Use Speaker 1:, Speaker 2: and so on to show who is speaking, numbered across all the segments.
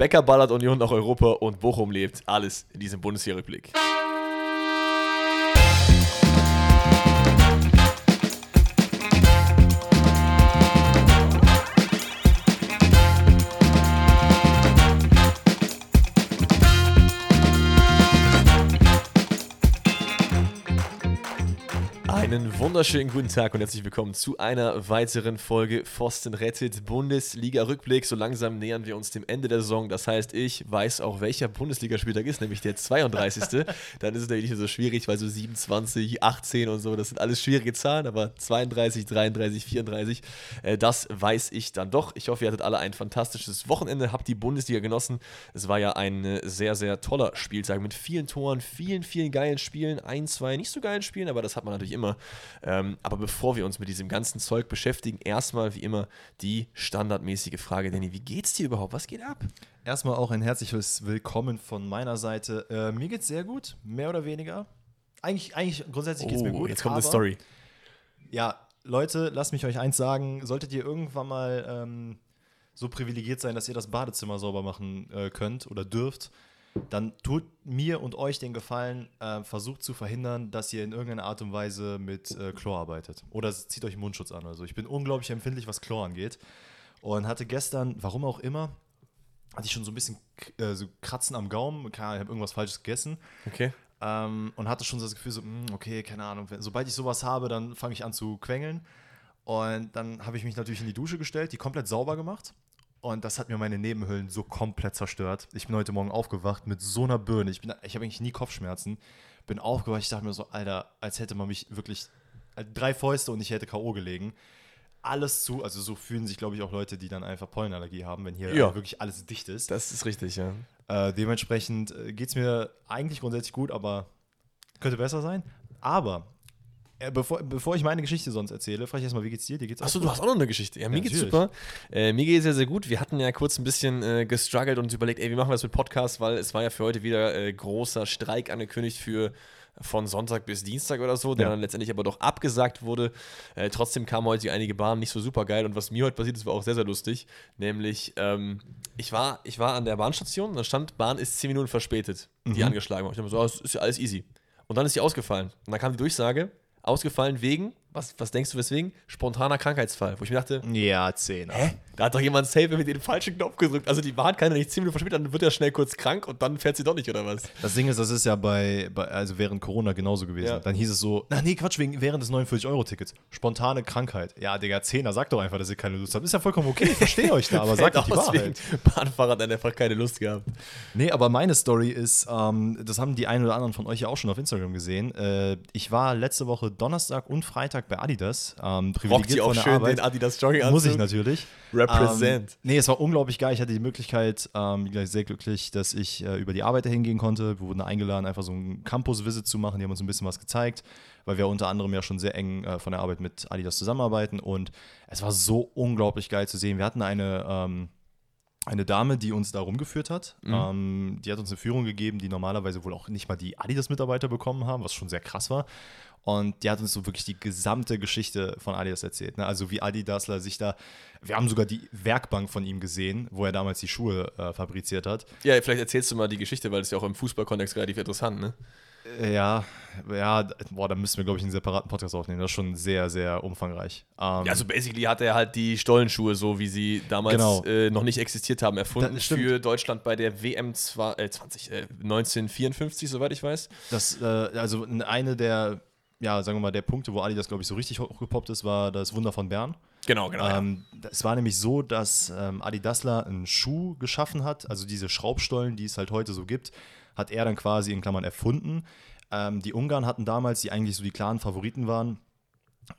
Speaker 1: Becker ballert Union nach Europa und Bochum lebt. Alles in diesem Bundesliga-Rückblick. Einen wunderschönen guten Tag und herzlich willkommen zu einer weiteren Folge Pfosten rettet Bundesliga Rückblick. So langsam nähern wir uns dem Ende der Saison. Das heißt, ich weiß auch, welcher Bundesligaspieltag ist, nämlich der 32. Dann ist es natürlich nicht so schwierig, weil so 27, 18 und so, das sind alles schwierige Zahlen, aber 32, 33, 34, das weiß ich dann doch. Ich hoffe, ihr hattet alle ein fantastisches Wochenende, habt die Bundesliga genossen. Es war ja ein sehr, sehr toller Spieltag mit vielen Toren, vielen, vielen geilen Spielen, ein, zwei nicht so geilen Spielen, aber das hat man natürlich immer. Ähm, aber bevor wir uns mit diesem ganzen Zeug beschäftigen, erstmal wie immer die standardmäßige Frage, Danny, wie geht's dir überhaupt? Was geht ab?
Speaker 2: Erstmal auch ein herzliches Willkommen von meiner Seite. Äh, mir geht's sehr gut, mehr oder weniger. Eigentlich, eigentlich grundsätzlich geht's
Speaker 1: oh,
Speaker 2: mir gut.
Speaker 1: Jetzt kommt eine Story.
Speaker 2: Ja, Leute, lasst mich euch eins sagen. Solltet ihr irgendwann mal ähm, so privilegiert sein, dass ihr das Badezimmer sauber machen äh, könnt oder dürft, dann tut mir und euch den Gefallen, äh, versucht zu verhindern, dass ihr in irgendeiner Art und Weise mit äh, Chlor arbeitet. Oder zieht euch Mundschutz an. Also ich bin unglaublich empfindlich, was Chlor angeht. Und hatte gestern, warum auch immer, hatte ich schon so ein bisschen äh, so Kratzen am Gaumen. Keine Ahnung, ich habe irgendwas Falsches gegessen.
Speaker 1: Okay.
Speaker 2: Ähm, und hatte schon so das Gefühl, so, mh, okay, keine Ahnung, sobald ich sowas habe, dann fange ich an zu quengeln. Und dann habe ich mich natürlich in die Dusche gestellt, die komplett sauber gemacht. Und das hat mir meine Nebenhöhlen so komplett zerstört. Ich bin heute Morgen aufgewacht mit so einer Birne. Ich, ich habe eigentlich nie Kopfschmerzen. Bin aufgewacht, ich dachte mir so, Alter, als hätte man mich wirklich äh, drei Fäuste und ich hätte K.O. gelegen. Alles zu, also so fühlen sich, glaube ich, auch Leute, die dann einfach Pollenallergie haben, wenn hier
Speaker 1: Ja.
Speaker 2: wirklich alles dicht ist.
Speaker 1: Das ist richtig, ja.
Speaker 2: Äh, dementsprechend geht es mir eigentlich grundsätzlich gut, aber könnte besser sein. Aber äh, bevor, bevor ich meine Geschichte sonst erzähle, frage ich erstmal, wie geht's dir? Dir geht's
Speaker 1: Achso, du hast auch noch eine Geschichte. Ja, mir
Speaker 2: Ja,
Speaker 1: geht's
Speaker 2: natürlich.
Speaker 1: super. Äh, mir geht's sehr, sehr gut. Wir hatten ja kurz ein bisschen äh, gestruggelt und uns überlegt, ey, wie machen wir das mit Podcast, weil es war ja für heute wieder äh, großer Streik angekündigt für von Sonntag bis Dienstag oder so, der
Speaker 2: Ja.
Speaker 1: dann letztendlich aber doch abgesagt wurde. Äh, trotzdem kamen heute einige Bahnen nicht so super geil und was mir heute passiert ist, war auch sehr, sehr lustig. Nämlich, ähm, ich, war, ich war an der Bahnstation, da stand, Bahn ist 10 Minuten verspätet, die
Speaker 2: Mhm.
Speaker 1: angeschlagen war. Ich dachte so, das ist ja alles easy. Und dann ist sie ausgefallen. Und dann kam die Durchsage, ausgefallen wegen, was, was denkst du weswegen? Spontaner Krankheitsfall. Wo ich mir dachte,
Speaker 2: Ja, Zehner.
Speaker 1: hä? Da hat doch jemand safe mit den falschen Knopf gedrückt. Also die Bahn kann ja nicht 10 Minuten verspätet, dann wird er schnell kurz krank und dann fährt sie doch nicht, oder was?
Speaker 2: Das Ding ist, das ist ja bei, bei also während Corona genauso gewesen.
Speaker 1: Ja.
Speaker 2: Dann hieß es so, na nee, Quatsch, wegen, während des 49-Euro-Tickets. Spontane Krankheit. Ja, Digga, Zehner, sag doch einfach, dass ihr keine Lust habt. Ist ja vollkommen okay, ich verstehe euch da, aber sagt doch die Wahrheit.
Speaker 1: Bahnfahrer hat einfach keine Lust gehabt.
Speaker 2: Nee, aber meine Story ist, ähm, das haben die einen oder anderen von euch ja auch schon auf Instagram gesehen. Äh, ich war letzte Woche Donnerstag und Freitag bei Adidas. Ähm,
Speaker 1: Rockt sie auch schön
Speaker 2: Arbeit.
Speaker 1: den Adidas Jogging
Speaker 2: Muss ich natürlich.
Speaker 1: Represent.
Speaker 2: Ähm, nee, es war unglaublich geil. Ich hatte die Möglichkeit, ähm, sehr glücklich, dass ich äh, über die Arbeit dahin gehen konnte. Wir wurden eingeladen, einfach so ein Campus-Visit zu machen. Die haben uns ein bisschen was gezeigt, weil wir unter anderem ja schon sehr eng äh, von der Arbeit mit Adidas zusammenarbeiten. Und es war so unglaublich geil zu sehen. Wir hatten eine. Ähm, eine Dame, die uns da rumgeführt hat. Ähm, die hat uns eine Führung gegeben, die normalerweise wohl auch nicht mal die Adidas-Mitarbeiter bekommen haben, was schon sehr krass war. Und die hat uns so wirklich die gesamte Geschichte von Adidas erzählt. Ne? Also wie Adidasler sich da, wir haben sogar die Werkbank von ihm gesehen, wo er damals die Schuhe äh, fabriziert hat.
Speaker 1: Ja, vielleicht erzählst du mal die Geschichte, weil das ist ja auch im Fußballkontext relativ interessant, ne?
Speaker 2: Äh, Ja, ja, boah, da müssten wir, glaube ich, einen separaten Podcast aufnehmen. Das ist schon sehr, sehr umfangreich. Ähm,
Speaker 1: Ja, also basically hat er halt die Stollenschuhe, so wie sie damals
Speaker 2: Genau.
Speaker 1: äh, noch nicht existiert haben, erfunden für Deutschland bei der WM zwei, äh, 20, äh, 1954, soweit ich weiß.
Speaker 2: Das, äh, also eine der, ja, sagen wir mal, der Punkte, wo Adidas, glaube ich, so richtig hochgepoppt ist, war das Wunder von Bern.
Speaker 1: Genau, genau. ja.
Speaker 2: Ähm, es war nämlich so, dass ähm, Adidasler einen Schuh geschaffen hat, also diese Schraubstollen, die es halt heute so gibt, hat er dann quasi in Klammern erfunden. Ähm, die Ungarn hatten damals, die eigentlich so die klaren Favoriten waren,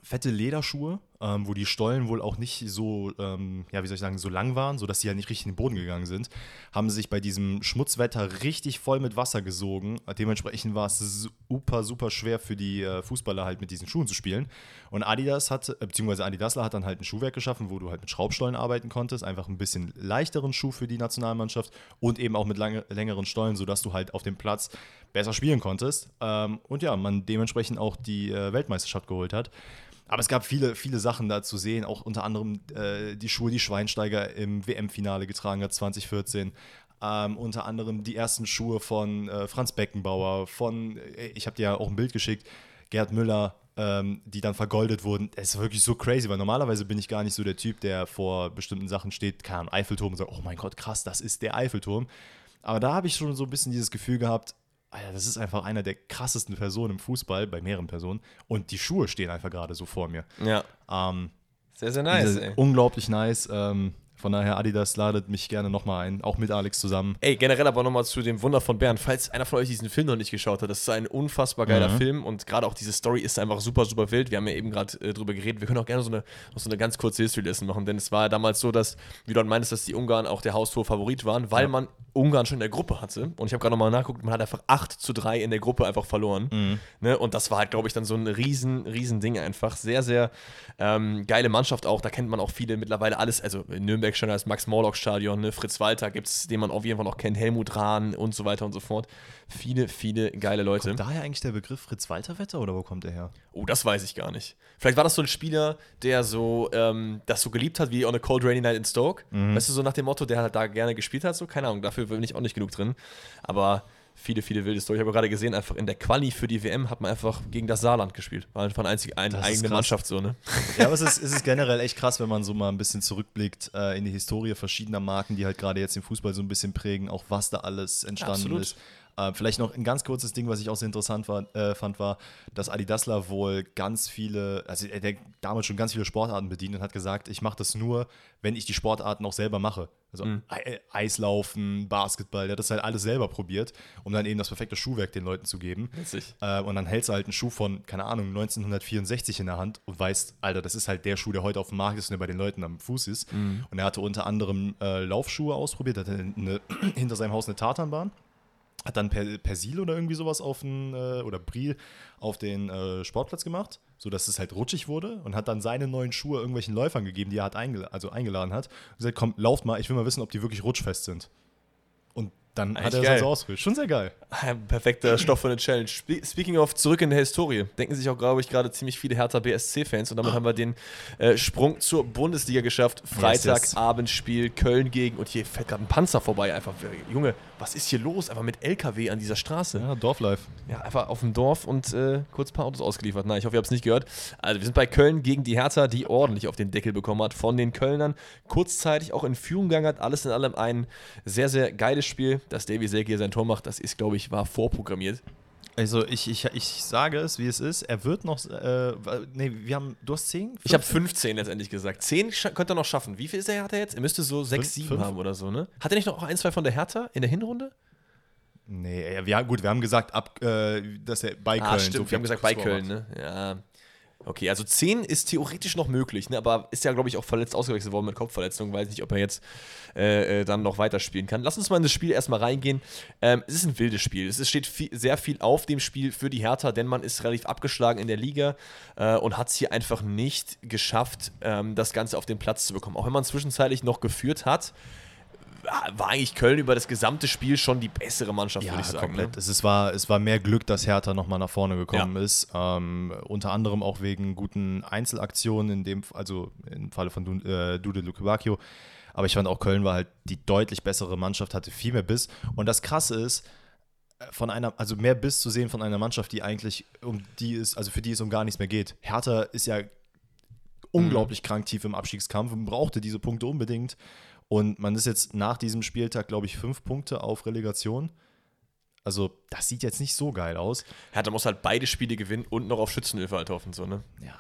Speaker 2: fette Lederschuhe, ähm, wo die Stollen wohl auch nicht so, ähm, ja, wie soll ich sagen, so lang waren, sodass sie halt nicht richtig in den Boden gegangen sind, haben sich bei diesem Schmutzwetter richtig voll mit Wasser gesogen. Dementsprechend war es super, super schwer für die äh, Fußballer halt mit diesen Schuhen zu spielen. Und Adidas hat, äh, beziehungsweise Adidasler hat dann halt ein Schuhwerk geschaffen, wo du halt mit Schraubstollen arbeiten konntest, einfach ein bisschen leichteren Schuh für die Nationalmannschaft und eben auch mit lange, längeren Stollen, sodass du halt auf dem Platz besser spielen konntest. Ähm, und ja, man dementsprechend auch die äh, Weltmeisterschaft geholt hat. Aber es gab viele, viele Sachen da zu sehen, auch unter anderem äh, die Schuhe, die Schweinsteiger im WM-Finale getragen hat, 2014. Ähm, unter anderem die ersten Schuhe von äh, Franz Beckenbauer, von, äh, ich habe dir ja auch ein Bild geschickt, Gerd Müller, ähm, die dann vergoldet wurden. Es ist wirklich so crazy, weil normalerweise bin ich gar nicht so der Typ, der vor bestimmten Sachen steht, kann Eiffelturm und sagt, oh mein Gott, krass, das ist der Eiffelturm. Aber da habe ich schon so ein bisschen dieses Gefühl gehabt, Alter, das ist einfach einer der krassesten Personen im Fußball, bei mehreren Personen. Und die Schuhe stehen einfach gerade so vor mir.
Speaker 1: Ja.
Speaker 2: Ähm,
Speaker 1: sehr, sehr nice. Ey.
Speaker 2: Unglaublich nice. Ähm, von daher, Adidas ladet mich gerne nochmal ein, auch mit Alex zusammen.
Speaker 1: Ey, generell aber nochmal zu dem Wunder von Bern. Falls einer von euch diesen Film noch nicht geschaut hat, das ist ein unfassbar geiler mhm. Film und gerade auch diese Story ist einfach super, super wild. Wir haben ja eben gerade äh, drüber geredet. Wir können auch gerne so eine, so eine ganz kurze History-Lesson machen, denn es war ja damals so, dass, wie du dann meinst, dass die Ungarn auch der Haustor-Favorit waren, weil ja. man Ungarn schon in der Gruppe hatte. Und ich habe gerade nochmal nachgeguckt, man hat einfach 8 zu 3 in der Gruppe einfach verloren. Mhm. Ne? Und das war halt, glaube ich, dann so ein riesen, riesen Ding einfach. Sehr, sehr ähm, geile Mannschaft auch. Da kennt man auch viele mittlerweile alles. Also in Nürnberg schon als Max Morlock Stadion, ne? Fritz Walter gibt es, den man auf jeden Fall noch kennt, Helmut Rahn und so weiter und so fort. Viele, viele geile Leute.
Speaker 2: Kommt daher eigentlich der Begriff Fritz Walter Wetter oder wo kommt der her?
Speaker 1: Oh, das weiß ich gar nicht. Vielleicht war das so ein Spieler, der so ähm, das so geliebt hat wie on a cold rainy night in Stoke. Mhm. Weißt du, so nach dem Motto, der halt da gerne gespielt hat, so keine Ahnung, dafür bin ich auch nicht genug drin. Aber viele, viele wilde Story. Ich habe gerade gesehen, einfach in der Quali für die WM hat man einfach gegen das Saarland gespielt. War einfach einzig eine eigene Mannschaft so, ne?
Speaker 2: Ja, aber es ist, es ist generell echt krass, wenn man so mal ein bisschen zurückblickt äh, in die Historie verschiedener Marken, die halt gerade jetzt den Fußball so ein bisschen prägen, auch was da alles entstanden Absolut. ist. Äh, vielleicht noch ein ganz kurzes Ding, was ich auch sehr interessant war, äh, fand, war, dass Adidasler wohl ganz viele, also er hat damals schon ganz viele Sportarten bedient und hat gesagt, ich mache das nur, wenn ich die Sportarten auch selber mache. Also mhm. Eislaufen, Basketball, der hat das halt alles selber probiert, um dann eben das perfekte Schuhwerk den Leuten zu geben. Äh, und dann hältst du halt einen Schuh von, keine Ahnung, 1964 in der Hand und weißt, Alter, das ist halt der Schuh, der heute auf dem Markt ist und der bei den Leuten am Fuß ist. Mhm. Und er hatte unter anderem äh, Laufschuhe ausprobiert, hatte eine, hinter seinem Haus eine Tatanbahn hat dann per, Persil oder irgendwie sowas auf den, äh, oder Bril auf den äh, Sportplatz gemacht, sodass es halt rutschig wurde und hat dann seine neuen Schuhe irgendwelchen Läufern gegeben, die er hat eingel also eingeladen hat. Und gesagt, komm, lauft mal, ich will mal wissen, ob die wirklich rutschfest sind. Dann Eigentlich hat er das so ausgerüstet. Schon sehr geil.
Speaker 1: Perfekter Stoff für eine Challenge. Speaking of zurück in der Historie, denken sich auch, glaube ich, gerade ziemlich viele Hertha BSC-Fans. Und damit haben wir den äh, Sprung zur Bundesliga geschafft. Freitagabendspiel, Köln gegen. Und hier fährt gerade ein Panzer vorbei. Einfach, Junge, was ist hier los? Einfach mit LKW an dieser Straße.
Speaker 2: Ja, Dorflife.
Speaker 1: Ja, einfach auf dem Dorf und äh, kurz ein paar Autos ausgeliefert. Nein, ich hoffe, ihr habt es nicht gehört. Also, wir sind bei Köln gegen die Hertha, die ordentlich auf den Deckel bekommen hat von den Kölnern. Kurzzeitig auch in Führung gegangen hat. Alles in allem ein sehr, sehr geiles Spiel. Dass Davy Selke sein Tor macht, das ist, glaube ich, war vorprogrammiert.
Speaker 2: Also ich, ich, ich sage es, wie es ist. Er wird noch. Äh, nee, wir haben. Du hast 10? 15?
Speaker 1: Ich habe 15 letztendlich gesagt. 10 könnte er noch schaffen. Wie viel ist er, hat er jetzt? Er müsste so 6, 7 haben oder so, ne? Hat er nicht noch auch ein, zwei von der Hertha in der Hinrunde?
Speaker 2: Nee, ja, gut, wir haben gesagt, ab, äh, dass er bei ah, Köln.
Speaker 1: Stimmt, so wir haben gesagt bei Köln, ne? Ja. Okay, also 10 ist theoretisch noch möglich, ne? aber ist ja, glaube ich, auch verletzt ausgewechselt worden mit Kopfverletzung. Weiß nicht, ob er jetzt äh, äh, dann noch weiterspielen kann. Lass uns mal in das Spiel erstmal reingehen. Ähm, es ist ein wildes Spiel. Es steht viel, sehr viel auf dem Spiel für die Hertha, denn man ist relativ abgeschlagen in der Liga äh, und hat es hier einfach nicht geschafft, ähm, das Ganze auf den Platz zu bekommen. Auch wenn man zwischenzeitlich noch geführt hat war eigentlich Köln über das gesamte Spiel schon die bessere Mannschaft, ja, würde ich sagen. Komplett.
Speaker 2: Ne? Es, war, es war mehr Glück, dass Hertha nochmal nach vorne gekommen ja. ist. Ähm, unter anderem auch wegen guten Einzelaktionen, in dem, also im Falle von du, äh, Dude Lukebakio. Aber ich fand auch Köln war halt die deutlich bessere Mannschaft, hatte viel mehr Biss. Und das Krasse ist, äh, von einer, also mehr Biss zu sehen von einer Mannschaft, die eigentlich um die ist, also für die es um gar nichts mehr geht. Hertha ist ja unglaublich mhm. krank tief im Abstiegskampf und brauchte diese Punkte unbedingt. Und man ist jetzt nach diesem Spieltag, glaube ich, fünf Punkte auf Relegation. Also, das sieht jetzt nicht so geil aus.
Speaker 1: Ja, da muss halt beide Spiele gewinnen und noch auf Schützenhilfe halt hoffen, so, ne?
Speaker 2: Ja.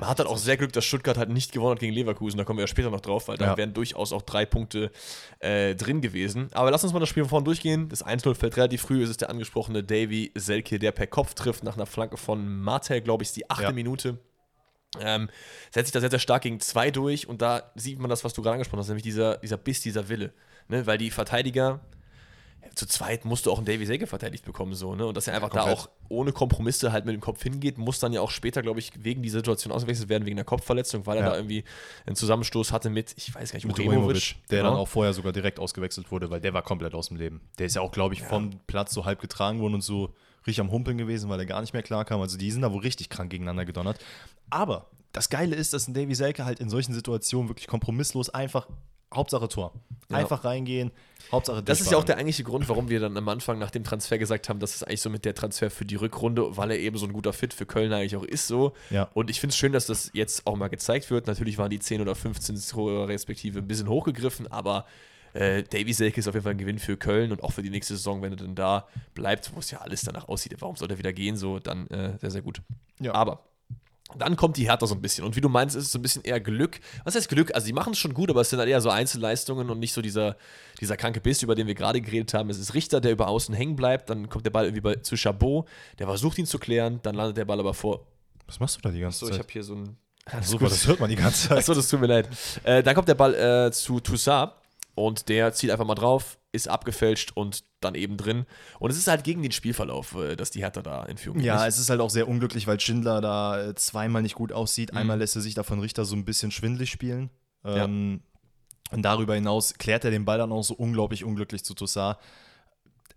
Speaker 1: Man hat halt auch sehr Glück, dass Stuttgart halt nicht gewonnen hat gegen Leverkusen. Da kommen wir ja später noch drauf, weil da ja. wären durchaus auch drei Punkte äh, drin gewesen. Aber lass uns mal das Spiel von vorne durchgehen. Das 1-0 fällt relativ früh. Es ist der angesprochene Davy Selke, der per Kopf trifft nach einer Flanke von Martel, glaube ich, die achte ja. Minute. Ähm, setzt sich da sehr, sehr stark gegen zwei durch und da sieht man das, was du gerade angesprochen hast, nämlich dieser, dieser Biss, dieser Wille. Ne? Weil die Verteidiger, zu zweit musst du auch einen Davy Säge verteidigt bekommen, so, ne? Und dass er einfach ja, da auch ohne Kompromisse halt mit dem Kopf hingeht, muss dann ja auch später, glaube ich, wegen dieser Situation ausgewechselt werden, wegen einer Kopfverletzung, weil er da irgendwie einen Zusammenstoß hatte mit, ich weiß gar nicht, mit
Speaker 2: Uremovic, der genau. dann auch vorher sogar direkt ausgewechselt wurde, weil der war komplett aus dem Leben. Der ist ja auch, glaube ich, ja. vom Platz so halb getragen worden und so richtig am Humpeln gewesen, weil er gar nicht mehr klar kam. Also die sind da wohl richtig krank gegeneinander gedonnert. Aber das Geile ist, dass ein Davy Selke halt in solchen Situationen wirklich kompromisslos einfach Hauptsache Tor.
Speaker 1: Ja.
Speaker 2: Einfach reingehen, Hauptsache
Speaker 1: Das ist ja auch der eigentliche Grund, warum wir dann am Anfang nach dem Transfer gesagt haben, das ist eigentlich so mit der Transfer für die Rückrunde, weil er eben so ein guter Fit für Köln eigentlich auch ist so.
Speaker 2: Ja.
Speaker 1: Und ich finde es schön, dass das jetzt auch mal gezeigt wird. Natürlich waren die 10 oder 15 Tore respektive ein bisschen hochgegriffen, aber äh, Davy Selke ist auf jeden Fall ein Gewinn für Köln und auch für die nächste Saison, wenn er dann da bleibt, wo es ja alles danach aussieht. Warum soll er wieder gehen? So, dann äh, sehr, sehr gut.
Speaker 2: Ja.
Speaker 1: Aber dann kommt die Hertha so ein bisschen. Und wie du meinst, ist es so ein bisschen eher Glück. Was heißt Glück? Also, die machen es schon gut, aber es sind dann eher so Einzelleistungen und nicht so dieser, dieser kranke Biss, über den wir gerade geredet haben. Es ist Richter, der über außen hängen bleibt. Dann kommt der Ball irgendwie bei, zu Chabot. Der versucht ihn zu klären. Dann landet der Ball aber vor.
Speaker 2: Was machst du da die ganze
Speaker 1: So, ich
Speaker 2: Zeit?
Speaker 1: habe hier so ein.
Speaker 2: Super, das hört man die ganze Zeit.
Speaker 1: Achso, das tut mir leid. Äh, dann kommt der Ball äh, zu Toussaint und der zieht einfach mal drauf, ist abgefälscht und dann eben drin. Und es ist halt gegen den Spielverlauf, äh, dass die Hertha da in Führung
Speaker 2: Ja,
Speaker 1: ist.
Speaker 2: es ist halt auch sehr unglücklich, weil Schindler da äh, zweimal nicht gut
Speaker 1: Mhm.
Speaker 2: aussieht. Einmal lässt er sich da von Richter so ein bisschen schwindlig spielen. Ähm, Und darüber hinaus klärt er den Ball dann auch so unglaublich unglücklich zu Toussaint.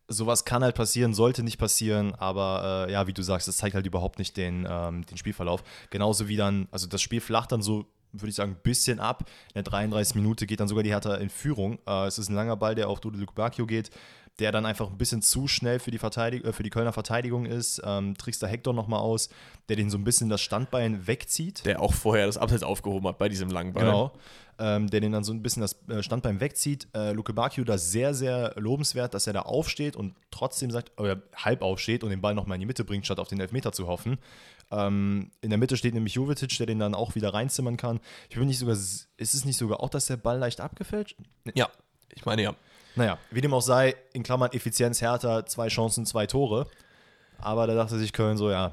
Speaker 2: Sowas kann halt passieren, sollte nicht passieren, aber äh, ja, wie du sagst, das zeigt halt überhaupt nicht den, ähm, den Spielverlauf. Genauso wie dann, also das Spiel flacht dann so, würde ich sagen, ein bisschen ab. In der 33 Minute geht dann sogar die Hertha in Führung. Äh, es ist ein langer Ball, der auf Dudu Lukebakio geht, der dann einfach ein bisschen zu schnell für die, Verteidig äh, für die Kölner Verteidigung ist. Ähm, trickst da Hector nochmal aus, der den so ein bisschen das Standbein wegzieht.
Speaker 1: Der auch vorher das Abseits aufgehoben hat bei diesem langen Ball.
Speaker 2: Genau. Ähm, der den dann so ein bisschen das äh, Standbein wegzieht. Äh, Luke Bacchio da sehr, sehr lobenswert, dass er da aufsteht und trotzdem sagt, oder halb aufsteht und den Ball nochmal in die Mitte bringt, statt auf den Elfmeter zu hoffen. Ähm, in der Mitte steht nämlich Jovetic, der den dann auch wieder reinzimmern kann. Ich bin nicht sogar, ist es nicht sogar auch, dass der Ball leicht abgefälscht?
Speaker 1: Ja, ich meine ja.
Speaker 2: Naja, wie dem auch sei, in Klammern Effizienz härter, zwei Chancen, zwei Tore. Aber da dachte sich Köln so, ja,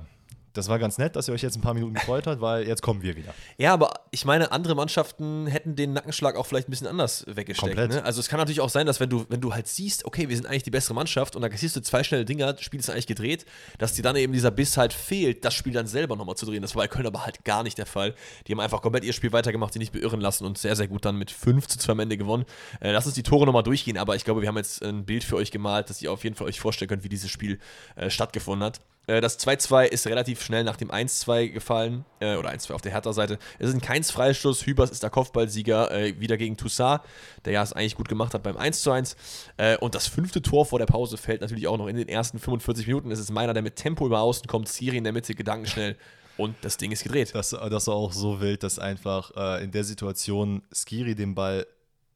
Speaker 2: das war ganz nett, dass ihr euch jetzt ein paar Minuten gefreut hat, weil jetzt kommen wir wieder.
Speaker 1: Ja, aber ich meine, andere Mannschaften hätten den Nackenschlag auch vielleicht ein bisschen anders weggesteckt.
Speaker 2: Komplett.
Speaker 1: Ne? Also es kann natürlich auch sein, dass wenn du, wenn du halt siehst, okay, wir sind eigentlich die bessere Mannschaft und dann kassierst du zwei schnelle Dinger, das Spiel ist eigentlich gedreht, dass dir dann eben dieser Biss halt fehlt, das Spiel dann selber nochmal zu drehen. Das war bei Köln aber halt gar nicht der Fall. Die haben einfach komplett ihr Spiel weitergemacht, die nicht beirren lassen und sehr, sehr gut dann mit 5 zu 2 am Ende gewonnen. Äh, lass uns die Tore nochmal durchgehen, aber ich glaube, wir haben jetzt ein Bild für euch gemalt, dass ihr auf jeden Fall euch vorstellen könnt, wie dieses Spiel äh, stattgefunden hat. Äh, Das 2-2 ist relativ schnell nach dem 1-2 gefallen, äh, oder 1-2 auf der Hertha-Seite. Es ist ein keins Freistoß. Hübers ist der Kopfballsieger, äh, wieder gegen Toussaint, der ja es eigentlich gut gemacht hat beim 1-1. Äh, und das fünfte Tor vor der Pause fällt natürlich auch noch in den ersten 45 Minuten. Es ist meiner, der mit Tempo über außen kommt, Siri in der Mitte, gedankenschnell und das Ding ist gedreht.
Speaker 2: Das, das war auch so wild, dass einfach äh, in der Situation Skiri den Ball,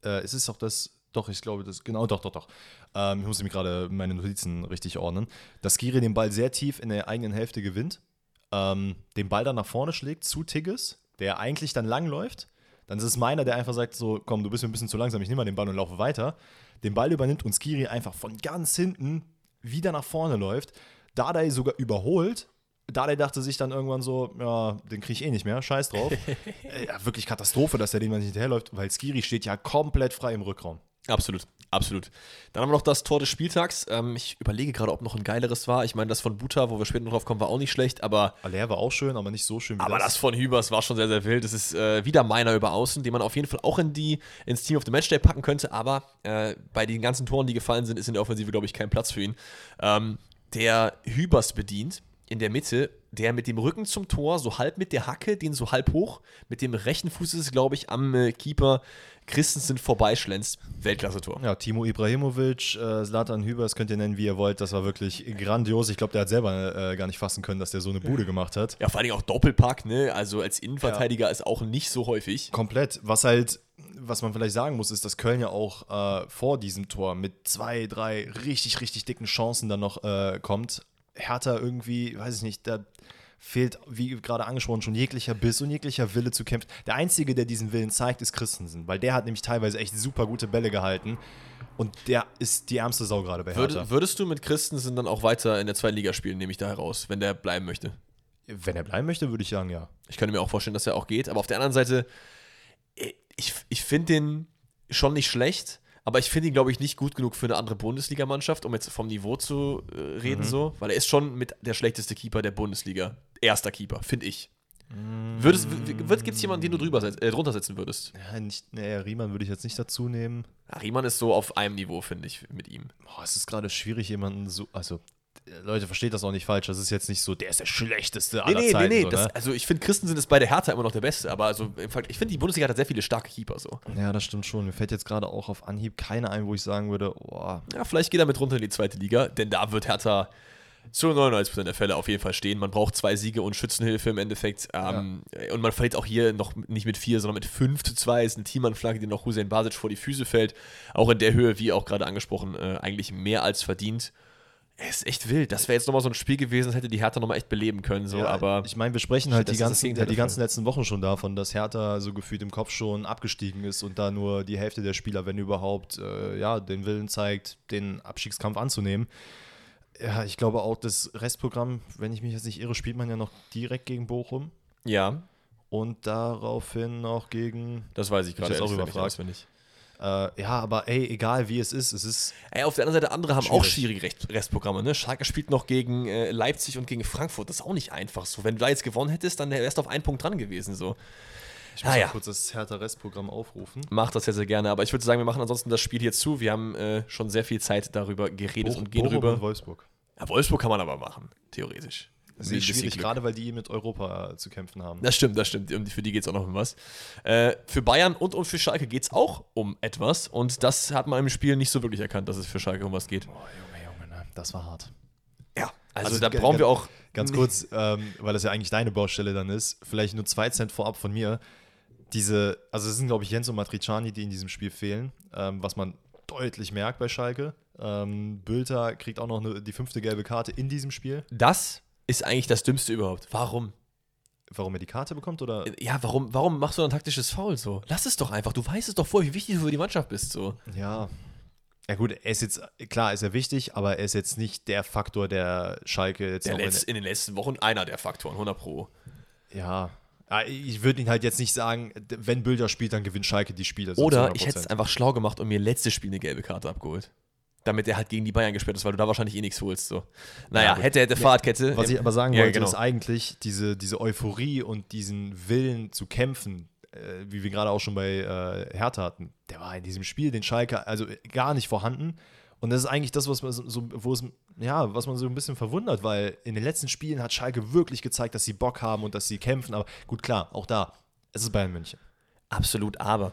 Speaker 2: äh, es ist auch das, doch, ich glaube, das, genau, doch, doch, doch. Ähm, ich muss mir gerade meine Notizen richtig ordnen. Dass Skiri den Ball sehr tief in der eigenen Hälfte gewinnt, ähm, den Ball dann nach vorne schlägt zu Tigges, der eigentlich dann lang läuft. Dann ist es meiner, der einfach sagt: So, komm, du bist mir ein bisschen zu langsam, ich nehme mal den Ball und laufe weiter. Den Ball übernimmt und Skiri einfach von ganz hinten wieder nach vorne läuft. Dardai sogar überholt. Dardai dachte sich dann irgendwann so: Ja, den kriege ich eh nicht mehr, scheiß drauf. Äh, ja, wirklich Katastrophe, dass der dem dann nicht hinterherläuft, weil Skiri steht ja komplett frei im Rückraum.
Speaker 1: Absolut, absolut. Dann haben wir noch das Tor des Spieltags. Ähm, ich überlege gerade, ob noch ein geileres war. Ich meine, das von Buta, wo wir später noch drauf kommen, war auch nicht schlecht, aber
Speaker 2: Aller war auch schön, aber nicht so schön wie
Speaker 1: Aber das
Speaker 2: das.
Speaker 1: von Hübers war schon sehr, sehr wild. Das ist äh, wieder meiner über außen, den man auf jeden Fall auch in die, ins Team of the Matchday packen könnte. Aber äh, bei den ganzen Toren, die gefallen sind, ist in der Offensive, glaube ich, kein Platz für ihn. Ähm, der Hübers bedient in der Mitte, der mit dem Rücken zum Tor, so halb mit der Hacke, den so halb hoch, mit dem rechten Fuß ist es, glaube ich, am äh, Keeper Christensen vorbeischlänzt. Weltklasse-Tor.
Speaker 2: Ja, Timo Ibrahimovic, äh, Zlatan Hübers, könnt ihr nennen, wie ihr wollt. Das war wirklich grandios. Ich glaube, der hat selber äh, gar nicht fassen können, dass der so eine Bude gemacht hat.
Speaker 1: Ja, vor Dingen auch Doppelpack, ne? Also als Innenverteidiger ist auch nicht so häufig.
Speaker 2: Komplett. Was halt, was man vielleicht sagen muss, ist, dass Köln ja auch äh, vor diesem Tor mit zwei, drei richtig, richtig dicken Chancen dann noch äh, kommt. Hertha irgendwie, weiß ich nicht, da fehlt, wie gerade angesprochen, schon jeglicher Biss und jeglicher Wille zu kämpfen. Der Einzige, der diesen Willen zeigt, ist Christensen, weil der hat nämlich teilweise echt super gute Bälle gehalten. Und der ist die ärmste Sau gerade bei Hertha.
Speaker 1: Würde, würdest du mit Christensen dann auch weiter in der zweiten Liga spielen, nehme ich da heraus, wenn der bleiben möchte?
Speaker 2: Wenn er bleiben möchte, würde ich sagen, ja.
Speaker 1: Ich könnte mir auch vorstellen, dass er auch geht. Aber auf der anderen Seite, ich, ich finde den schon nicht schlecht, aber ich finde ihn, glaube ich, nicht gut genug für eine andere Bundesligamannschaft, um jetzt vom Niveau zu äh, reden, so. Weil er ist schon mit der schlechteste Keeper der Bundesliga. Erster Keeper, finde ich. Würdest, gibt es jemanden, den du drüber äh, drunter setzen würdest?
Speaker 2: ja nicht, nee, Riemann würde ich jetzt nicht dazu nehmen.
Speaker 1: Ja, Riemann ist so auf einem Niveau, finde ich, mit ihm.
Speaker 2: Boah, es ist gerade schwierig, jemanden so. Also, Leute, versteht das auch nicht falsch. Das ist jetzt nicht so, der ist der schlechteste
Speaker 1: Nee,
Speaker 2: aller
Speaker 1: nee,
Speaker 2: Zeiten.
Speaker 1: nee, nee.
Speaker 2: so,
Speaker 1: Das,
Speaker 2: ne?
Speaker 1: also ich finde, Christensen ist bei der Hertha immer noch der Beste, aber also im Fall, ich finde, die Bundesliga hat sehr viele starke Keeper so.
Speaker 2: Ja, das stimmt schon. Mir fällt jetzt gerade auch auf Anhieb keiner ein, wo ich sagen würde, boah,
Speaker 1: Ja, vielleicht geht er mit runter in die zweite Liga, denn da wird Hertha zu 99% der Fälle auf jeden Fall stehen. Man braucht zwei Siege und Schützenhilfe im Endeffekt. Ähm, Und man verliert auch hier noch nicht mit vier, sondern mit 5 zu 2. Ist eine Teamanflagge, die noch Hussein Basic vor die Füße fällt. Auch in der Höhe, wie auch gerade angesprochen, äh, eigentlich mehr als verdient. Es ist echt wild. Das wäre jetzt nochmal so ein Spiel gewesen, das hätte die Hertha nochmal echt beleben können. So,
Speaker 2: Ja,
Speaker 1: aber
Speaker 2: ich meine, wir sprechen halt die ganzen, die ganzen letzten Wochen schon davon, dass Hertha so gefühlt im Kopf schon abgestiegen ist und da nur die Hälfte der Spieler, wenn überhaupt, äh, ja, den Willen zeigt, den Abstiegskampf anzunehmen. Ja, ich glaube auch, das Restprogramm, wenn ich mich jetzt nicht irre, spielt man ja noch direkt gegen Bochum
Speaker 1: ja,
Speaker 2: und daraufhin noch gegen.
Speaker 1: das weiß ich gerade
Speaker 2: jetzt auch überfragt.
Speaker 1: nicht.
Speaker 2: Äh, ja, aber ey, egal wie es ist, es ist.
Speaker 1: Ey, auf der anderen Seite, andere haben auch
Speaker 2: Schwierig.
Speaker 1: schwierige Rest Restprogramme. Ne? Schalke spielt noch gegen äh, Leipzig und gegen Frankfurt. Das ist auch nicht einfach so. Wenn du da jetzt gewonnen hättest, dann wärst du auf einen Punkt dran gewesen. So.
Speaker 2: Ich muss
Speaker 1: Ah,
Speaker 2: mal
Speaker 1: ja.
Speaker 2: kurz das Hertha-Restprogramm aufrufen.
Speaker 1: Macht das sehr, sehr gerne. Aber ich würde sagen, wir machen ansonsten das Spiel hier zu. Wir haben äh, schon sehr viel Zeit darüber geredet
Speaker 2: Boch-
Speaker 1: und gehen
Speaker 2: Bochum
Speaker 1: rüber.
Speaker 2: und Wolfsburg.
Speaker 1: Ja, Wolfsburg kann man aber machen, theoretisch.
Speaker 2: Das ist schwierig, gerade weil die mit Europa zu kämpfen haben.
Speaker 1: Das stimmt, das stimmt. Und für die geht es auch noch um was. Äh, für Bayern und, und für Schalke geht es auch um etwas. Und das hat man im Spiel nicht so wirklich erkannt, dass es für Schalke um was geht.
Speaker 2: Oh, Junge, Junge, ne? das war hart.
Speaker 1: Ja, also,
Speaker 2: Also
Speaker 1: da brauchen wir auch.
Speaker 2: Ganz kurz, ähm, weil das ja eigentlich deine Baustelle dann ist, vielleicht nur zwei Cent vorab von mir. Diese, also es sind, glaube ich, Jens und Matriciani, die in diesem Spiel fehlen, ähm, was man deutlich merkt bei Schalke. Ähm, Bülter kriegt auch noch eine, die fünfte gelbe Karte in diesem Spiel.
Speaker 1: Das ist eigentlich das Dümmste überhaupt. Warum?
Speaker 2: Warum er die Karte bekommt? Oder?
Speaker 1: Ja, warum, warum machst du ein taktisches Foul so? Lass es doch einfach. Du weißt es doch vorher, wie wichtig du für die Mannschaft bist. So.
Speaker 2: Ja. Ja gut, er ist jetzt, klar ist er wichtig, aber er ist jetzt nicht der Faktor, der Schalke jetzt
Speaker 1: Der
Speaker 2: auch in-
Speaker 1: in den letzten Wochen einer der Faktoren, 100 Pro.
Speaker 2: Ja. Ja, Ich würde ihn halt jetzt nicht sagen, wenn Bülter spielt, dann gewinnt Schalke die Spiele. so
Speaker 1: Oder
Speaker 2: 100%.
Speaker 1: ich hätte es einfach schlau gemacht und mir letztes Spiel eine gelbe Karte abgeholt. Damit er halt gegen die Bayern gesperrt ist, weil du da wahrscheinlich eh nichts holst. So. Naja,
Speaker 2: Ja,
Speaker 1: hätte, hätte Fahrradkette.
Speaker 2: Was ich aber sagen
Speaker 1: Ja,
Speaker 2: wollte,
Speaker 1: genau.
Speaker 2: ist eigentlich diese, diese Euphorie und diesen Willen zu kämpfen, äh, wie wir gerade auch schon bei äh, Hertha hatten, der war in diesem Spiel, den Schalke, also gar nicht vorhanden. Und das ist eigentlich das, was man so, so- wo es, ja, was man so ein bisschen verwundert, weil in den letzten Spielen hat Schalke wirklich gezeigt, dass sie Bock haben und dass sie kämpfen. Aber gut, klar, auch da, es ist Bayern München.
Speaker 1: Absolut, aber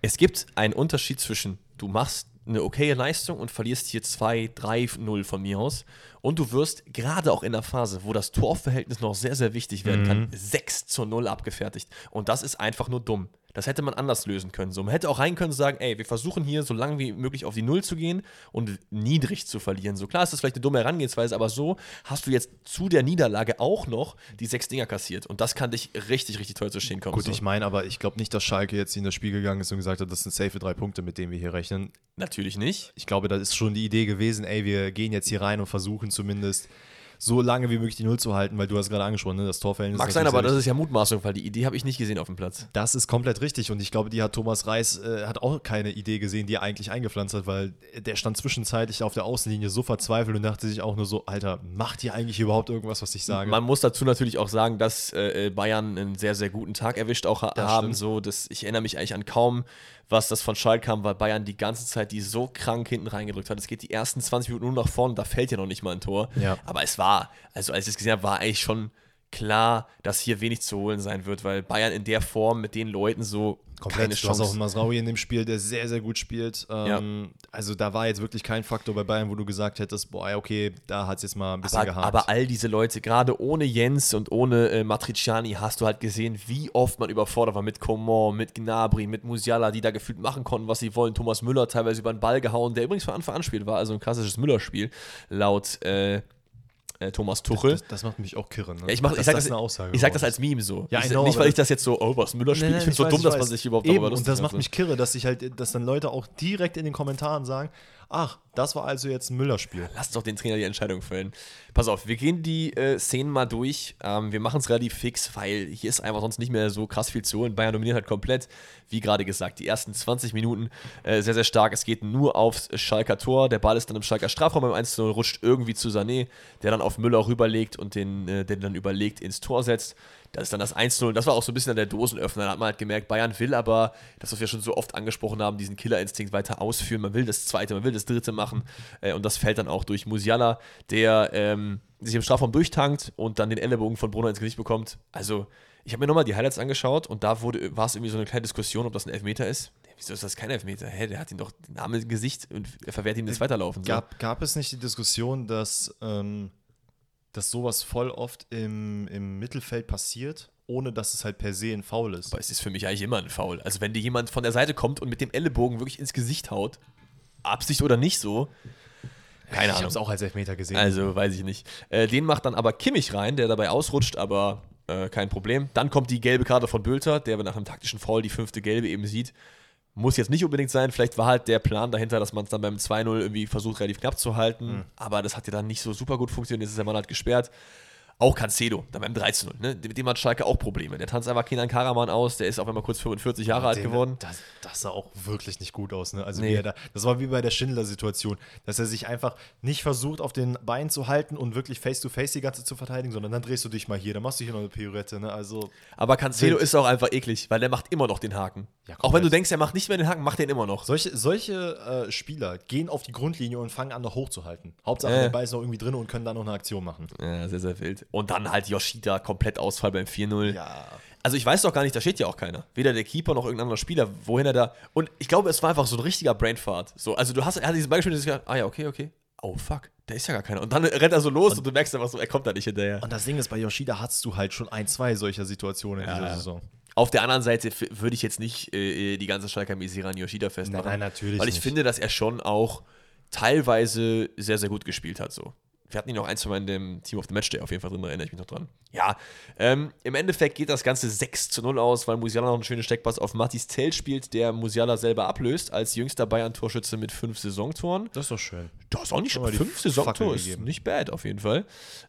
Speaker 1: es gibt einen Unterschied zwischen, du machst eine okaye Leistung und verlierst hier 2, 3, 0 von mir aus. Und du wirst gerade auch in der Phase, wo das Torverhältnis noch sehr, sehr wichtig werden kann, 6 zu 0 abgefertigt. Und das ist einfach nur dumm. Das hätte man anders lösen können. So, man hätte auch rein können und sagen, ey, wir versuchen hier so lange wie möglich auf die Null zu gehen und niedrig zu verlieren. So klar ist das vielleicht eine dumme Herangehensweise, aber so hast du jetzt zu der Niederlage auch noch die sechs Dinger kassiert. Und das kann dich richtig, richtig teuer zu stehen kommen.
Speaker 2: Gut,
Speaker 1: so.
Speaker 2: ich meine aber, ich glaube nicht, dass Schalke jetzt in das Spiel gegangen ist und gesagt hat, das sind safe drei Punkte, mit denen wir hier rechnen.
Speaker 1: Natürlich nicht.
Speaker 2: ich glaube, das ist schon die Idee gewesen, ey, wir gehen jetzt hier rein und versuchen zumindest so lange wie möglich die Null zu halten, weil du hast gerade angesprochen, ne, das Torverhältnis
Speaker 1: Mag sein, aber das ist ja Mutmaßung, weil die Idee habe ich nicht gesehen auf dem Platz.
Speaker 2: Das ist komplett richtig und ich glaube, die hat Thomas Reis äh, hat auch keine Idee gesehen, die er eigentlich eingepflanzt hat, weil der stand zwischenzeitlich auf der Außenlinie so verzweifelt und dachte sich auch nur so, Alter, macht ihr eigentlich überhaupt irgendwas, was ich sage?
Speaker 1: Man muss dazu natürlich auch sagen, dass äh, Bayern einen sehr, sehr guten Tag erwischt auch ha
Speaker 2: Das
Speaker 1: haben.
Speaker 2: stimmt.
Speaker 1: So, dass ich erinnere mich eigentlich an kaum, was das von Schalke kam, weil Bayern die ganze Zeit die so krank hinten reingedrückt hat. Es geht die ersten 20 Minuten nur nach vorne, da fällt ja noch nicht mal ein Tor.
Speaker 2: Ja.
Speaker 1: Aber es war, also als ich es gesehen habe, war eigentlich schon klar, dass hier wenig zu holen sein wird, weil Bayern in der Form mit den Leuten so
Speaker 2: Komplett.
Speaker 1: keine
Speaker 2: du hast auch
Speaker 1: Chance.
Speaker 2: Masraui in dem Spiel, der sehr, sehr gut spielt. Ähm, Also da war jetzt wirklich kein Faktor bei Bayern, wo du gesagt hättest, boah, ja, okay, da hat es jetzt mal ein bisschen
Speaker 1: Aber,
Speaker 2: gehakt.
Speaker 1: aber all diese Leute, gerade ohne Jens und ohne äh, Matriciani, hast du halt gesehen, wie oft man überfordert war mit Coman, mit Gnabry, mit Musiala, die da gefühlt machen konnten, was sie wollen. Thomas Müller teilweise über den Ball gehauen, der übrigens von Anfang an spielt, war also ein klassisches Müller-Spiel, laut äh, äh, Thomas Tuchel.
Speaker 2: das, das macht mich auch kirren. Ne?
Speaker 1: Ja, ich, mach, ich sag das,
Speaker 2: eine Aussage
Speaker 1: ich sag das als Meme so.
Speaker 2: Ja,
Speaker 1: ich,
Speaker 2: know,
Speaker 1: nicht, weil ich das jetzt so, oh, was Müller spielt.
Speaker 2: Nein, nein,
Speaker 1: ich finde es so
Speaker 2: weiß,
Speaker 1: dumm,
Speaker 2: ich
Speaker 1: dass man sich überhaupt
Speaker 2: Eben,
Speaker 1: darüber lustig
Speaker 2: Und das
Speaker 1: macht,
Speaker 2: mich kirre, dass sich halt, dass dann Leute auch direkt in den Kommentaren sagen, ach, das war also jetzt ein Müller-Spiel.
Speaker 1: Lass doch den Trainer die Entscheidung fällen. Pass auf, wir gehen die äh, Szenen mal durch. Ähm, wir machen es relativ fix, weil hier ist einfach sonst nicht mehr so krass viel zu holen. Bayern dominiert halt komplett, wie gerade gesagt, die ersten 20 Minuten äh, sehr, sehr stark. Es geht nur aufs Schalker Tor. Der Ball ist dann im Schalker Strafraum beim 1 0 rutscht irgendwie zu Sané, der dann auf Müller rüberlegt und den, äh, den dann überlegt ins Tor setzt. Das ist dann das 1-0. Das war auch so ein bisschen der Dosenöffner. Da hat man halt gemerkt, Bayern will aber, das, was wir schon so oft angesprochen haben, diesen Killerinstinkt weiter ausführen. Man will das zweite, man will das dritte machen. Äh, und das fällt dann auch durch Musiala, der ähm, sich im Strafraum durchtankt und dann den Ellenbogen von Brunner ins Gesicht bekommt. Also, ich habe mir nochmal die Highlights angeschaut und da wurde, war es irgendwie so eine kleine Diskussion, ob das ein Elfmeter ist. Wieso ist das kein Elfmeter? Hä, der hat ihn doch den Arm im Gesicht und er verwehrt ihm das Weiterlaufen. So.
Speaker 2: Gab, gab es nicht die Diskussion, dass, ähm, dass sowas voll oft im, im Mittelfeld passiert, ohne dass es halt per se ein Foul ist?
Speaker 1: Aber es ist für mich eigentlich immer ein Foul. Also wenn dir jemand von der Seite kommt und mit dem Ellenbogen wirklich ins Gesicht haut, Absicht oder nicht so, keine
Speaker 2: ich
Speaker 1: Ahnung.
Speaker 2: habe es auch als Elfmeter gesehen.
Speaker 1: Also weiß ich nicht. Äh, den macht dann aber Kimmich rein, der dabei ausrutscht, aber äh, kein Problem. Dann kommt die gelbe Karte von Bülter, der nach einem taktischen Foul die fünfte gelbe eben sieht. Muss jetzt nicht unbedingt sein. Vielleicht war halt der Plan dahinter, dass man es dann beim 2-0 irgendwie versucht, relativ knapp zu halten.
Speaker 2: Mhm.
Speaker 1: Aber das hat ja dann nicht so super gut funktioniert. Jetzt ist der Mann halt gesperrt. Auch Cancelo, dann beim 13-0. Ne? Mit dem hat Schalke auch Probleme. Der tanzt einfach Kenan Karaman aus. Der ist auf einmal kurz 45 Jahre alt
Speaker 2: Den-
Speaker 1: geworden.
Speaker 2: Das, das sah auch wirklich nicht gut aus. Ne? Also
Speaker 1: Nee.
Speaker 2: da, das war wie bei der Schindler-Situation, dass er sich einfach nicht versucht, auf den Beinen zu halten und wirklich face-to-face die ganze Zeit zu verteidigen, sondern dann drehst du dich mal hier, dann machst du hier noch eine Pirouette. Ne? Also
Speaker 1: Aber Cancelo ist auch einfach eklig, weil der macht immer noch den Haken.
Speaker 2: Ja,
Speaker 1: auch wenn du denkst, er macht nicht mehr den Haken, macht er ihn immer noch.
Speaker 2: solche, solche äh, Spieler gehen auf die Grundlinie und fangen an, noch hochzuhalten. Hauptsache,
Speaker 1: Äh.
Speaker 2: der Ball ist noch irgendwie drin und können dann noch eine Aktion machen.
Speaker 1: Ja, sehr, sehr wild. Und dann halt Yoshida, komplett Ausfall beim 4-0.
Speaker 2: Ja.
Speaker 1: Also ich weiß doch gar nicht, da steht ja auch keiner. Weder der Keeper noch irgendein anderer Spieler, wohin er da. Und ich glaube, es war einfach so ein richtiger Brainfart. So, also du hast, er hat diesen Ball gespielt und gedacht, ah ja, okay, okay. Oh fuck, da ist ja gar keiner. Und dann rennt er so los und, du merkst einfach so, er kommt da nicht hinterher.
Speaker 2: Und das Ding ist, bei Yoshida hast du halt schon ein, zwei solcher Situationen in
Speaker 1: Ja,
Speaker 2: dieser
Speaker 1: ja. Auf der anderen Seite würde ich jetzt nicht äh, die ganze Schalker Misere an Yoshida festmachen.
Speaker 2: Nein, nein, natürlich
Speaker 1: Weil ich
Speaker 2: nicht.
Speaker 1: finde, dass er schon auch teilweise sehr, sehr gut gespielt hat. So. Wir hatten ihn auch ein, zwei Mal in dem Team of the Matchday auf jeden Fall drin, da erinnere ich mich noch dran. Ja, ähm, im Endeffekt geht das Ganze 6 zu 0 aus, weil Musiala noch einen schönen Steckpass auf Matis Tell spielt, der Musiala selber ablöst, als jüngster Bayern-Torschütze mit fünf Saisontoren.
Speaker 2: Das ist doch schön.
Speaker 1: Das ist auch nicht
Speaker 2: Schon
Speaker 1: fünf Saisontore, ist
Speaker 2: gegeben.
Speaker 1: nicht bad auf jeden Fall.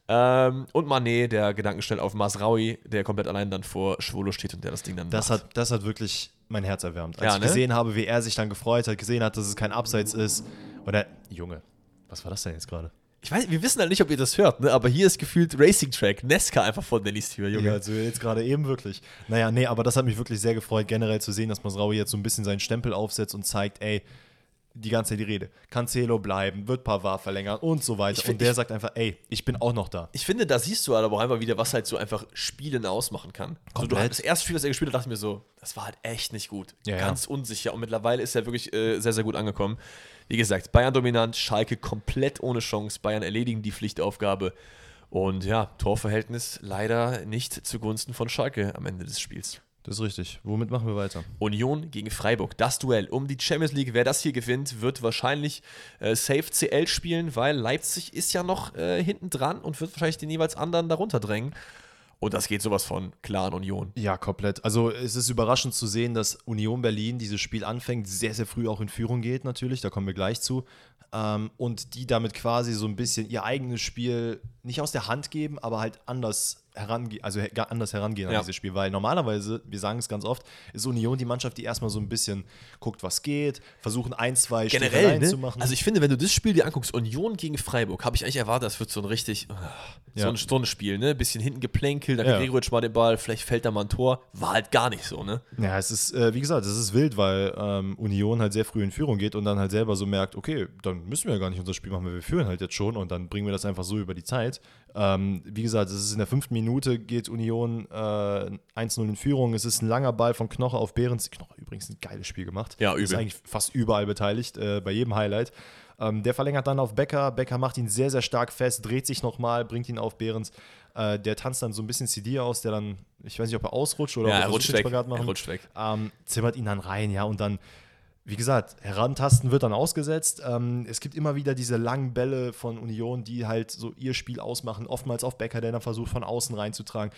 Speaker 1: Ähm, und Mané, der gedankenschnell auf Masraui, der komplett allein dann vor Schwolo steht und der das Ding dann
Speaker 2: Das
Speaker 1: macht.
Speaker 2: hat, das hat wirklich mein Herz erwärmt. Als
Speaker 1: Ja,
Speaker 2: ich
Speaker 1: ne?
Speaker 2: gesehen habe, wie er sich dann gefreut hat, gesehen hat, dass es kein Abseits ist. Oder, Junge, was war das denn jetzt gerade?
Speaker 1: Ich weiß, wir wissen halt nicht, ob ihr das hört, ne? aber hier ist gefühlt Racing Track, Nesca einfach vor Dennis Tür, Junge.
Speaker 2: Ja, also jetzt gerade eben wirklich. Naja, nee, aber das hat mich wirklich sehr gefreut, generell zu sehen, dass Masraui jetzt so ein bisschen seinen Stempel aufsetzt und zeigt, ey, die ganze Zeit die Rede. Cancelo bleiben, wird Pavard verlängern und so weiter.
Speaker 1: Find-
Speaker 2: und der
Speaker 1: ich-
Speaker 2: sagt einfach, ey, ich bin auch noch da.
Speaker 1: Ich finde, da siehst du halt aber auch einfach wieder, was halt so einfach Spielen ausmachen kann. Also du,
Speaker 2: Komplett.
Speaker 1: das erste Spiel, das er gespielt hat, dachte ich mir so, das war halt echt nicht gut.
Speaker 2: Ja, ja.
Speaker 1: Ganz unsicher. Und mittlerweile ist er wirklich äh, sehr, sehr gut angekommen. Wie gesagt, Bayern dominant, Schalke komplett ohne Chance. Bayern erledigen die Pflichtaufgabe. Und ja, Torverhältnis leider nicht zugunsten von Schalke am Ende des Spiels.
Speaker 2: Das ist richtig. Womit machen wir weiter?
Speaker 1: Union gegen Freiburg. Das Duell um die Champions League. Wer das hier gewinnt, wird wahrscheinlich äh, Safe CL spielen, weil Leipzig ist ja noch äh, hinten dran und wird wahrscheinlich den jeweils anderen darunter drängen. Und das geht sowas von klar an Union.
Speaker 2: Ja, komplett. Also es ist überraschend zu sehen, dass Union Berlin dieses Spiel anfängt, sehr, sehr früh auch in Führung geht natürlich, da kommen wir gleich zu. Ähm, und die damit quasi so ein bisschen ihr eigenes Spiel nicht aus der Hand geben, aber halt anders herangehen, also anders herangehen
Speaker 1: Ja.
Speaker 2: an dieses Spiel. Weil normalerweise, wir sagen es ganz oft, ist Union die Mannschaft, die erstmal so ein bisschen guckt, was geht, versuchen ein, zwei
Speaker 1: Generell, ne?
Speaker 2: zu machen.
Speaker 1: Also ich finde, wenn du das Spiel dir anguckst, Union gegen Freiburg, habe ich eigentlich erwartet, das wird so ein richtig, ah, so,
Speaker 2: Ja.
Speaker 1: ein, so ein Spiel, ne? Bisschen hinten geplänkelt, dann
Speaker 2: Ja.
Speaker 1: kriegt mal den Ball, vielleicht fällt da mal ein Tor. War halt gar nicht so, ne?
Speaker 2: Ja, es ist, äh, wie gesagt, es ist wild, weil ähm, Union halt sehr früh in Führung geht und dann halt selber so merkt, okay, dann müssen wir ja gar nicht unser Spiel machen, weil wir führen halt jetzt schon und dann bringen wir das einfach so über die Zeit. Ähm, wie gesagt, es ist in der fünften Minute geht Union äh, 1-0 in Führung. Es ist ein langer Ball von Knoche auf Behrens. Knoche übrigens ein geiles Spiel gemacht.
Speaker 1: Ja,
Speaker 2: Ist
Speaker 1: übel.
Speaker 2: eigentlich fast überall beteiligt, äh, bei jedem Highlight. Ähm, der verlängert dann auf Becker. Becker macht ihn sehr, sehr stark fest, dreht sich nochmal, bringt ihn auf Behrens. Äh, der tanzt dann so ein bisschen CD aus, der dann, ich weiß nicht, ob er ausrutscht oder
Speaker 1: Ja,
Speaker 2: ob
Speaker 1: er rutscht weg.
Speaker 2: Spagat
Speaker 1: Er
Speaker 2: machen
Speaker 1: rutscht weg.
Speaker 2: ähm, zimmert ihn dann rein, ja, und dann, wie gesagt, Herantasten wird dann ausgesetzt. Ähm, es gibt immer wieder diese langen Bälle von Union, die halt so ihr Spiel ausmachen. Oftmals auf Becker, der dann versucht, von außen reinzutragen.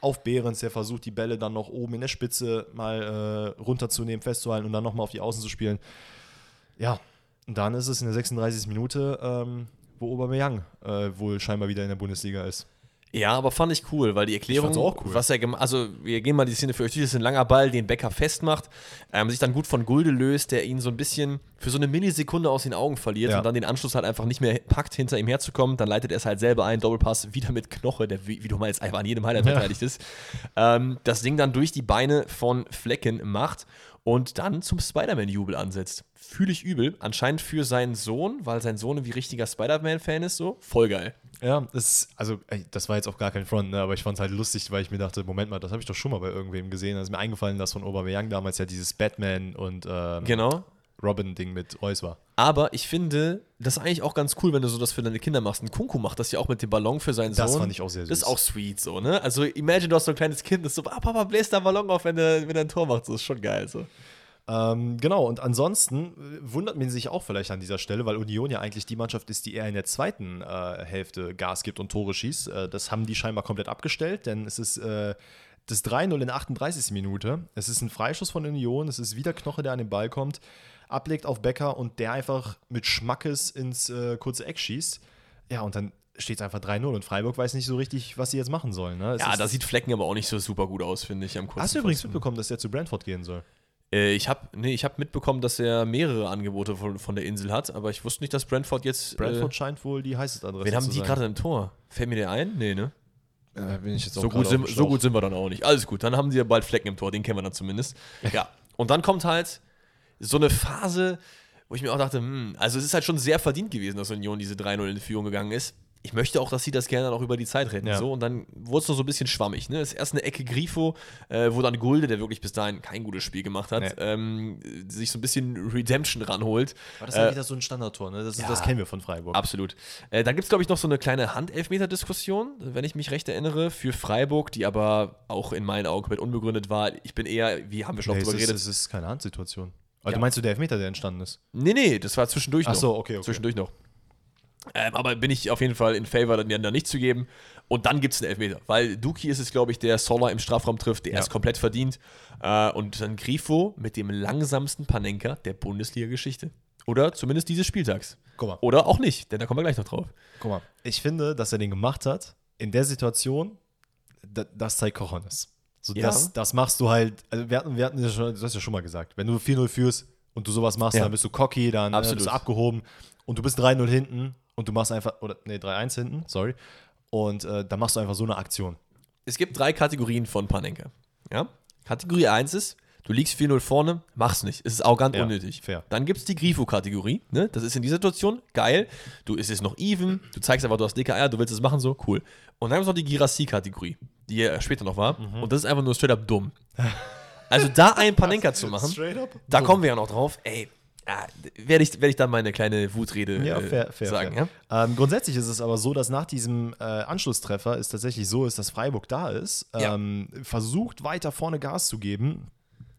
Speaker 2: Auf Behrens, der versucht, die Bälle dann noch oben in der Spitze mal äh, runterzunehmen, festzuhalten und dann nochmal auf die Außen zu spielen. Ja, und dann ist es in der 36. Minute, ähm, wo Aubameyang äh, wohl scheinbar wieder in der Bundesliga ist.
Speaker 1: Ja, aber fand ich cool, weil die Erklärung,
Speaker 2: auch cool.
Speaker 1: was er gemacht also wir gehen mal die Szene für euch durch, das ist ein langer Ball, den Becker festmacht, ähm, sich dann gut von Gulde löst, der ihn so ein bisschen für so eine Millisekunde aus den Augen verliert
Speaker 2: Ja.
Speaker 1: und dann den Anschluss halt einfach nicht mehr packt, hinter ihm herzukommen. Dann leitet er es halt selber ein, Doppelpass, wieder mit Knoche, der wie, wie du meinst, einfach an jedem Highlight
Speaker 2: Ja.
Speaker 1: beteiligt ist. Ähm, das Ding dann durch die Beine von Flecken macht und dann zum Spider-Man-Jubel ansetzt. Fühle ich übel. Anscheinend für seinen Sohn, weil sein Sohn ein wie richtiger Spider-Man-Fan ist, so. Voll geil.
Speaker 2: Ja, das, also, ey, das war jetzt auch gar kein Front, ne? aber ich fand es halt lustig, weil ich mir dachte, Moment mal, das habe ich doch schon mal bei irgendwem gesehen. Da ist mir eingefallen, dass von Aubameyang damals ja dieses Batman und ähm,
Speaker 1: Genau.
Speaker 2: Robin-Ding mit Reus war.
Speaker 1: Aber ich finde, das ist eigentlich auch ganz cool, wenn du so das für deine Kinder machst. Ein Kunku macht das ja auch mit dem Ballon für seinen
Speaker 2: Das
Speaker 1: Sohn.
Speaker 2: fand ich auch sehr
Speaker 1: Das ist
Speaker 2: süß.
Speaker 1: auch sweet so, ne? Also imagine, du hast so ein kleines Kind, das so, ah, Papa, bläst da Ballon auf, wenn er, wenn er ein Tor macht. So ist schon geil so.
Speaker 2: Ähm, genau, und ansonsten äh, wundert man sich auch vielleicht an dieser Stelle, weil Union ja eigentlich die Mannschaft ist, die eher in der zweiten äh, Hälfte Gas gibt und Tore schießt. Äh, das haben die scheinbar komplett abgestellt, denn es ist äh, das 3-0 in der 38. Minute. Es ist ein Freischuss von Union, es ist wieder Knoche, der an den Ball kommt, ablegt auf Becker und der einfach mit Schmackes ins äh, kurze Eck schießt. Ja, und dann steht es einfach 3-0 und Freiburg weiß nicht so richtig, was sie jetzt machen sollen. Ne?
Speaker 1: Ja, da sieht Flecken aber auch nicht so super gut aus, finde ich,
Speaker 2: Hast du übrigens mitbekommen, dass er zu Brentford gehen soll?
Speaker 1: Äh, ich habe nee, ich hab mitbekommen, dass er mehrere Angebote von, von der Insel hat, aber ich wusste nicht, dass Brentford jetzt.
Speaker 2: Brentford
Speaker 1: Äh,
Speaker 2: scheint wohl die heißeste Adresse
Speaker 1: wen haben
Speaker 2: zu
Speaker 1: die
Speaker 2: sein.
Speaker 1: gerade im Tor? Fällt mir der ein? Nee, ne?
Speaker 2: Äh, bin ich jetzt
Speaker 1: So gut, sind, so gut sind wir dann auch nicht. Alles gut, dann haben sie ja bald Flecken im Tor, den kennen wir dann zumindest. Ja, und dann kommt halt so eine Phase, wo ich mir auch dachte, hm, also es ist halt schon sehr verdient gewesen, dass Union diese 3-0 in die Führung gegangen ist. Ich möchte auch, dass sie das gerne noch über die Zeit retten.
Speaker 2: Ja.
Speaker 1: So, und dann wurde es noch so ein bisschen schwammig. Ne? Es ist erst eine Ecke Grifo, äh, wo dann Gulde, der wirklich bis dahin kein gutes Spiel gemacht hat,
Speaker 2: Nee.
Speaker 1: ähm, sich so ein bisschen Redemption ranholt.
Speaker 2: War das ja
Speaker 1: Äh,
Speaker 2: wieder so ein Standardtor, ne? Das, ist,
Speaker 1: ja.
Speaker 2: das kennen wir von Freiburg.
Speaker 1: Absolut. Äh, dann gibt es, glaube ich, noch so eine kleine Handelfmeter-Diskussion, wenn ich mich recht erinnere, für Freiburg, die aber auch in meinen Augen komplett unbegründet war. Ich bin eher, wie haben wir schon
Speaker 2: Nee,
Speaker 1: auch
Speaker 2: es,
Speaker 1: drüber
Speaker 2: ist,
Speaker 1: geredet?
Speaker 2: es ist keine Handsituation. Also
Speaker 1: Ja.
Speaker 2: du meinst du der Elfmeter, der entstanden ist?
Speaker 1: Nee, nee, das war zwischendurch
Speaker 2: Ach
Speaker 1: noch.
Speaker 2: so, okay, okay.
Speaker 1: Zwischendurch noch. Ähm, aber bin ich auf jeden Fall in Favor, den da nicht zu geben. Und dann gibt es einen Elfmeter, weil Duki ist es, glaube ich, der Sola im Strafraum trifft, der
Speaker 2: Ja.
Speaker 1: ist komplett verdient. Äh, und dann Grifo mit dem langsamsten Panenka der Bundesliga-Geschichte. Oder zumindest dieses Spieltags.
Speaker 2: Guck mal,
Speaker 1: Oder auch nicht, denn da kommen wir gleich noch drauf.
Speaker 2: guck mal. Ich finde, dass er den gemacht hat, in der Situation, da, das zeigt Cojones. So,
Speaker 1: Ja.
Speaker 2: das, das machst du halt, also wir hatten, wir hatten ja schon, du hast ja schon mal gesagt, wenn du 4-0 führst und du sowas machst,
Speaker 1: Ja.
Speaker 2: dann bist du cocky, dann
Speaker 1: Absolut.
Speaker 2: bist du abgehoben und du bist 3-0 hinten und du machst einfach, oder nee, 3-1 hinten, sorry, und äh, dann machst du einfach so eine Aktion.
Speaker 1: Es gibt drei Kategorien von Panenka. Ja? Kategorie 1 ist, du liegst 4-0 vorne, mach's nicht. Es ist arrogant
Speaker 2: Ja,
Speaker 1: unnötig.
Speaker 2: fair.
Speaker 1: Dann gibt es die Grifo-Kategorie. Ne? Das ist in dieser Situation geil. Du ist es noch even, du zeigst einfach, du hast dicke Eier, du willst es machen, so cool. Und dann gibt es noch die Girassi-Kategorie, die ja später noch war.
Speaker 2: Mhm.
Speaker 1: Und das ist einfach nur straight up dumm. Also da einen Panenka zu machen, da kommen wir ja noch drauf. Ey, ah, werde ich, werd ich dann meine kleine Wutrede
Speaker 2: Ja,
Speaker 1: äh,
Speaker 2: fair, fair,
Speaker 1: sagen.
Speaker 2: fair.
Speaker 1: Ja?
Speaker 2: Ähm, grundsätzlich ist es aber so, dass nach diesem äh, Anschlusstreffer es tatsächlich so ist, dass Freiburg da ist,
Speaker 1: Ja.
Speaker 2: ähm, versucht weiter vorne Gas zu geben.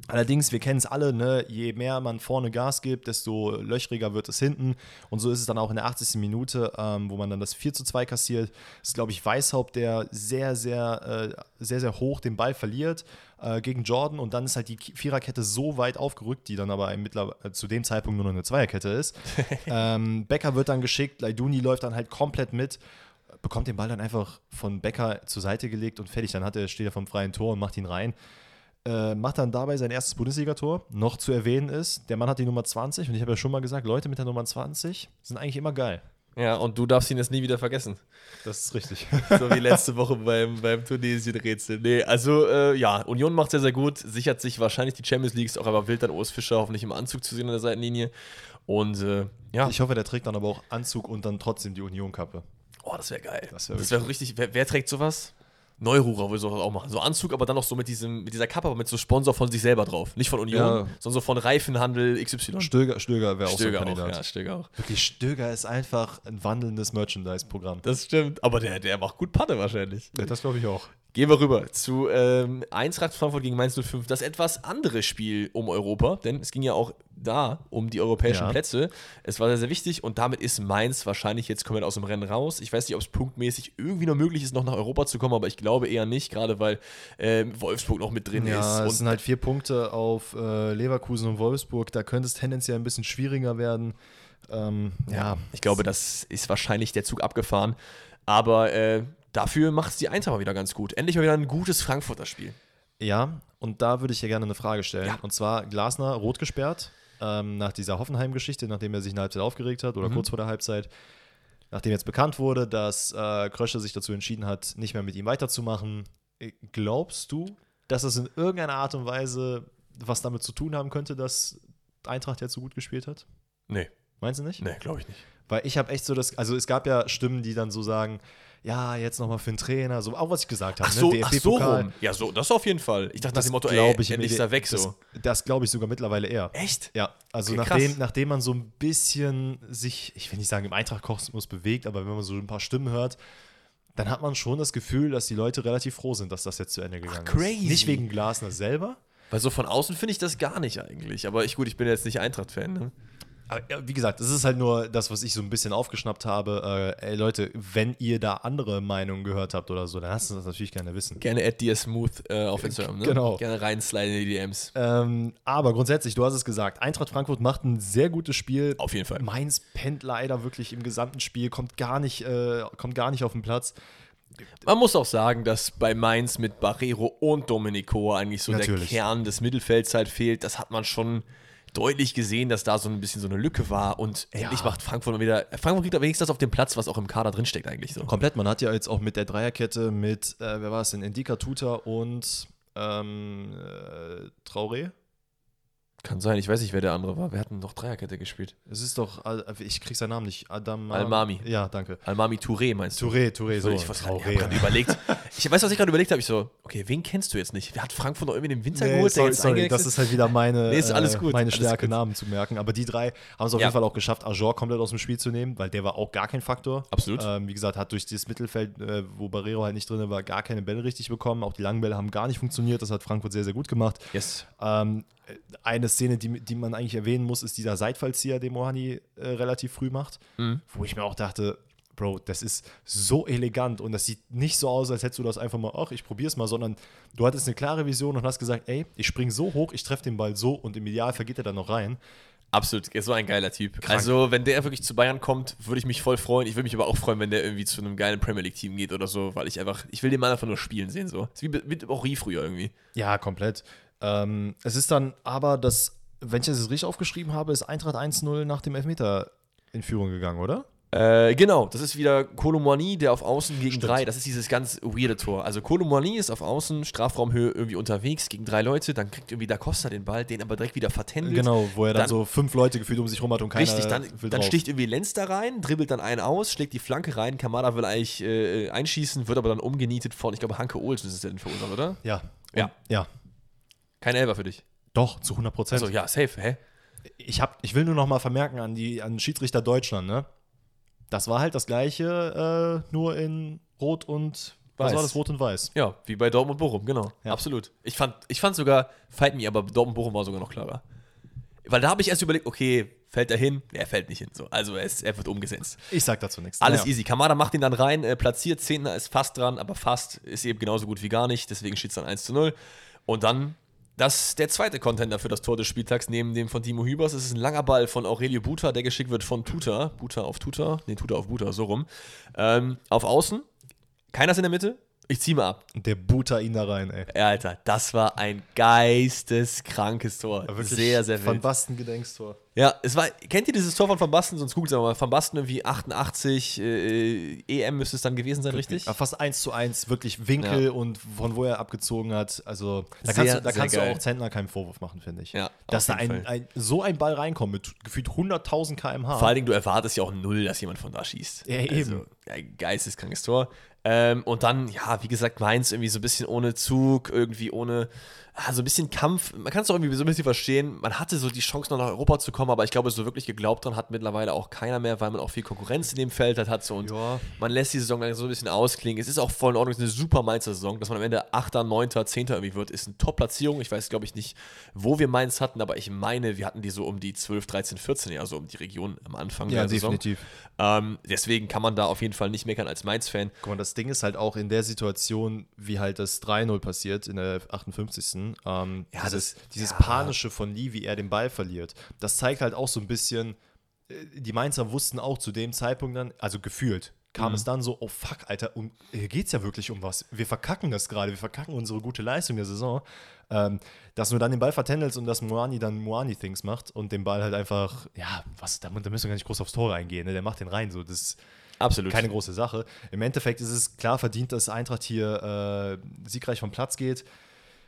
Speaker 2: Allerdings, wir kennen es alle, ne? je mehr man vorne Gas gibt, desto löchriger wird es hinten. Und so ist es dann auch in der 80. Minute, ähm, wo man dann das 4 zu 2 kassiert. Das ist, glaube ich, Weishaupt, der sehr, sehr, äh, sehr, sehr hoch den Ball verliert äh, gegen Jordan. Und dann ist halt die Viererkette so weit aufgerückt, die dann aber äh, zu dem Zeitpunkt nur noch eine Zweierkette ist. ähm, Becker wird dann geschickt, Leiduni läuft dann halt komplett mit, bekommt den Ball dann einfach von Becker zur Seite gelegt und fertig. Dann hat er, steht er vom freien Tor und macht ihn rein. Äh, macht dann dabei sein erstes Bundesligator. Noch zu erwähnen ist, der Mann hat die Nummer 20 und ich habe ja schon mal gesagt, Leute mit der Nummer 20 sind eigentlich immer geil.
Speaker 1: Ja, und du darfst ihn jetzt nie wieder vergessen.
Speaker 2: Das ist richtig.
Speaker 1: So wie letzte Woche beim, beim Tunesien-Rätsel. Nee, also äh, ja, Union macht sehr, sehr gut, sichert sich wahrscheinlich die Champions Leagues, auch aber wild dann Urs Fischer hoffentlich im Anzug zu sehen an der Seitenlinie. Und äh, ja,
Speaker 2: Ich hoffe, der trägt dann aber auch Anzug und dann trotzdem die Union-Kappe.
Speaker 1: oh, das wäre geil.
Speaker 2: Das wär
Speaker 1: wäre richtig. Wer, wer trägt sowas? Neururer will sowas auch machen. So Anzug, aber dann noch so mit, diesem, mit dieser Kappe, aber mit so Sponsor von sich selber drauf. Nicht von Union,
Speaker 2: Ja.
Speaker 1: sondern so von Reifenhandel XY.
Speaker 2: Stöger, Stöger wäre auch so ein
Speaker 1: Stöger auch,
Speaker 2: Kandidat.
Speaker 1: ja, Stöger auch.
Speaker 2: Wirklich, Stöger ist einfach ein wandelndes Merchandise-Programm.
Speaker 1: Das stimmt. Aber der, der macht gut Patte wahrscheinlich.
Speaker 2: Das glaube ich auch.
Speaker 1: Gehen wir rüber zu ähm, Eintracht Frankfurt gegen Mainz 05. Das etwas andere Spiel um Europa, denn es ging ja auch da um die europäischen
Speaker 2: Ja.
Speaker 1: Plätze. Es war sehr, sehr wichtig und damit ist Mainz wahrscheinlich jetzt komplett aus dem Rennen raus. Ich weiß nicht, ob es punktmäßig irgendwie noch möglich ist, noch nach Europa zu kommen, aber ich glaube eher nicht, gerade weil ähm, Wolfsburg noch mit drin
Speaker 2: Ja,
Speaker 1: ist.
Speaker 2: es sind halt vier Punkte auf äh, Leverkusen und Wolfsburg. Da könnte es tendenziell ein bisschen schwieriger werden. Ähm, ja,
Speaker 1: Ich glaube, das ist wahrscheinlich der Zug abgefahren. Aber äh, dafür macht es die Eintracht mal wieder ganz gut. Endlich mal wieder ein gutes Frankfurter Spiel.
Speaker 2: Ja, und da würde ich ja gerne eine Frage stellen.
Speaker 1: Ja.
Speaker 2: Und zwar Glasner rot gesperrt ähm, nach dieser Hoffenheim-Geschichte, nachdem er sich in der Halbzeit aufgeregt hat oder
Speaker 1: Mhm.
Speaker 2: kurz vor der Halbzeit. Nachdem jetzt bekannt wurde, dass äh, Krösche sich dazu entschieden hat, nicht mehr mit ihm weiterzumachen, äh, glaubst du, dass es in irgendeiner Art und Weise was damit zu tun haben könnte, dass Eintracht jetzt so gut gespielt hat?
Speaker 1: Nee,
Speaker 2: Meinst du nicht?
Speaker 1: nee, glaube ich nicht.
Speaker 2: Weil ich habe echt so das, also es gab ja Stimmen, die dann so sagen, ja, jetzt nochmal für einen Trainer, so auch was ich gesagt habe,
Speaker 1: Ach so,
Speaker 2: ne?
Speaker 1: ach so rum. Ja, so, das auf jeden Fall. Ich dachte nach
Speaker 2: Das
Speaker 1: dem Motto, ey,
Speaker 2: glaube ich
Speaker 1: endlich ist er weg
Speaker 2: das,
Speaker 1: so.
Speaker 2: Das glaube ich sogar mittlerweile eher.
Speaker 1: Echt?
Speaker 2: Ja, also
Speaker 1: Okay,
Speaker 2: nachdem,
Speaker 1: krass.
Speaker 2: nachdem man so ein bisschen sich, ich will nicht sagen im Eintracht-Kosmos bewegt, aber wenn man so ein paar Stimmen hört, dann hat man schon das Gefühl, dass die Leute relativ froh sind, dass das jetzt zu Ende gegangen
Speaker 1: crazy.
Speaker 2: ist. Nicht wegen Glasner selber,
Speaker 1: Weil so von außen finde ich das gar nicht eigentlich. Aber ich, gut, ich bin jetzt nicht Eintracht-Fan. Ne?
Speaker 2: Wie gesagt, das ist halt nur das, was ich so ein bisschen aufgeschnappt habe. Äh, ey Leute, wenn ihr da andere Meinungen gehört habt oder so, dann lasst uns das natürlich gerne wissen.
Speaker 1: Gerne at Smooth äh, auf Instagram. Ne?
Speaker 2: Genau.
Speaker 1: Gerne reinsliden in die DMs.
Speaker 2: Ähm, aber grundsätzlich, du hast es gesagt, Eintracht Frankfurt macht ein sehr gutes Spiel.
Speaker 1: Auf jeden Fall.
Speaker 2: Mainz pennt leider wirklich im gesamten Spiel, kommt gar nicht, äh, kommt gar nicht auf den Platz.
Speaker 1: Man muss auch sagen, dass bei Mainz mit Barrero und Domenico eigentlich so
Speaker 2: Natürlich.
Speaker 1: der Kern des Mittelfelds halt fehlt. Das hat man schon deutlich gesehen, dass da so ein bisschen so eine Lücke war. Und endlich macht Frankfurt mal wieder. Frankfurt kriegt aber wenigstens das auf den Platz, was auch im Kader drinsteckt, eigentlich so.
Speaker 2: Komplett, man hat ja jetzt auch mit der Dreierkette mit, äh, wer war es denn, Indika Tuta und ähm, äh, Traoré.
Speaker 1: Kann sein, ich weiß nicht, wer der andere war. Wir hatten noch Dreierkette gespielt.
Speaker 2: Es ist doch, ich krieg seinen Namen nicht, Adam
Speaker 1: Almami.
Speaker 2: Ja, danke.
Speaker 1: Almami Touré meinst du?
Speaker 2: Touré, Touré, so.
Speaker 1: ich was ich gerade überlegt. Ich weiß, was ich gerade überlegt habe. Ich so, okay, wen kennst du jetzt nicht? Wer hat Frankfurt noch irgendwie den Winter
Speaker 2: Nee,
Speaker 1: geholt?
Speaker 2: sorry,
Speaker 1: jetzt
Speaker 2: sorry, das ist halt wieder meine,
Speaker 1: Nee, ist alles
Speaker 2: äh,
Speaker 1: gut,
Speaker 2: meine
Speaker 1: alles
Speaker 2: Stärke. Namen zu merken. Aber die drei haben es auf
Speaker 1: Ja.
Speaker 2: jeden Fall auch geschafft, Ajor komplett aus dem Spiel zu nehmen, weil der war auch gar kein Faktor.
Speaker 1: Absolut.
Speaker 2: Ähm, wie gesagt, hat durch dieses Mittelfeld, äh, wo Barrero halt nicht drin war, gar keine Bälle richtig bekommen. Auch die langen Bälle haben gar nicht funktioniert. Das hat Frankfurt sehr, sehr gut gemacht.
Speaker 1: Yes.
Speaker 2: Ähm, äh, eine Szene, die, die man eigentlich erwähnen muss, ist dieser Seitfallzieher, den Mohani äh, relativ früh macht,
Speaker 1: Mhm.
Speaker 2: wo ich mir auch dachte, Bro, das ist so elegant und das sieht nicht so aus, als hättest du das einfach mal, ach, ich probier's mal, sondern du hattest eine klare Vision und hast gesagt, ey, ich spring so hoch, ich treffe den Ball so und im Idealfall geht er dann noch rein.
Speaker 1: Absolut, so ein geiler Typ. Also, wenn der wirklich zu Bayern kommt, würde ich mich voll freuen. Ich würde mich aber auch freuen, wenn der irgendwie zu einem geilen Premier League-Team geht oder so, weil ich einfach, ich will den Mann einfach nur spielen sehen. So. Das ist wie mit Ori früher irgendwie.
Speaker 2: Ja, komplett. Ähm, es ist dann aber das, wenn ich das jetzt richtig aufgeschrieben habe, ist Eintracht 1-0 nach dem Elfmeter in Führung gegangen, oder?
Speaker 1: Äh, genau, das ist wieder Kolomani, der auf Außen gegen
Speaker 2: Stimmt.
Speaker 1: drei. Das ist dieses ganz weirde Tor. Also Kolomani ist auf Außen, Strafraumhöhe irgendwie unterwegs gegen drei Leute, dann kriegt irgendwie Da Costa den Ball, den aber direkt wieder vertändelt.
Speaker 2: Genau, wo er dann,
Speaker 1: Dann-
Speaker 2: so fünf Leute gefühlt um sich rum hat und keiner
Speaker 1: Richtig, dann,
Speaker 2: will
Speaker 1: dann
Speaker 2: drauf.
Speaker 1: sticht irgendwie Lenz da rein, dribbelt dann einen aus, schlägt die Flanke rein, Kamada will eigentlich äh, einschießen, wird aber dann umgenietet von, ich glaube, Hanke Olsen ist es denn verursacht, oder?
Speaker 2: Ja.
Speaker 1: Ja.
Speaker 2: Ja.
Speaker 1: Kein Elfer für dich.
Speaker 2: Doch, zu 100 Prozent.
Speaker 1: Also ja, safe, hä?
Speaker 2: ich, hab, ich will nur noch mal vermerken an die an Schiedsrichter Deutschland, ne? Das war halt das gleiche, äh, nur in Rot und was
Speaker 1: Weiß.
Speaker 2: war das? Rot und Weiß.
Speaker 1: Ja, wie bei Dortmund Bochum, genau.
Speaker 2: Ja.
Speaker 1: Absolut. Ich fand, ich fand sogar, fight me, aber Dortmund Bochum war sogar noch klarer. Weil da habe ich erst überlegt, okay, fällt er hin? Er fällt nicht hin. So, also er, ist, er wird umgesetzt.
Speaker 2: Ich sag dazu nichts.
Speaker 1: Alles
Speaker 2: Naja.
Speaker 1: easy. Kamada macht ihn dann rein, äh, platziert, Zehntner ist fast dran, aber fast ist eben genauso gut wie gar nicht, deswegen steht es dann 1 zu 0. Und dann das der zweite Contender für das Tor des Spieltags neben dem von Timo Hübers. Es ist ein langer Ball von Aurelio Buta, der geschickt wird von Tuta. Buta auf Tuta, nee, Tuta auf Buta, so rum. Ähm, auf Außen, keiner ist in der Mitte. Ich ziehe mal ab.
Speaker 2: Der Butter ihn da rein, ey.
Speaker 1: Ja, Alter, das war ein geisteskrankes Tor. sehr, sehr
Speaker 2: Van
Speaker 1: wild.
Speaker 2: Basten Gedenkstor.
Speaker 1: Ja, es war, kennt ihr dieses Tor von Van Basten? Sonst googelt es mal. Van Basten irgendwie 88, äh, EM müsste es dann gewesen sein, richtig?
Speaker 2: Ja, fast eins zu eins, wirklich Winkel
Speaker 1: Ja.
Speaker 2: und von wo er abgezogen hat. Also da
Speaker 1: Sehr,
Speaker 2: kannst, du, da kannst du auch Zentner keinen Vorwurf machen, finde ich.
Speaker 1: Ja,
Speaker 2: Dass da ein, ein, so ein Ball reinkommt mit gefühlt 100.000 km/h.
Speaker 1: Vor allen Dingen, du erwartest ja auch null, dass jemand von da schießt.
Speaker 2: Ja, eben.
Speaker 1: Also, ja, geisteskrankes Tor. Ähm, und dann, ja, wie gesagt, Mainz irgendwie so ein bisschen ohne Zug, irgendwie ohne, so ein bisschen Kampf. Man kann es doch irgendwie so ein bisschen verstehen. Man hatte so die Chance, noch nach Europa zu kommen, aber ich glaube, so wirklich geglaubt dran hat mittlerweile auch keiner mehr, weil man auch viel Konkurrenz in dem Feld hat. hat so, und
Speaker 2: Ja.
Speaker 1: man lässt die Saison dann so ein bisschen ausklingen. Es ist auch voll in Ordnung, es ist eine super Mainzer Saison. Dass man am Ende 8., 9., 10. irgendwie wird, ist eine Top-Platzierung. Ich weiß, glaube ich, nicht, wo wir Mainz hatten, aber ich meine, wir hatten die so um die 12, 13, 14, ja, so um die Region am Anfang
Speaker 2: Ja,
Speaker 1: der Saison.
Speaker 2: definitiv.
Speaker 1: Ähm, deswegen kann man da auf jeden Fall nicht meckern als Mainz-Fan.
Speaker 2: Guck mal, das Ding ist halt auch in der Situation, wie halt das 3-0 passiert in der 58. Ähm,
Speaker 1: Ja,
Speaker 2: dieses,
Speaker 1: das-
Speaker 2: dieses
Speaker 1: ja.
Speaker 2: Panische von Lee, wie er den Ball verliert, das zeigt halt auch so ein bisschen, äh, die Mainzer wussten auch zu dem Zeitpunkt dann, also gefühlt, kam
Speaker 1: Mhm.
Speaker 2: es dann so, oh fuck, Alter, um, hier geht es ja wirklich um was. Wir verkacken das gerade, wir verkacken unsere gute Leistung der Saison. Ähm, dass du dann den Ball vertändelst und dass Moani dann Moani-Things macht und den Ball halt einfach, ja, was, da, da müssen wir gar nicht groß aufs Tor reingehen, ne? der macht den rein, so, das ist
Speaker 1: Absolut.
Speaker 2: keine große Sache. Im Endeffekt ist es klar verdient, dass Eintracht hier äh, siegreich vom Platz geht.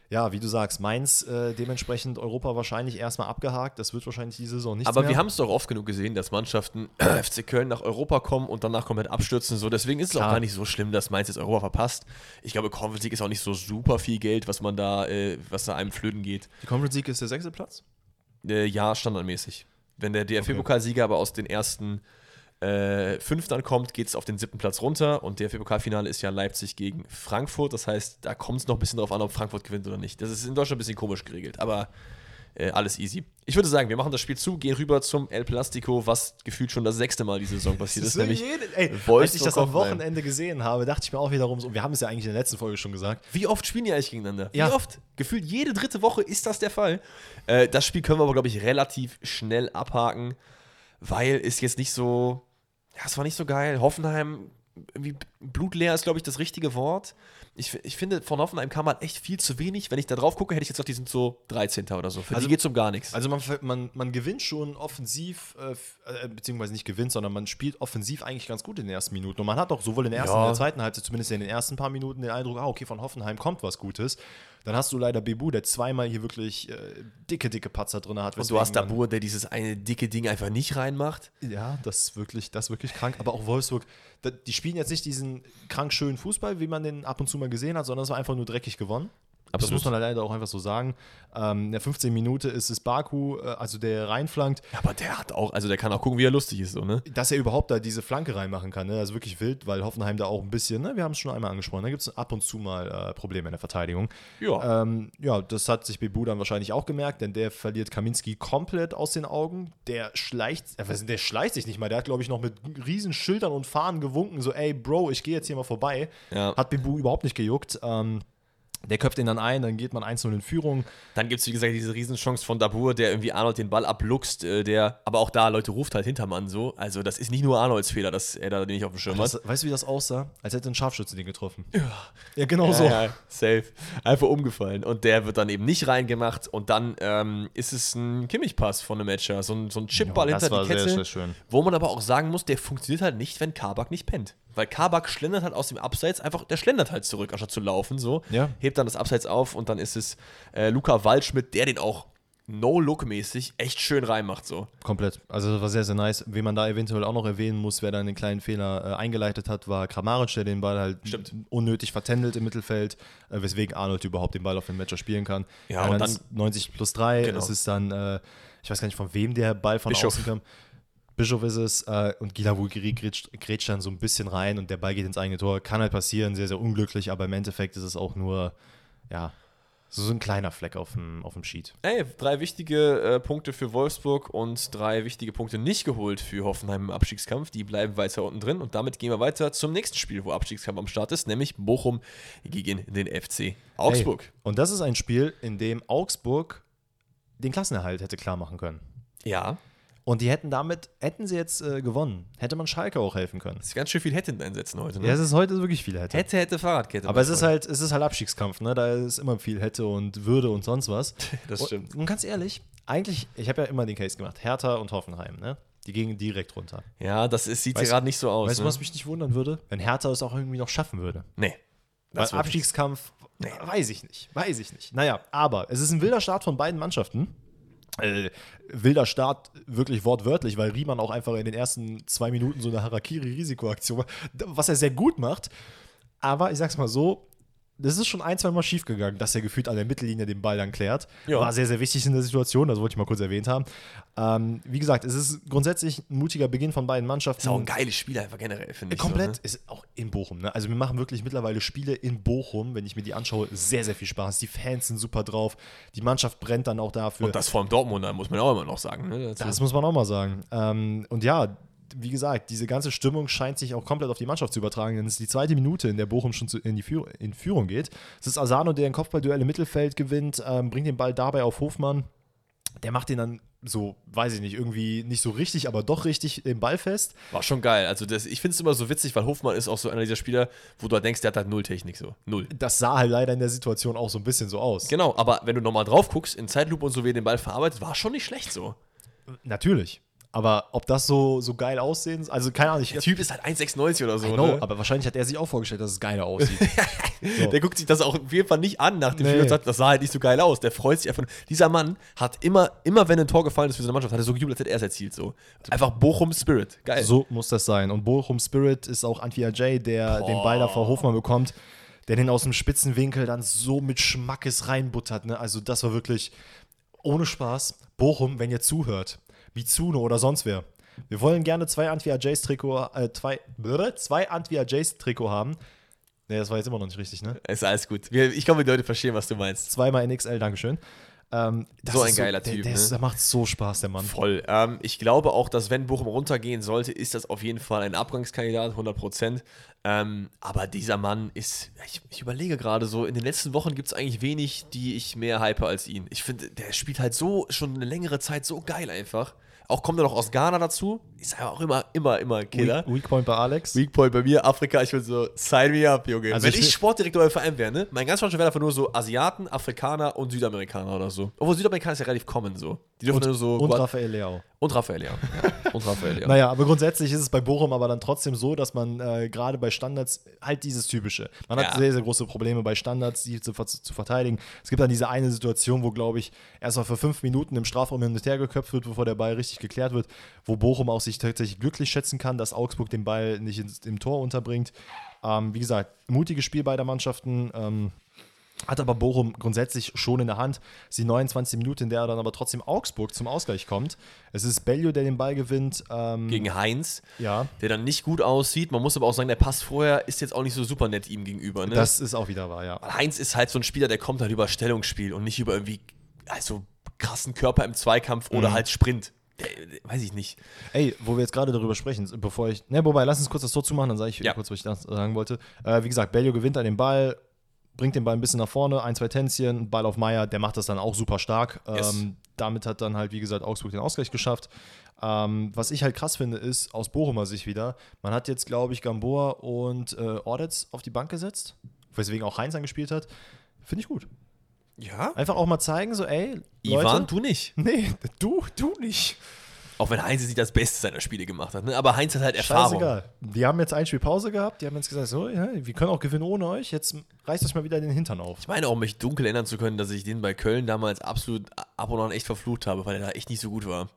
Speaker 2: Ja, wie du sagst, Mainz äh, dementsprechend Europa wahrscheinlich erstmal abgehakt. Das wird wahrscheinlich die Saison nicht
Speaker 1: Aber
Speaker 2: mehr.
Speaker 1: wir haben es doch oft genug gesehen, dass Mannschaften FC Köln nach Europa kommen und danach komplett abstürzen. So, deswegen ist es auch
Speaker 2: Klar.
Speaker 1: gar nicht so schlimm, dass Mainz jetzt Europa verpasst. Ich glaube, Conference League ist auch nicht so super viel Geld, was man da, äh, was da einem flöten geht.
Speaker 2: die Conference League ist der sechste Platz.
Speaker 1: Äh, ja, standardmäßig. Wenn der DFB-Pokalsieger aber aus den ersten äh, fünf dann kommt, geht es auf den siebten Platz runter und DFB-Pokalfinale ist ja Leipzig gegen Frankfurt. Das heißt, da kommt es noch ein bisschen drauf an, ob Frankfurt gewinnt oder nicht. Das ist in Deutschland ein bisschen komisch geregelt, aber äh, alles easy. Ich würde sagen, wir machen das Spiel zu, gehen rüber zum El Plastico, was gefühlt schon das sechste Mal diese Saison passiert ist, nämlich
Speaker 2: jede, ey, als ich das am. Wochenende gesehen habe, dachte ich mir auch wiederum so, wir haben es ja eigentlich in der letzten Folge schon gesagt.
Speaker 1: Wie oft spielen die eigentlich gegeneinander?
Speaker 2: Ja.
Speaker 1: Wie oft? Gefühlt jede dritte Woche ist das der Fall. Äh, das Spiel können wir aber, glaube ich, relativ schnell abhaken, weil es jetzt nicht so. Ja, es war nicht so geil. Hoffenheim, irgendwie blutleer ist, glaube ich, das richtige Wort. Ich, ich finde, von Hoffenheim kam halt echt viel zu wenig. Wenn ich da drauf gucke, hätte ich jetzt gesagt, die sind so 13. oder so. Für
Speaker 2: Also-
Speaker 1: die geht es um gar nichts.
Speaker 2: Also man, man, man gewinnt schon offensiv, äh, äh, beziehungsweise nicht gewinnt, sondern man spielt offensiv eigentlich ganz gut in den ersten Minuten. Und man hat auch sowohl in der ersten
Speaker 1: Ja.
Speaker 2: und der zweiten Halbzeit, zumindest in den ersten paar Minuten, den Eindruck, ah, okay, von Hoffenheim kommt was Gutes. Dann hast du leider Bebu, der zweimal hier wirklich äh, dicke, dicke Patzer drin hat.
Speaker 1: und du hast Dabur, der dieses eine dicke Ding einfach nicht reinmacht.
Speaker 2: Ja, das ist wirklich, das ist wirklich krank. Aber auch Wolfsburg, die spielen jetzt nicht diesen krank schönen Fußball, wie man den ab und zu mal gesehen hat, sondern es war einfach nur dreckig gewonnen. Das
Speaker 1: Absolut.
Speaker 2: muss man leider auch einfach so sagen. Ähm, in der 15 Minute ist es Baku, äh, also der reinflankt,
Speaker 1: Ja, aber der hat auch, also der kann auch gucken, wie er lustig ist, so, ne?
Speaker 2: dass er überhaupt da diese Flanke reinmachen kann. Ne? Das ist wirklich wild, weil Hoffenheim da auch ein bisschen, ne? wir haben es schon einmal angesprochen, da gibt es ab und zu mal äh, Probleme in der Verteidigung.
Speaker 1: Ja.
Speaker 2: Ähm, ja, das hat sich Bebu dann wahrscheinlich auch gemerkt, denn der verliert Kaminski komplett aus den Augen. Der schleicht, äh, der schleicht sich nicht mal, der hat, glaube ich, noch mit riesen Schildern und Fahnen gewunken, so, ey, Bro, ich gehe jetzt hier mal vorbei.
Speaker 1: Ja.
Speaker 2: Hat Bebu überhaupt nicht gejuckt. Ähm, der köpft ihn dann ein, dann geht man 1-0 in Führung.
Speaker 1: Dann gibt es, wie gesagt, diese Riesenchance von Dabur, der irgendwie Arnold den Ball abluchst, äh, der, aber auch da, Leute, ruft halt Hintermann so. Also, das ist nicht nur Arnolds Fehler, dass er da den nicht auf dem Schirm hat.
Speaker 2: Das, weißt du, wie das aussah? Als hätte ein Scharfschütze den getroffen. Ja, ja genau
Speaker 1: Ja,
Speaker 2: so.
Speaker 1: ja, safe. Einfach umgefallen. Und der wird dann eben nicht reingemacht. Und dann ähm, ist es ein Kimmich-Pass von einem Matcher. So ein, so ein Chipball
Speaker 2: Ja,
Speaker 1: hinter die
Speaker 2: sehr,
Speaker 1: Kette.
Speaker 2: sehr schön.
Speaker 1: Wo man aber auch sagen muss, der funktioniert halt nicht, wenn Kabak nicht pennt. Weil Kabak schlendert halt aus dem Abseits einfach, der schlendert halt zurück, anstatt zu laufen. So.
Speaker 2: Ja.
Speaker 1: Hebt dann das Abseits auf und dann ist es äh, Luca Waldschmidt, der den auch No-Look-mäßig echt schön reinmacht. So.
Speaker 2: Komplett. Also das war sehr, sehr nice. Wen man da eventuell auch noch erwähnen muss, wer da einen kleinen Fehler äh, eingeleitet hat, war Kramaric, der den Ball halt
Speaker 1: Stimmt.
Speaker 2: unnötig vertändelt im Mittelfeld, äh, weswegen Arnold überhaupt den Ball auf den Matcher spielen kann.
Speaker 1: Ja,
Speaker 2: Äh,
Speaker 1: und
Speaker 2: dann ist 90 plus 3,
Speaker 1: Genau.
Speaker 2: es ist dann, äh, ich weiß gar nicht, von wem der Ball von
Speaker 1: Bischof.
Speaker 2: außen kam. Bischof ist es äh, und Gila Vulgiri grätscht, grätscht dann so ein bisschen rein und der Ball geht ins eigene Tor. Kann halt passieren, sehr, sehr unglücklich, aber im Endeffekt ist es auch nur, ja, so so ein kleiner Fleck auf dem, auf dem Sheet.
Speaker 1: Ey, drei wichtige äh, Punkte für Wolfsburg und drei wichtige Punkte nicht geholt für Hoffenheim im Abstiegskampf. Die bleiben weiter unten drin. Und damit gehen wir weiter zum nächsten Spiel, wo Abstiegskampf am Start ist, nämlich Bochum gegen den FC Augsburg.
Speaker 2: Ey, und das ist ein Spiel, in dem Augsburg den Klassenerhalt hätte klar machen können.
Speaker 1: Ja,
Speaker 2: Und die hätten damit, hätten sie jetzt äh, gewonnen, hätte man Schalke auch helfen können.
Speaker 1: ist ganz schön viel Hätten einsetzen heute. Ne?
Speaker 2: Ja, es ist heute wirklich viel hätte.
Speaker 1: hätte, hätte Fahrradkette.
Speaker 2: Aber es ist halt, es ist halt Abstiegskampf, ne? Da ist immer viel hätte und würde und sonst was.
Speaker 1: Das stimmt.
Speaker 2: Und, und ganz ehrlich, eigentlich, ich habe ja immer den Case gemacht, Hertha und Hoffenheim, ne? Die gingen direkt runter.
Speaker 1: Ja, das ist, sieht gerade nicht so aus.
Speaker 2: Weißt du,
Speaker 1: ne?
Speaker 2: was mich nicht wundern würde? Wenn Hertha es auch irgendwie noch schaffen würde.
Speaker 1: Nee.
Speaker 2: Weil
Speaker 1: Das wird
Speaker 2: Abstiegskampf, weiß ich nicht, weiß ich nicht. Naja, aber es ist ein wilder Start von beiden Mannschaften. Äh, wilder Start wirklich wortwörtlich, weil Riemann auch einfach in den ersten zwei Minuten so eine Harakiri-Risikoaktion was er sehr gut macht. Aber ich sag's mal so, das ist schon ein, zwei Mal schief gegangen, dass er gefühlt an der Mittellinie den Ball dann klärt.
Speaker 1: Ja.
Speaker 2: War sehr, sehr wichtig in der Situation, das wollte ich mal kurz erwähnt haben. Ähm, wie gesagt, es ist grundsätzlich ein mutiger Beginn von beiden Mannschaften.
Speaker 1: Ist auch ein geiles Spiel einfach generell, finde ich.
Speaker 2: Komplett
Speaker 1: So, ne?
Speaker 2: ist auch in Bochum. Ne? Also wir machen wirklich mittlerweile Spiele in Bochum, wenn ich mir die anschaue, sehr, sehr viel Spaß. Die Fans sind super drauf. Die Mannschaft brennt dann auch dafür.
Speaker 1: Und das vor allem Dortmunder, muss man auch immer noch sagen. Ne?
Speaker 2: Das muss man auch mal sagen. Ähm, und ja, wie gesagt, diese ganze Stimmung scheint sich auch komplett auf die Mannschaft zu übertragen, denn es ist die zweite Minute, in der Bochum schon zu, in die Führ in Führung geht. Es ist Asano, der ein Kopfballduell im Mittelfeld gewinnt, ähm, bringt den Ball dabei auf Hofmann. Der macht den dann so, weiß ich nicht, irgendwie nicht so richtig, aber doch richtig den Ball fest.
Speaker 1: War schon geil. Also das, ich finde es immer so witzig, weil Hofmann ist auch so einer dieser Spieler, wo du halt denkst, der hat halt null Technik so. Null.
Speaker 2: Das sah halt leider in der Situation auch so ein bisschen so aus.
Speaker 1: Genau, aber wenn du nochmal drauf guckst, in Zeitlupe und so, wie er den Ball verarbeitet, war schon nicht schlecht so.
Speaker 2: Natürlich. Aber ob das so, so geil aussehen, also keine Ahnung, ich,
Speaker 1: Der Typ ist halt 1,96 oder so.
Speaker 2: Know,
Speaker 1: ne?
Speaker 2: aber wahrscheinlich hat er sich auch vorgestellt, dass es geiler aussieht. so.
Speaker 1: Der guckt sich das auch auf jeden Fall nicht an nach dem
Speaker 2: Nee.
Speaker 1: Spiel und sagt, das sah halt nicht so geil aus. Der freut sich einfach. Dieser Mann hat immer, immer wenn ein Tor gefallen ist für seine Mannschaft, hat er so gejubelt, als hätte er es erzielt. So. Einfach Bochum Spirit. Geil.
Speaker 2: So muss das sein. Und Bochum Spirit ist auch Antwi Ajay, der den Ball da vor Hofmann bekommt, der den aus dem spitzen Winkel dann so mit Schmackes reinbuttert. Ne? Also das war wirklich ohne Spaß. Bochum, wenn ihr zuhört, wie Zuno oder sonst wer. Wir wollen gerne zwei Antwi Ajays Trikot, äh, zwei, zwei Antwi Ajays Trikot haben. Ne, das war jetzt immer noch nicht richtig, ne?
Speaker 1: Ist alles gut. Ich glaube, die Leute verstehen, was du meinst.
Speaker 2: Zweimal in XL, Dankeschön. Ähm,
Speaker 1: So ein geiler
Speaker 2: der,
Speaker 1: Typ,
Speaker 2: Der, ist,
Speaker 1: ne?
Speaker 2: der macht so Spaß, der Mann.
Speaker 1: Voll. Ähm, ich glaube auch, dass wenn Bochum runtergehen sollte, ist das auf jeden Fall ein Abgangskandidat, 100 Prozent. Ähm, aber dieser Mann ist, ich, ich überlege gerade so, in den letzten Wochen gibt es eigentlich wenig, die ich mehr hype als ihn. Ich finde, der spielt halt so schon eine längere Zeit so geil einfach. Auch kommt er noch aus Ghana dazu. Ist aber auch immer, immer, immer Killer.
Speaker 2: Weak, Weak Point bei Alex.
Speaker 1: Weak Point bei mir, Afrika, ich würde so, sign me up, Junge.
Speaker 2: Also
Speaker 1: Wenn
Speaker 2: ich
Speaker 1: ich, Sportdirektor beim Verein wäre, ne? Mein ganz Deutschland wäre einfach nur so Asiaten, Afrikaner und Südamerikaner oder so. Obwohl Südamerikaner ist ja relativ common so. Die dürfen nur so.
Speaker 2: Und
Speaker 1: Guat-
Speaker 2: Raphael Leao.
Speaker 1: und Raphael, ja. ja. Und Raphael, ja.
Speaker 2: Naja, aber grundsätzlich ist es bei Bochum aber dann trotzdem so, dass man äh, gerade bei Standards halt dieses Typische. Man hat
Speaker 1: Ja.
Speaker 2: sehr, sehr große Probleme bei Standards, die zu, zu verteidigen. Es gibt dann diese eine Situation, wo, glaube ich, erst mal für fünf Minuten im Strafraum hin und her geköpft wird, bevor der Ball richtig geklärt wird, wo Bochum auch sich tatsächlich glücklich schätzen kann, dass Augsburg den Ball nicht ins, im Tor unterbringt. Ähm, wie gesagt, mutiges Spiel beider Mannschaften. Ähm, hat aber Bochum grundsätzlich schon in der Hand. Ist die 29 Minute, in der dann aber trotzdem Augsburg zum Ausgleich kommt. Es ist Bellio, der den Ball gewinnt. Ähm,
Speaker 1: Gegen Heinz,
Speaker 2: ja,
Speaker 1: der dann nicht gut aussieht. Man muss aber auch sagen, der Pass vorher ist jetzt auch nicht so super nett ihm gegenüber. Ne?
Speaker 2: das ist auch wieder wahr, ja.
Speaker 1: Weil Heinz ist halt so ein Spieler, der kommt halt über Stellungsspiel und nicht über irgendwie also krassen Körper im Zweikampf oder halt Sprint. Der, weiß ich nicht.
Speaker 2: Ey, wo wir jetzt gerade darüber sprechen, bevor ich. Ne, wobei, lass uns kurz das Tor zumachen, dann sage ich
Speaker 1: Ja.
Speaker 2: kurz, was ich sagen wollte. Äh, wie gesagt, Bellio gewinnt an den Ball, bringt den Ball ein bisschen nach vorne, ein, zwei Tänzchen, Ball auf Meier, der macht das dann auch super stark.
Speaker 1: Yes.
Speaker 2: Ähm, damit hat dann halt, wie gesagt, Augsburg den Ausgleich geschafft. Ähm, was ich halt krass finde, ist, aus Bochumer Sicht wieder, man hat jetzt, glaube ich, Gamboa und äh, Ordetz auf die Bank gesetzt, weswegen auch Heinz angespielt hat. Finde ich gut.
Speaker 1: Ja?
Speaker 2: Einfach auch mal zeigen, so, ey, Leute.
Speaker 1: Ivan, du nicht.
Speaker 2: Nee, du, du nicht.
Speaker 1: Auch wenn Heinz nicht das Beste seiner Spiele gemacht hat. Ne? Aber Heinz hat halt Erfahrung.
Speaker 2: Scheißegal. Die haben jetzt ein Spiel Pause gehabt, die haben jetzt gesagt, so, ja, wir können auch gewinnen ohne euch, jetzt reißt euch mal wieder den Hintern auf.
Speaker 1: Ich meine auch, mich dunkel erinnern zu können, dass ich den bei Köln damals absolut ab und an echt verflucht habe, weil er da echt nicht so gut war.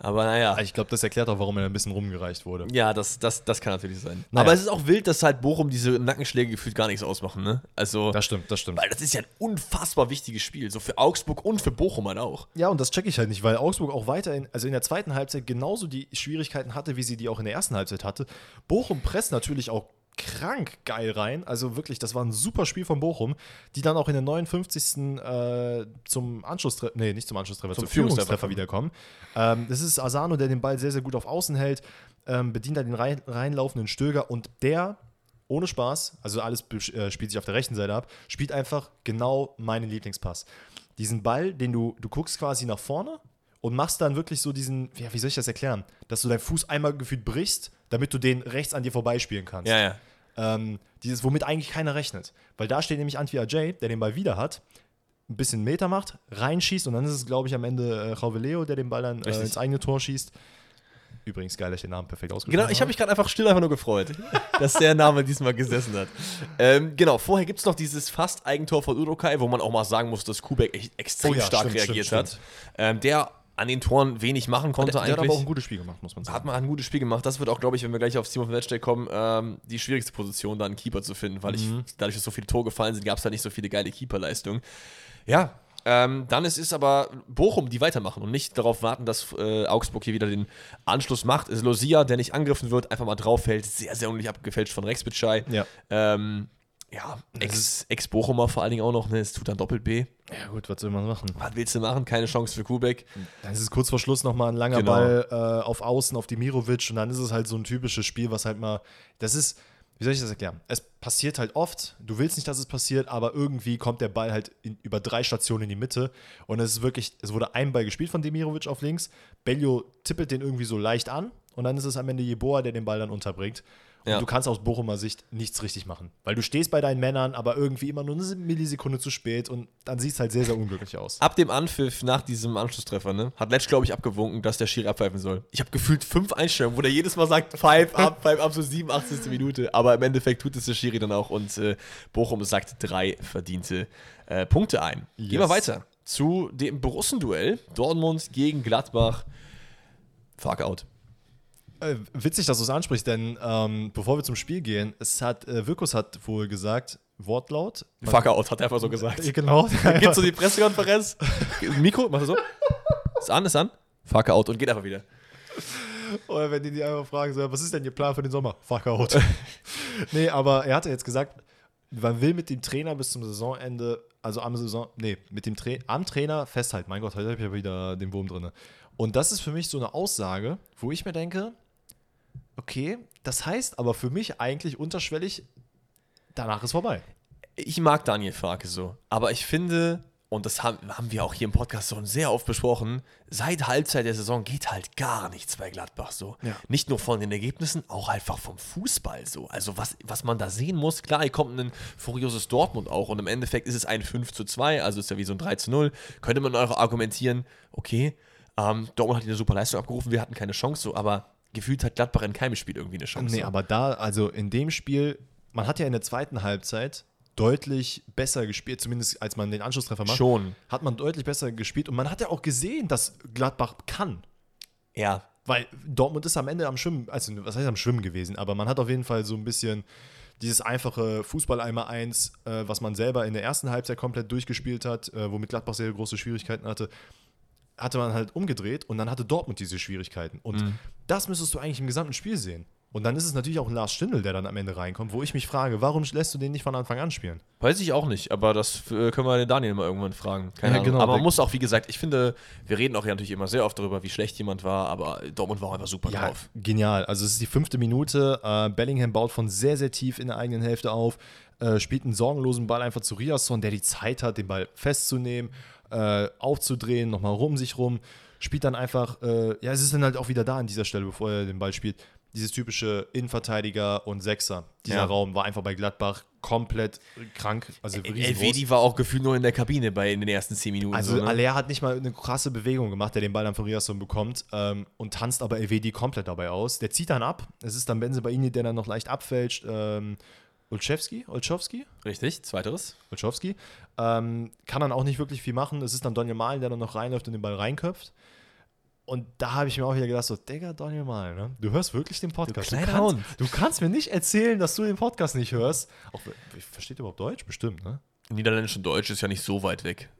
Speaker 1: Aber naja.
Speaker 2: Ich glaube, das erklärt auch, warum er ein bisschen rumgereicht wurde.
Speaker 1: Ja, das, das, das kann natürlich sein.
Speaker 2: Naja.
Speaker 1: Aber es ist auch wild, dass halt Bochum diese Nackenschläge gefühlt gar nichts ausmachen, ne? Also,
Speaker 2: Das stimmt, das stimmt.
Speaker 1: weil das ist ja ein unfassbar wichtiges Spiel, so für Augsburg und für Bochum halt auch.
Speaker 2: Ja, und das checke ich halt nicht, weil Augsburg auch weiterhin, also in der zweiten Halbzeit genauso die Schwierigkeiten hatte, wie sie die auch in der ersten Halbzeit hatte. Bochum presst natürlich auch krank geil rein. Also wirklich, das war ein super Spiel von Bochum, die dann auch in der 59. Äh, zum Anschlusstreffer, nee, nicht zum Anschlusstreffer, zum,
Speaker 1: Zum Führungstreffer
Speaker 2: wiederkommen. Ähm, das ist Asano, der den Ball sehr, sehr gut auf Außen hält, ähm, bedient dann den rein, reinlaufenden Stöger und der, ohne Spaß, also alles äh, spielt sich auf der rechten Seite ab, spielt einfach genau meinen Lieblingspass. Diesen Ball, den du, du guckst quasi nach vorne und machst dann wirklich so diesen, ja, wie soll ich das erklären? Dass du deinen Fuß einmal gefühlt brichst, damit du den rechts an dir vorbeispielen kannst.
Speaker 1: Ja, ja.
Speaker 2: Ähm, dieses, womit eigentlich keiner rechnet. Weil da steht nämlich Antwi Ajay, der den Ball wieder hat, ein bisschen Meter macht, reinschießt und dann ist es, glaube ich, am Ende äh, Rauveleo, der den Ball dann äh, ins eigene Tor schießt. Übrigens geil, dass ich den Namen perfekt ausgesprochen
Speaker 1: Genau, ich habe mich gerade einfach still einfach nur gefreut, dass der Name diesmal gesessen hat. Ähm, genau, vorher gibt es noch dieses fast Eigentor von Urukai, wo man auch mal sagen muss, dass Kubek echt extrem
Speaker 2: Oh ja,
Speaker 1: stark
Speaker 2: stimmt,
Speaker 1: reagiert
Speaker 2: stimmt,
Speaker 1: hat.
Speaker 2: stimmt.
Speaker 1: Ähm, der an den Toren wenig machen konnte
Speaker 2: Der, der hat
Speaker 1: eigentlich.
Speaker 2: aber auch ein gutes Spiel gemacht, muss man sagen.
Speaker 1: hat man ein gutes Spiel gemacht. Das wird auch, glaube ich, wenn wir gleich aufs Team of the Matchday kommen, ähm, die schwierigste Position, da einen Keeper zu finden, weil
Speaker 2: Mhm.
Speaker 1: ich, dadurch, dass so viele Tore gefallen sind, gab es da nicht so viele geile Keeperleistungen. Ja, ähm, dann ist es aber Bochum, die weitermachen und nicht darauf warten, dass äh, Augsburg hier wieder den Anschluss macht. Es ist Losia, der nicht angegriffen wird, einfach mal drauf fällt. Sehr, sehr unglücklich abgefälscht von Rex Bitschei.
Speaker 2: Ja.
Speaker 1: Ähm, ja, Ex- Ex-Bochumer vor allen Dingen auch noch, ne? Es tut dann doppelt B.
Speaker 2: Ja, gut, was soll man machen?
Speaker 1: Was willst du machen? Keine Chance für Kubek.
Speaker 2: Dann ist es kurz vor Schluss nochmal ein langer
Speaker 1: Genau.
Speaker 2: Ball äh, auf Außen auf die Mirovic und dann ist es halt so ein typisches Spiel, was halt mal, das ist, wie soll ich das erklären? Es passiert halt oft, du willst nicht, dass es passiert, aber irgendwie kommt der Ball halt in, über drei Stationen in die Mitte und es ist wirklich, es wurde ein Ball gespielt von Demirovic auf links, Bellio tippelt den irgendwie so leicht an und dann ist es am Ende Jeboa, der den Ball dann unterbringt.
Speaker 1: Ja.
Speaker 2: du kannst aus Bochumer Sicht nichts richtig machen. Weil du stehst bei deinen Männern, aber irgendwie immer nur eine Millisekunde zu spät und dann sieht es halt sehr, sehr unglücklich aus.
Speaker 1: Ab dem Anpfiff nach diesem Anschlusstreffer, ne, hat Letsch, glaube ich, abgewunken, dass der Schiri abpfeifen soll. Ich habe gefühlt fünf Einstellungen, wo der jedes Mal sagt, pfeif ab, pfeif ab, so 87. Minute. Aber im Endeffekt tut es der Schiri dann auch und äh, Bochum sagt drei verdiente äh, Punkte ein. Gehen wir
Speaker 2: Yes.
Speaker 1: weiter zu dem Borussenduell. Dortmund gegen Gladbach. Fuck out.
Speaker 2: Äh, witzig, dass du es ansprichst, denn ähm, bevor wir zum Spiel gehen, es hat, äh, Wirkus hat wohl gesagt, Wortlaut.
Speaker 1: Fuck out, hat er einfach so gesagt.
Speaker 2: Äh, Genau.
Speaker 1: Geht so die Pressekonferenz. Mikro, mach das so. Ist an, ist an. Fuck out und geht einfach wieder.
Speaker 2: Oder wenn die die einfach fragen, so, was ist denn Ihr Plan für den Sommer? Fuck out. nee, aber er hatte jetzt gesagt, man will mit dem Trainer bis zum Saisonende, also am Saison, nee, mit dem Tra am Trainer festhalten. Mein Gott, heute habe ich ja wieder den Wurm drin. Und das ist für mich so eine Aussage, wo ich mir denke, okay, das heißt aber für mich eigentlich unterschwellig, danach ist vorbei.
Speaker 1: Ich mag Daniel Farke so, aber ich finde, und das haben, haben wir auch hier im Podcast schon sehr oft besprochen, seit Halbzeit der Saison geht halt gar nichts bei Gladbach so.
Speaker 2: Ja.
Speaker 1: Nicht nur von den Ergebnissen, auch einfach vom Fußball so. Also was, was man da sehen muss, klar, hier kommt ein furioses Dortmund auch und im Endeffekt ist es ein 5 zu 2, also ist ja wie so ein 3 zu 0. Könnte man auch argumentieren, okay, ähm, Dortmund hat hier eine super Leistung abgerufen, wir hatten keine Chance so, aber gefühlt hat Gladbach in keinem Spiel irgendwie eine Chance.
Speaker 2: Nee, aber da, also in dem Spiel, man hat ja in der zweiten Halbzeit deutlich besser gespielt, zumindest als man den Anschlusstreffer macht.
Speaker 1: Schon.
Speaker 2: Hat man deutlich besser gespielt und man hat ja auch gesehen, dass Gladbach kann.
Speaker 1: Ja,
Speaker 2: Weil Dortmund ist am Ende am Schwimmen, also was heißt am Schwimmen gewesen, aber man hat auf jeden Fall so ein bisschen dieses einfache Fußball-Eimer 1, äh, was man selber in der ersten Halbzeit komplett durchgespielt hat, äh, womit Gladbach sehr große Schwierigkeiten hatte, hatte man halt umgedreht und dann hatte Dortmund diese Schwierigkeiten. Und das müsstest du eigentlich im gesamten Spiel sehen. Und dann ist es natürlich auch ein Lars Stindl, der dann am Ende reinkommt, wo ich mich frage, warum lässt du den nicht von Anfang an spielen?
Speaker 1: Weiß ich auch nicht, aber das äh, können wir den Daniel mal irgendwann fragen. Keine
Speaker 2: Ja,
Speaker 1: Ahnung.
Speaker 2: genau.
Speaker 1: Aber man muss auch, wie gesagt, ich finde, wir reden auch ja natürlich immer sehr oft darüber, wie schlecht jemand war, aber Dortmund war auch einfach super
Speaker 2: Ja,
Speaker 1: drauf.
Speaker 2: genial. Also es ist die fünfte Minute. Äh, Bellingham baut von sehr, sehr tief in der eigenen Hälfte auf, äh, spielt einen sorgenlosen Ball einfach zu Riasson, der die Zeit hat, den Ball festzunehmen, aufzudrehen, nochmal rum sich rum. Spielt dann einfach, äh, ja, es ist dann halt auch wieder da an dieser Stelle, bevor er den Ball spielt. Dieses typische Innenverteidiger und Sechser. Dieser
Speaker 1: Ja.
Speaker 2: Raum war einfach bei Gladbach komplett krank. Also.
Speaker 1: Elvedi war auch gefühlt nur in der Kabine bei in den ersten zehn Minuten.
Speaker 2: Also
Speaker 1: so, ne?
Speaker 2: Aller hat nicht mal eine krasse Bewegung gemacht, der den Ball dann von Riasson bekommt ähm, und tanzt aber Elvedi komplett dabei aus. Der zieht dann ab. Es ist dann Benze Baini, der dann noch leicht abfälscht. Ähm, Olszewski, Olszewski,
Speaker 1: Richtig, zweiteres.
Speaker 2: Olszewski. Ähm, kann dann auch nicht wirklich viel machen. Es ist dann Daniel Mahlen, der dann noch reinläuft und den Ball reinköpft. Und da habe ich mir auch wieder gedacht, so, Digga, Daniel Mahlen, ne? du hörst wirklich den Podcast. Du,
Speaker 1: kleiner
Speaker 2: kannst, du kannst mir nicht erzählen, dass du den Podcast nicht hörst. Auch, versteht überhaupt Deutsch? Bestimmt, ne?
Speaker 1: Niederländisch und Deutsch ist ja nicht so weit weg.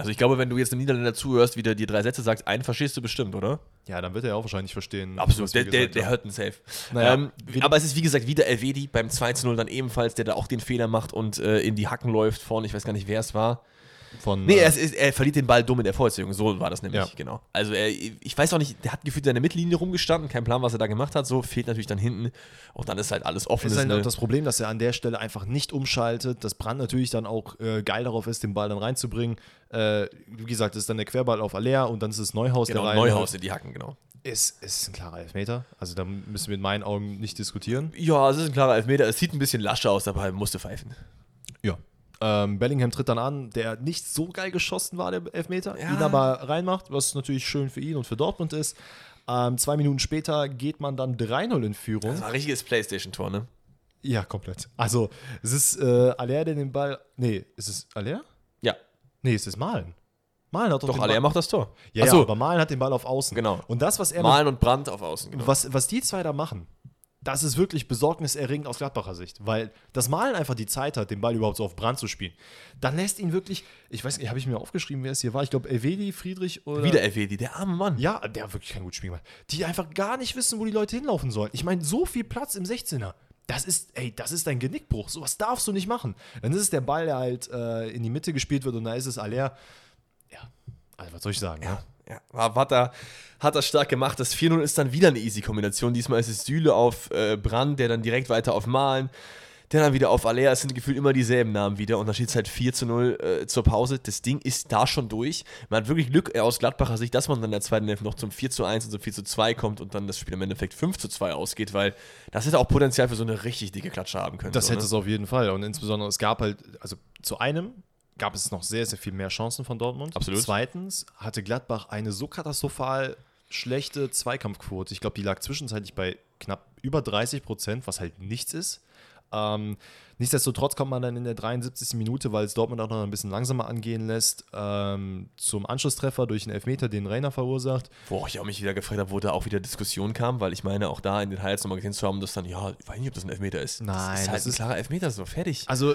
Speaker 1: Also ich glaube, wenn du jetzt einem Niederländer zuhörst, wie der die drei Sätze sagt, einen verstehst du bestimmt, oder?
Speaker 2: Ja, dann wird er ja auch wahrscheinlich verstehen.
Speaker 1: Absolut, der, der, der hört einen Safe.
Speaker 2: Naja,
Speaker 1: ähm, aber es ist wie gesagt wieder Elvedi beim 2 zu 0 dann ebenfalls, der da auch den Fehler macht und äh, in die Hacken läuft vorne. Ich weiß gar nicht, wer es war.
Speaker 2: Von,
Speaker 1: Nee,
Speaker 2: äh,
Speaker 1: er, ist, er verliert den Ball dumm in der Vorziehung. So war das nämlich,
Speaker 2: Ja.
Speaker 1: genau. Also er, ich weiß auch nicht, der hat gefühlt seine Mittellinie rumgestanden, kein Plan, was er da gemacht hat. So fehlt natürlich dann hinten und dann ist halt alles offen.
Speaker 2: Es ist halt
Speaker 1: ne?
Speaker 2: auch das Problem, dass er an der Stelle einfach nicht umschaltet, dass Brand natürlich dann auch äh, geil darauf ist, den Ball dann reinzubringen. Äh, wie gesagt, das ist dann der Querball auf Aller und dann ist es Neuhaus,
Speaker 1: genau,
Speaker 2: der rein
Speaker 1: Neuhaus in die Hacken, genau.
Speaker 2: Ist, ist ein klarer Elfmeter. Also da müssen wir in meinen Augen nicht diskutieren.
Speaker 1: Ja, es ist ein klarer Elfmeter. Es sieht ein bisschen lascher aus, aber er musste pfeifen.
Speaker 2: Ähm, Bellingham tritt dann an, der nicht so geil geschossen war, der Elfmeter,
Speaker 1: Ja.
Speaker 2: ihn aber reinmacht, was natürlich schön für ihn und für Dortmund ist. Ähm, zwei Minuten später geht man dann 3-0 in Führung.
Speaker 1: Das war ein richtiges Playstation-Tor, ne?
Speaker 2: Ja, komplett. Also, es ist äh, Aller, der den Ball. Nee, ist es Aller?
Speaker 1: Ja,
Speaker 2: Nee, es ist Malen. Malen hat doch,
Speaker 1: doch,
Speaker 2: den
Speaker 1: alle, er
Speaker 2: Ball.
Speaker 1: macht das Tor.
Speaker 2: Ja,
Speaker 1: Achso,
Speaker 2: ja, aber Malen hat den Ball auf Außen.
Speaker 1: Genau.
Speaker 2: Und das, was er
Speaker 1: Malen und Brand auf Außen. Genau.
Speaker 2: was, was die zwei da machen, das ist wirklich besorgniserregend aus Gladbacher Sicht, weil das Malen einfach die Zeit hat, den Ball überhaupt so auf Brand zu spielen. Dann lässt ihn wirklich, ich weiß nicht, habe ich mir aufgeschrieben, wer es hier war? Ich glaube, Elvedi, Friedrich oder.
Speaker 1: Wieder Elvedi, der arme Mann.
Speaker 2: Ja, der hat wirklich kein gutes Spiel gemacht. Die einfach gar nicht wissen, wo die Leute hinlaufen sollen. Ich meine, so viel Platz im 16er. Das ist, ey, das ist ein Genickbruch. Sowas darfst du nicht machen. Dann ist es der Ball, der halt äh, in die Mitte gespielt wird und da ist es Aller. Ja, also was soll ich sagen?
Speaker 1: Ja,
Speaker 2: ne?
Speaker 1: Ja, hat, er, hat er stark gemacht. Das 4-0 ist dann wieder eine Easy-Kombination. Diesmal ist es Süle auf äh, Brand, der dann direkt weiter auf Malen. Der dann wieder auf Alea. Es sind gefühlt immer dieselben Namen wieder. Und dann steht es halt 4 zu 0 äh, zur Pause. Das Ding ist da schon durch. Man hat wirklich Glück äh, aus Gladbacher Sicht, dass man dann in der zweiten Hälfte noch zum 4 zu 1 und zum 4 zu 2 kommt und dann das Spiel im Endeffekt 5 zu 2 ausgeht, weil das hätte auch Potenzial für so eine richtig dicke Klatsche haben können.
Speaker 2: Das
Speaker 1: so,
Speaker 2: hätte
Speaker 1: ne?
Speaker 2: es auf jeden Fall. Und insbesondere, es gab halt, also zu einem gab es noch sehr, sehr viel mehr Chancen von Dortmund.
Speaker 1: Absolut.
Speaker 2: Zweitens hatte Gladbach eine so katastrophal schlechte Zweikampfquote. Ich glaube, die lag zwischenzeitlich bei knapp über 30 Prozent, was halt nichts ist. Ähm, nichtsdestotrotz kommt man dann in der 73. Minute, weil es Dortmund auch noch ein bisschen langsamer angehen lässt, ähm, zum Anschlusstreffer durch einen Elfmeter, den Rainer verursacht.
Speaker 1: Wo ich auch mich wieder gefragt habe, wo da auch wieder Diskussion kam, weil ich meine, auch da in den Highlights nochmal gesehen zu haben, dass dann, ja, ich weiß nicht, ob das ein Elfmeter ist.
Speaker 2: Nein,
Speaker 1: das ist halt
Speaker 2: das
Speaker 1: ein
Speaker 2: ist-
Speaker 1: klarer Elfmeter, so fertig.
Speaker 2: Also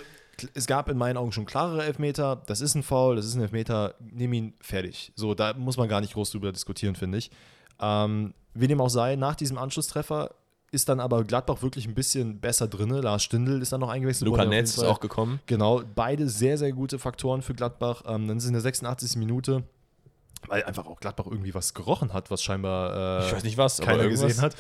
Speaker 2: es gab in meinen Augen schon klarere Elfmeter. Das ist ein Foul, das ist ein Elfmeter. Nimm ihn fertig. So, da muss man gar nicht groß drüber diskutieren, finde ich. Ähm, wie dem auch sei, nach diesem Anschlusstreffer ist dann aber Gladbach wirklich ein bisschen besser drin. Lars Stindl ist dann noch eingewechselt
Speaker 1: Luca
Speaker 2: worden, auf
Speaker 1: Netz ist auch gekommen.
Speaker 2: Genau, beide sehr, sehr gute Faktoren für Gladbach. Ähm, dann ist es in der 86. Minute, weil einfach auch Gladbach irgendwie was gerochen hat, was scheinbar äh,
Speaker 1: Ich weiß nicht was,
Speaker 2: keiner gesehen hat.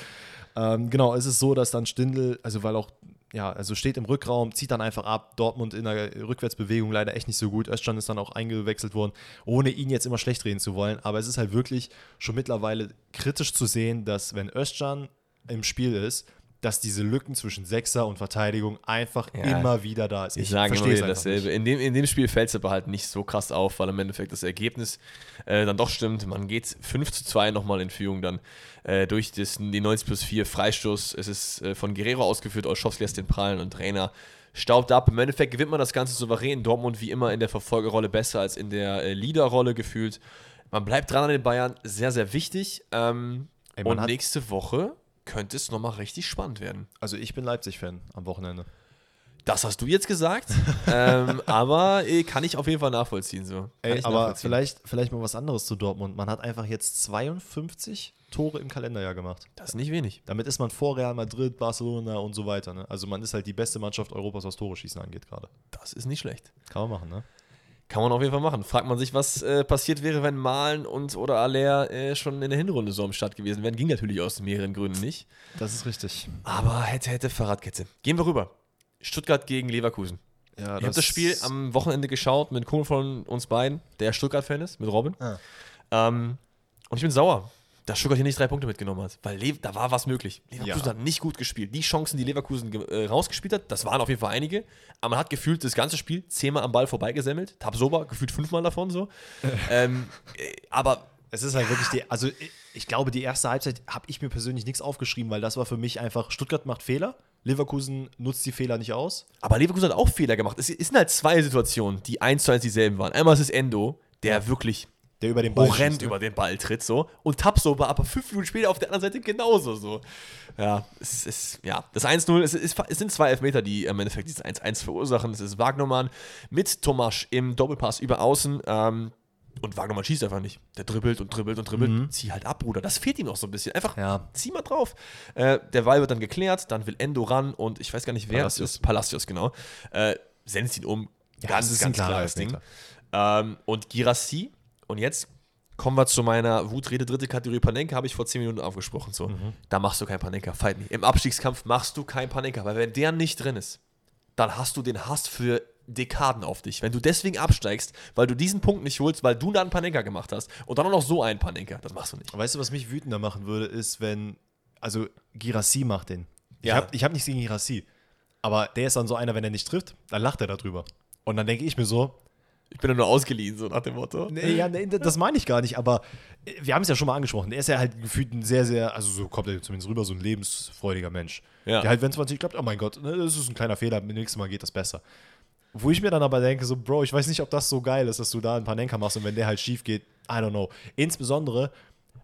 Speaker 2: Ähm, genau, es ist so, dass dann Stindl, also weil auch, ja, also steht im Rückraum, zieht dann einfach ab. Dortmund in der Rückwärtsbewegung leider echt nicht so gut. Özcan ist dann auch eingewechselt worden, ohne ihn jetzt immer schlecht reden zu wollen. Aber es ist halt wirklich schon mittlerweile kritisch zu sehen, dass wenn Özcan im Spiel ist, dass diese Lücken zwischen Sechser und Verteidigung einfach
Speaker 1: Ja.
Speaker 2: immer wieder da ist.
Speaker 1: Ich sage immer wieder dasselbe. In dem, in dem Spiel fällt es aber halt nicht so krass auf, weil im Endeffekt das Ergebnis äh, dann doch stimmt. Man geht 5 zu 2 nochmal in Führung dann äh, durch das, die 90 plus 4 Freistoß. Es ist äh, von Guerrero ausgeführt, Olschowski lässt den prallen und Trainer staubt ab. Im Endeffekt gewinnt man das Ganze souverän. Dortmund wie immer in der Verfolgerrolle besser als in der äh, Leaderrolle gefühlt. Man bleibt dran an den Bayern, sehr, sehr wichtig. Ähm,
Speaker 2: Ey,
Speaker 1: und nächste Woche könnte es nochmal richtig spannend werden.
Speaker 2: Also ich bin Leipzig-Fan am Wochenende.
Speaker 1: Das hast du jetzt gesagt, ähm, aber äh, kann ich auf jeden Fall nachvollziehen. So.
Speaker 2: Ey, aber
Speaker 1: nachvollziehen.
Speaker 2: vielleicht, vielleicht mal was anderes zu Dortmund. Man hat einfach jetzt 52 Tore im Kalenderjahr gemacht.
Speaker 1: Das ist nicht wenig.
Speaker 2: Damit ist man vor Real Madrid, Barcelona und so weiter. Ne? Also man ist halt die beste Mannschaft Europas, was Tore schießen angeht gerade.
Speaker 1: Das ist nicht schlecht.
Speaker 2: Kann man machen, ne?
Speaker 1: Kann man auf jeden Fall machen. Fragt man sich, was äh, passiert wäre, wenn Malen und oder Aller äh, schon in der Hinrunde so am Start gewesen wären. Ging natürlich aus mehreren Gründen nicht.
Speaker 2: Das ist richtig.
Speaker 1: Aber hätte, hätte Fahrradkette. Gehen wir rüber. Stuttgart gegen Leverkusen.
Speaker 2: Ja,
Speaker 1: Ich habe das Spiel am Wochenende geschaut mit einem Kumpel von uns beiden, der Stuttgart-Fan ist, mit Robin.
Speaker 2: Ah.
Speaker 1: Ähm, und ich bin sauer, dass Stuttgart hier nicht drei Punkte mitgenommen hat, weil Le da war was möglich. Leverkusen
Speaker 2: Ja.
Speaker 1: hat nicht gut gespielt. Die Chancen, die Leverkusen äh, rausgespielt hat, das waren auf jeden Fall einige, aber man hat gefühlt das ganze Spiel zehnmal am Ball vorbeigesammelt. Tabsoba gefühlt fünfmal davon so. ähm, äh, aber
Speaker 2: Es ist halt wirklich die, also ich, ich glaube, die erste Halbzeit habe ich mir persönlich nichts aufgeschrieben, weil das war für mich einfach, Stuttgart macht Fehler, Leverkusen nutzt die Fehler nicht aus.
Speaker 1: Aber Leverkusen hat auch Fehler gemacht. Es es sind halt zwei Situationen, die eins zu eins dieselben waren. Einmal ist es Endo, der wirklich
Speaker 2: Der über den Ball
Speaker 1: horrend
Speaker 2: schießt, ne?
Speaker 1: über den Ball tritt so und Tapso war aber fünf Minuten später auf der anderen Seite genauso so. Ja, es ist, ja, das 1-0, es, ist, es sind zwei Elfmeter, die im Endeffekt dieses 1-1 verursachen. Es ist Wagnermann mit Tomasch im Doppelpass über außen ähm, und Wagnermann schießt einfach nicht. Der dribbelt und dribbelt und dribbelt. Zieh halt ab, Bruder. Das fehlt ihm noch so ein bisschen. Einfach
Speaker 2: Ja.
Speaker 1: zieh mal drauf. Äh, der Ball wird dann geklärt, dann will Endo ran und ich weiß gar nicht, wer
Speaker 2: Palacios.
Speaker 1: es ist. Palacios, genau. Äh, senzt ihn um.
Speaker 2: Ja,
Speaker 1: ganz,
Speaker 2: das
Speaker 1: ganz klares Ding.
Speaker 2: Elfmeter.
Speaker 1: Ähm, und Girassi. Und jetzt kommen wir zu meiner Wutrede dritte Kategorie Panenka, habe ich vor 10 Minuten aufgesprochen. So.
Speaker 2: Mhm.
Speaker 1: Da machst du kein Panenka, fight me. Im Abstiegskampf machst du kein Panenka, weil wenn der nicht drin ist, dann hast du den Hass für Dekaden auf dich. Wenn du deswegen absteigst, weil du diesen Punkt nicht holst, weil du da einen Panenka gemacht hast und dann auch noch so einen Panenka, das machst du nicht.
Speaker 2: Weißt du, was mich wütender machen würde, ist, wenn, also Girassi macht den. Ich
Speaker 1: Ja.
Speaker 2: habe ich hab nichts gegen Girassi, aber der ist dann so einer, wenn er nicht trifft, dann lacht er darüber. Und dann denke ich mir so,
Speaker 1: Ich bin ja nur ausgeliehen, so nach dem Motto.
Speaker 2: Nee, ja, nee, das meine ich gar nicht, aber äh, wir haben es ja schon mal angesprochen. Er ist ja halt gefühlt ein sehr, sehr, also so kommt er zumindest rüber, so ein lebensfreudiger Mensch.
Speaker 1: Ja.
Speaker 2: Der halt, wenn es mal nicht klappt, oh mein Gott, ne, das ist ein kleiner Fehler, beim nächsten Mal geht das besser. Wo ich mir dann aber denke, so, Bro, ich weiß nicht, ob das so geil ist, dass du da ein paar Nenker machst und wenn der halt schief geht, I don't know. Insbesondere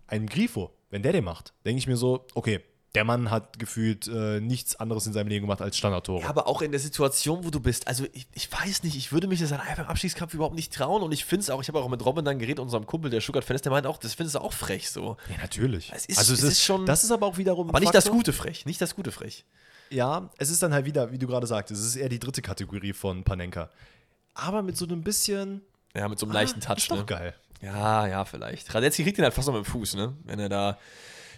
Speaker 2: ein Grifo, wenn der den macht, denke ich mir so, okay, der Mann hat gefühlt äh, nichts anderes in seinem Leben gemacht als Standardtore.
Speaker 1: Ja, aber auch in der Situation, wo du bist. Also, ich, ich weiß nicht, ich würde mich das einfach im Abstiegskampf überhaupt nicht trauen. Und ich finde es auch, ich habe auch mit Robin dann geredet, unserem Kumpel, der Stuttgart-Fan ist, der meint auch, das findest du auch frech so.
Speaker 2: Ja, natürlich.
Speaker 1: Es ist-
Speaker 2: also es
Speaker 1: es
Speaker 2: ist,
Speaker 1: ist schon-
Speaker 2: Das ist aber auch wiederum.
Speaker 1: Aber nicht das
Speaker 2: Faktor.
Speaker 1: gute frech, nicht das gute frech.
Speaker 2: Ja, es ist dann halt wieder, wie du gerade sagtest, es ist eher die dritte Kategorie von Panenka. Aber mit so einem bisschen
Speaker 1: Ja, mit so einem leichten
Speaker 2: ah,
Speaker 1: Touch,
Speaker 2: ist doch
Speaker 1: ne?
Speaker 2: geil.
Speaker 1: Ja, ja, vielleicht. Radetzky kriegt ihn halt fast noch mit dem Fuß, ne? Wenn er da.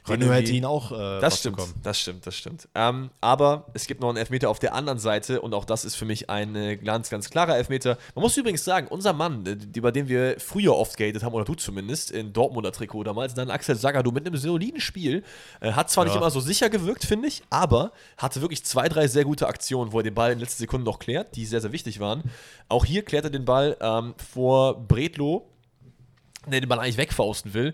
Speaker 2: Renault hätte ihn auch äh,
Speaker 1: Das stimmt, das stimmt, das stimmt. Ähm, aber es gibt noch einen Elfmeter auf der anderen Seite und auch das ist für mich ein äh, ganz, ganz klarer Elfmeter. Man muss übrigens sagen, unser Mann, äh, bei dem wir früher oft gehatet haben, oder du zumindest, in Dortmunder Trikot damals, dann Axel Sagadu mit einem soliden Spiel, äh, hat zwar nicht
Speaker 2: Ja.
Speaker 1: immer so sicher gewirkt, finde ich, aber hatte wirklich zwei, drei sehr gute Aktionen, wo er den Ball in den letzten Sekunden noch klärt, die sehr, sehr wichtig waren. Auch hier klärt er den Ball ähm, vor Bredlo, der den Ball eigentlich wegfausten will.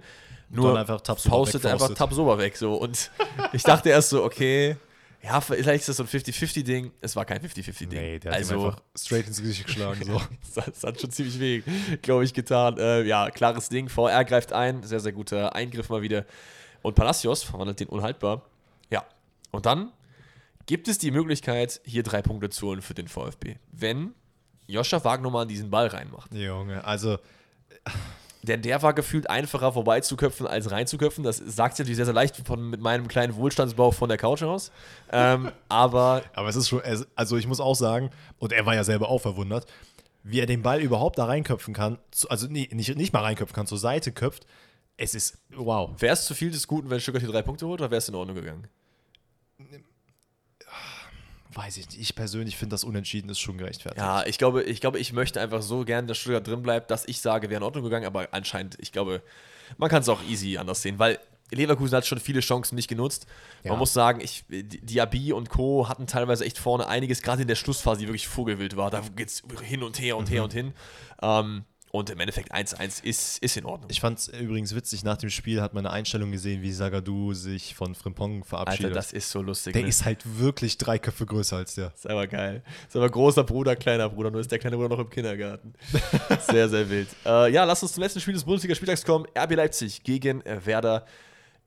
Speaker 1: Nur
Speaker 2: einfach
Speaker 1: faustet er einfach. Tabsoba weg. So. Und ich dachte erst so, okay, ja, vielleicht ist das so ein 50-50-Ding. Es war kein 50-50-Ding.
Speaker 2: Nee, der hat
Speaker 1: also,
Speaker 2: einfach straight ins Gesicht geschlagen. So.
Speaker 1: das hat schon ziemlich weh, glaube ich, getan. Äh, ja, klares Ding. VR greift ein. Sehr, sehr guter Eingriff mal wieder. Und Palacios verwandelt den unhaltbar. Ja. Und dann gibt es die Möglichkeit, hier drei Punkte zu holen für den VfB. Wenn Joscha Wagnermann diesen Ball reinmacht.
Speaker 2: Junge, also
Speaker 1: Denn der war gefühlt einfacher vorbeizuköpfen als reinzuköpfen. Das sagt sich natürlich sehr, sehr leicht von, mit meinem kleinen Wohlstandsbauch von der Couch aus. Ähm, aber
Speaker 2: Aber es ist schon, also ich muss auch sagen, und er war ja selber auch verwundert, wie er den Ball überhaupt da reinköpfen kann, zu- also nicht, nicht mal reinköpfen kann, zur Seite köpft. Es ist, wow.
Speaker 1: wäre es zu viel des Guten, wenn Stuttgart die drei Punkte holt, oder wäre es in Ordnung gegangen?
Speaker 2: Weiß ich nicht. Ich persönlich finde, das Unentschieden ist schon gerechtfertigt.
Speaker 1: Ja, ich glaube, ich glaube, ich möchte einfach so gern, dass Stuttgart drin bleibt, dass ich sage, wäre in Ordnung gegangen, aber anscheinend, ich glaube, man kann es auch easy anders sehen, weil Leverkusen hat schon viele Chancen nicht genutzt.
Speaker 2: Ja.
Speaker 1: Man muss sagen, ich, die- Diaby und Co. hatten teilweise echt vorne einiges, gerade in der Schlussphase, die wirklich vogelwild war. Da geht's hin und her und her und hin. Ähm, und im Endeffekt 1-1 ist, ist in Ordnung.
Speaker 2: Ich fand es übrigens witzig, nach dem Spiel hat man eine Einstellung gesehen, wie Sagadu sich von Frimpong
Speaker 1: Alter,
Speaker 2: verabschiedet.
Speaker 1: das ist so lustig.
Speaker 2: der
Speaker 1: ne?
Speaker 2: ist halt wirklich drei Köpfe größer als der.
Speaker 1: ist aber geil. Ist aber großer Bruder, kleiner Bruder, nur ist der kleine Bruder noch im Kindergarten. sehr, sehr wild. Äh, ja, lass uns zum letzten Spiel des Bundesliga-Spieltags kommen. RB Leipzig gegen äh, Werder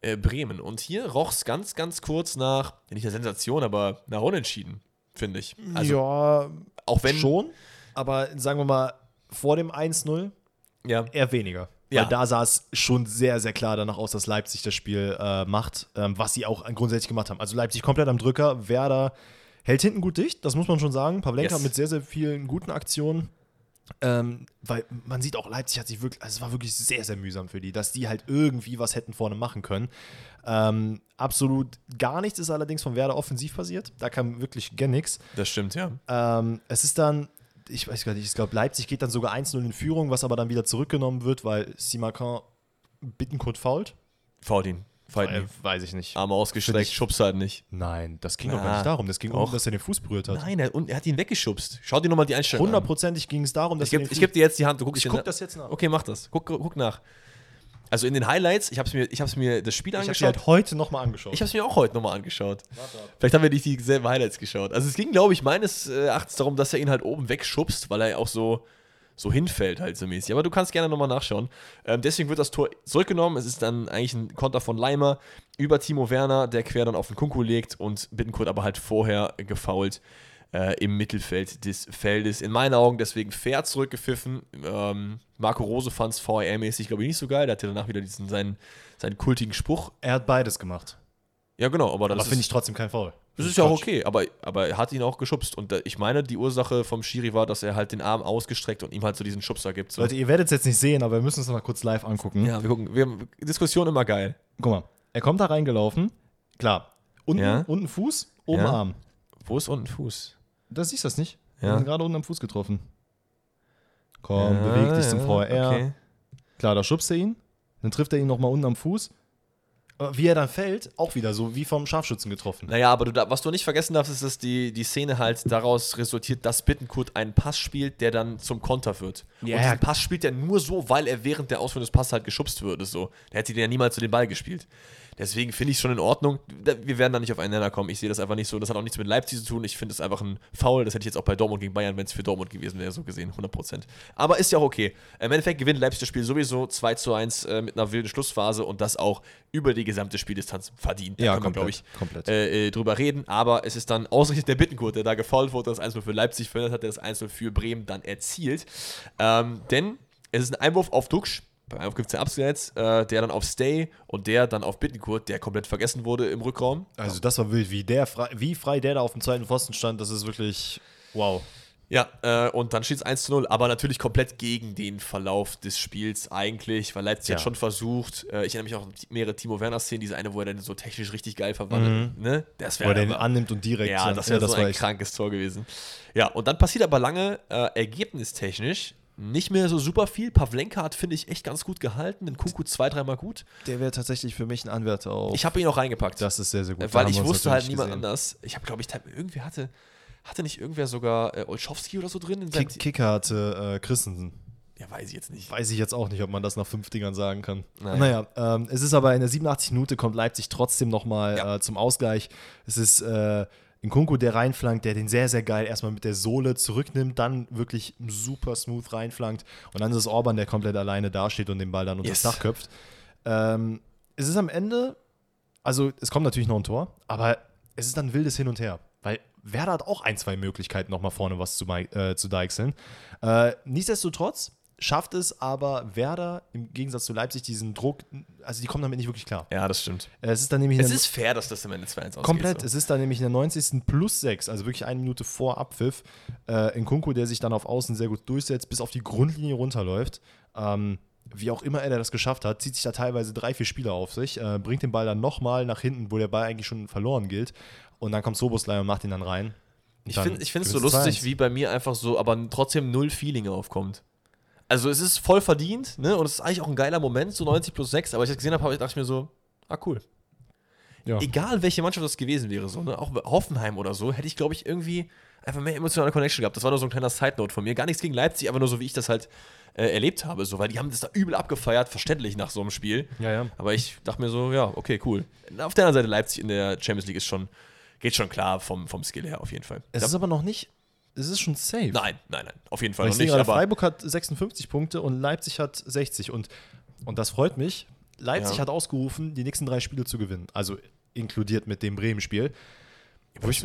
Speaker 1: äh, Bremen. Und hier roch es ganz, ganz kurz nach, nicht der Sensation, aber nach Unentschieden, finde ich. Also,
Speaker 2: ja,
Speaker 1: auch wenn.
Speaker 2: schon, aber sagen wir mal, vor dem 1-0
Speaker 1: Ja,
Speaker 2: eher weniger.
Speaker 1: Ja.
Speaker 2: Weil da sah es schon sehr, sehr klar danach aus, dass Leipzig das Spiel äh, macht, ähm, was sie auch grundsätzlich gemacht haben. Also Leipzig komplett am Drücker, Werder hält hinten gut dicht, das muss man schon sagen. Pavlenka
Speaker 1: Yes.
Speaker 2: mit sehr, sehr vielen guten Aktionen. Ähm, weil man sieht auch, Leipzig hat sich wirklich, also es war wirklich sehr, sehr mühsam für die, dass die halt irgendwie was hätten vorne machen können. Ähm, absolut gar nichts ist allerdings von Werder offensiv passiert. Da kam wirklich gar nichts.
Speaker 1: das stimmt, ja.
Speaker 2: Ähm, es ist dann, ich weiß gar nicht, ich glaube, Leipzig geht dann sogar 1-0 in Führung, was aber dann wieder zurückgenommen wird, weil Simakan Bittenkurt fault.
Speaker 1: Fault ihn. Fault
Speaker 2: Äh,
Speaker 1: ihn.
Speaker 2: weiß ich nicht.
Speaker 1: Arme ausgestreckt, schubst halt nicht.
Speaker 2: Nein, das ging doch gar nicht darum. Das ging
Speaker 1: doch.
Speaker 2: um, dass er den Fuß berührt hat.
Speaker 1: Nein, er, und er hat ihn weggeschubst. Schau dir nochmal die Einstellung an.
Speaker 2: Hundertprozentig ging es darum, dass
Speaker 1: Ich
Speaker 2: er
Speaker 1: gebe
Speaker 2: den
Speaker 1: ich geb dir jetzt die Hand, du guckst
Speaker 2: Ich guck das jetzt nach.
Speaker 1: Okay, mach das. Guck, guck nach. Also in den Highlights, ich habe mir, ich hab's mir das Spiel
Speaker 2: Ich habe
Speaker 1: angeschaut.
Speaker 2: halt heute nochmal angeschaut.
Speaker 1: Ich habe es mir auch heute nochmal angeschaut. Vielleicht haben wir nicht dieselben Highlights geschaut. Also es ging, glaube ich, meines äh, Erachtens darum, dass er ihn halt oben wegschubst, weil er auch so, so hinfällt halt so mäßig. Aber du kannst gerne nochmal nachschauen. Ähm, deswegen wird das Tor zurückgenommen. Es ist dann eigentlich ein Konter von Leimer über Timo Werner, der quer dann auf den Kunku legt und Bittenkurt aber halt vorher gefoult äh, im Mittelfeld des Feldes. In meinen Augen deswegen fair zurückgepfiffen. Ähm, Marco Rose fand es VR-mäßig, glaube ich, nicht so geil. Der hatte danach wieder diesen, seinen, seinen kultigen Spruch.
Speaker 2: er hat beides gemacht.
Speaker 1: Ja, genau, aber
Speaker 2: Aber
Speaker 1: das
Speaker 2: finde ich trotzdem kein Foul.
Speaker 1: das ist ja auch okay, aber, aber er hat ihn auch geschubst. Und äh, ich meine, die Ursache vom Schiri war, dass er halt den Arm ausgestreckt und ihm halt so diesen Schubser gibt. So.
Speaker 2: Leute, ihr werdet es jetzt nicht sehen, aber wir müssen es mal kurz live angucken.
Speaker 1: ja, wir gucken. Wir haben Diskussion immer geil.
Speaker 2: Guck mal, er kommt da reingelaufen. Klar, unten,
Speaker 1: Ja.
Speaker 2: unten Fuß, oben
Speaker 1: Ja.
Speaker 2: Arm.
Speaker 1: Wo ist unten Fuß?
Speaker 2: Da siehst du das nicht?
Speaker 1: Ja.
Speaker 2: Wir sind gerade unten am Fuß getroffen. Komm,
Speaker 1: Ja,
Speaker 2: beweg dich zum VR.
Speaker 1: okay.
Speaker 2: Klar, da schubst er ihn. Dann trifft er ihn nochmal unten am Fuß. Aber wie er dann fällt, auch wieder so wie vom Scharfschützen getroffen.
Speaker 1: Naja, aber du, was du nicht vergessen darfst, ist, dass die, die Szene halt daraus resultiert, dass Bittenkurt einen Pass spielt, der dann zum Konter wird.
Speaker 2: Ja.
Speaker 1: Und diesen Pass spielt er nur so, weil er während der Ausführung des Passes halt geschubst würde. So. Der hätte den ja niemals zu den Ball gespielt. Deswegen finde ich es schon in Ordnung. Wir werden da nicht aufeinander kommen. Ich sehe das einfach nicht so. Das hat auch nichts mit Leipzig zu tun. Ich finde es einfach ein Foul. Das hätte ich jetzt auch bei Dortmund gegen Bayern, wenn es für Dortmund gewesen wäre, so gesehen. 100%. Aber ist ja auch okay. Im Endeffekt gewinnt Leipzig das Spiel sowieso 2 zu 1 äh, mit einer wilden Schlussphase und das auch über die gesamte Spieldistanz verdient. Da
Speaker 2: Ja,
Speaker 1: kann man, glaube ich,
Speaker 2: komplett.
Speaker 1: Äh, äh, drüber reden. Aber es ist dann ausgerechnet der Bittenkurt, der da gefault wurde, das 1-0 für Leipzig verhindert hat, der das 1-0 für Bremen dann erzielt. Ähm, denn es ist ein Einwurf auf Duxch. Beim Einwurf gibt es ja Abseits, äh, der dann auf Stay und der dann auf Bittenkurt, der komplett vergessen wurde im Rückraum.
Speaker 2: Also das war wild, wie, der frei, wie frei der da auf dem zweiten Pfosten stand, das ist wirklich wow.
Speaker 1: Ja, äh, und dann steht es 1 zu 0, aber natürlich komplett gegen den Verlauf des Spiels eigentlich, weil Leipzig
Speaker 2: Ja.
Speaker 1: hat schon versucht, äh, ich erinnere mich auch an mehrere Timo Werner-Szenen, diese eine, wo er dann so technisch richtig geil verwandelt, ne? Das
Speaker 2: Wo er den annimmt und direkt.
Speaker 1: Ja, das wäre so ein
Speaker 2: echt-
Speaker 1: krankes Tor gewesen. Ja, und dann passiert aber lange äh, ergebnistechnisch nicht mehr so super viel. Pavlenka hat, finde ich, echt ganz gut gehalten. Den Kuku zwei, dreimal gut.
Speaker 2: Der wäre tatsächlich für mich ein Anwärter auf.
Speaker 1: Ich habe ihn auch reingepackt.
Speaker 2: das ist sehr, sehr gut.
Speaker 1: Äh, weil ich wusste halt niemand
Speaker 2: gesehen.
Speaker 1: anders. Ich habe, glaube ich, irgendwie hatte, hatte nicht irgendwer sogar äh, Olschowski oder so drin
Speaker 2: Kick, Kicker hatte äh, Christensen.
Speaker 1: Ja, weiß ich jetzt nicht.
Speaker 2: Weiß ich jetzt auch nicht, ob man das nach fünf Dingern sagen kann.
Speaker 1: Naja.
Speaker 2: Naja, ähm, es ist aber in der 87. Minute kommt Leipzig trotzdem nochmal
Speaker 1: Ja.
Speaker 2: äh, zum Ausgleich. Es ist äh, Nkunku, der reinflankt, der den sehr, sehr geil erstmal mit der Sohle zurücknimmt, dann wirklich super smooth reinflankt. Und dann ist es Orban, der komplett alleine dasteht und den Ball dann unter
Speaker 1: Yes.
Speaker 2: das Dach köpft. Ähm, es ist am Ende, also es kommt natürlich noch ein Tor, aber es ist dann ein wildes Hin und Her. Weil Werder hat auch ein, zwei Möglichkeiten, nochmal vorne was zu, äh, zu deichseln. Äh, nichtsdestotrotz schafft es aber Werder im Gegensatz zu Leipzig diesen Druck, also die kommen damit nicht wirklich klar.
Speaker 1: Ja, das stimmt.
Speaker 2: Es ist dann nämlich in
Speaker 1: Es ist fair, dass das am Ende 2-1 ausgeht.
Speaker 2: komplett,
Speaker 1: So.
Speaker 2: es ist dann nämlich in der 90. plus 6, also wirklich eine Minute vor Abpfiff, äh, Nkunku, der sich dann auf Außen sehr gut durchsetzt, bis auf die Grundlinie runterläuft. Ähm, wie auch immer er das geschafft hat, zieht sich da teilweise drei, vier Spieler auf sich, äh, bringt den Ball dann nochmal nach hinten, wo der Ball eigentlich schon verloren gilt. Und dann kommt Soboslai und macht ihn dann rein. Und
Speaker 1: Ich finde es so lustig,
Speaker 2: 2-1.
Speaker 1: wie bei mir einfach so, aber trotzdem null Feeling aufkommt. Also es ist voll verdient, ne? Und es ist eigentlich auch ein geiler Moment, so 90 plus 6, aber als ich das gesehen habe, dachte ich mir so, ah cool.
Speaker 2: Ja.
Speaker 1: Egal welche Mannschaft das gewesen wäre, so, ne? Auch Hoffenheim oder so, hätte ich, glaube ich, irgendwie einfach mehr emotionale Connection gehabt. Das war nur so ein kleiner Side-Note von mir. Gar nichts gegen Leipzig, aber nur so, wie ich das halt äh, erlebt habe, so, weil die haben das da übel abgefeiert, verständlich nach so einem Spiel.
Speaker 2: Ja, ja.
Speaker 1: Aber ich dachte mir so, ja, okay, cool. Auf der anderen Seite, Leipzig in der Champions League ist schon, geht schon klar vom, vom Skill her auf jeden Fall.
Speaker 2: Es
Speaker 1: Da-
Speaker 2: ist aber noch nicht, es ist schon safe.
Speaker 1: nein, nein, nein, auf jeden Fall noch nicht.
Speaker 2: gerade, Freiburg hat 56 Punkte und Leipzig hat 60. Und, und das freut mich. Leipzig
Speaker 1: Ja.
Speaker 2: hat ausgerufen, die nächsten drei Spiele zu gewinnen. Also inkludiert mit dem Bremen-Spiel.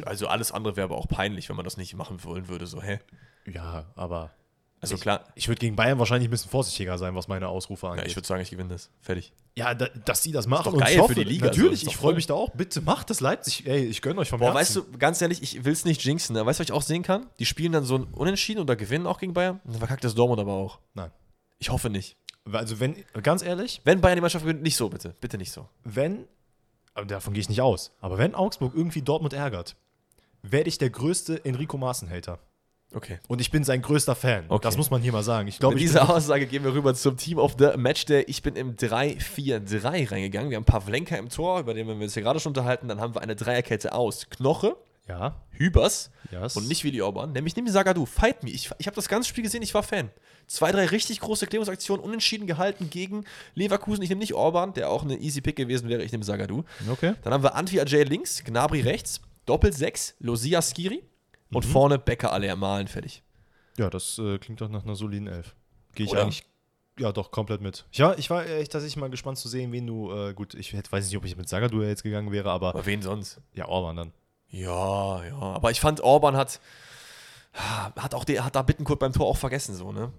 Speaker 1: Also alles andere wäre aber auch peinlich, wenn man das nicht machen wollen würde. So, hä?
Speaker 2: Ja, aber
Speaker 1: Also
Speaker 2: Ich-
Speaker 1: klar,
Speaker 2: ich würde gegen Bayern wahrscheinlich ein bisschen vorsichtiger sein, was meine Ausrufe
Speaker 1: ja,
Speaker 2: angeht.
Speaker 1: ich würde sagen, ich gewinne das. Fertig.
Speaker 2: Ja, da, dass die das machen.
Speaker 1: doch
Speaker 2: und
Speaker 1: geil
Speaker 2: ich hoffe,
Speaker 1: für die Liga,
Speaker 2: Natürlich,
Speaker 1: ist doch
Speaker 2: ich freue mich da auch. Bitte macht das Leipzig. Ey, ich gönne euch vom
Speaker 1: Boah,
Speaker 2: Herzen.
Speaker 1: weißt du, ganz ehrlich, ich will es nicht jinxen. Ne? Weißt du, was ich auch sehen kann? Die spielen dann so ein Unentschieden oder gewinnen auch gegen Bayern. Dann verkackt das Dortmund aber auch.
Speaker 2: Nein.
Speaker 1: Ich hoffe nicht.
Speaker 2: Also, wenn, ganz ehrlich,
Speaker 1: Wenn Bayern die Mannschaft gewinnt, nicht so, bitte. Bitte nicht so.
Speaker 2: wenn, aber davon gehe ich nicht aus, aber wenn Augsburg irgendwie Dortmund ärgert, werde ich der größte Enrico Maaßen-Hater.
Speaker 1: Okay.
Speaker 2: Und ich bin sein größter Fan.
Speaker 1: Okay.
Speaker 2: Das muss man hier mal sagen. Ich glaube,
Speaker 1: Mit dieser Aussage gehen wir rüber zum Team of the Match Day. Ich bin im 3-4-3 reingegangen. Wir haben Pavlenka im Tor, über den wir uns hier gerade schon unterhalten. Dann haben wir eine Dreierkette aus Knoche,
Speaker 2: ja,
Speaker 1: Hübers
Speaker 2: Yes.
Speaker 1: und nicht Willi Orban. Nämlich nimm Sagadu, fight me. Ich, ich habe das ganze Spiel gesehen, ich war Fan. Zwei, drei richtig große Klärungsaktionen, unentschieden gehalten gegen Leverkusen. Ich nehme nicht Orban, der auch eine easy Pick gewesen wäre. Ich nehme Sagadu.
Speaker 2: Okay.
Speaker 1: Dann haben wir Antwi Ajay links, Gnabry rechts, Doppel 6, Losia Skiri und vorne Becker alle ermahlen, fertig.
Speaker 2: Ja, das äh, klingt doch nach einer soliden Elf. Gehe ich
Speaker 1: Oder?
Speaker 2: eigentlich ja doch komplett mit. Ja, ich war echt tatsächlich mal gespannt zu sehen, wen du, äh, gut, ich hätte, weiß nicht, ob ich mit Sagadu jetzt gegangen wäre, aber
Speaker 1: Aber wen sonst?
Speaker 2: ja, Orban dann.
Speaker 1: Ja, ja. Aber ich fand, Orban hat, hat auch die, hat da Bittenkurt beim Tor auch vergessen, so, ne?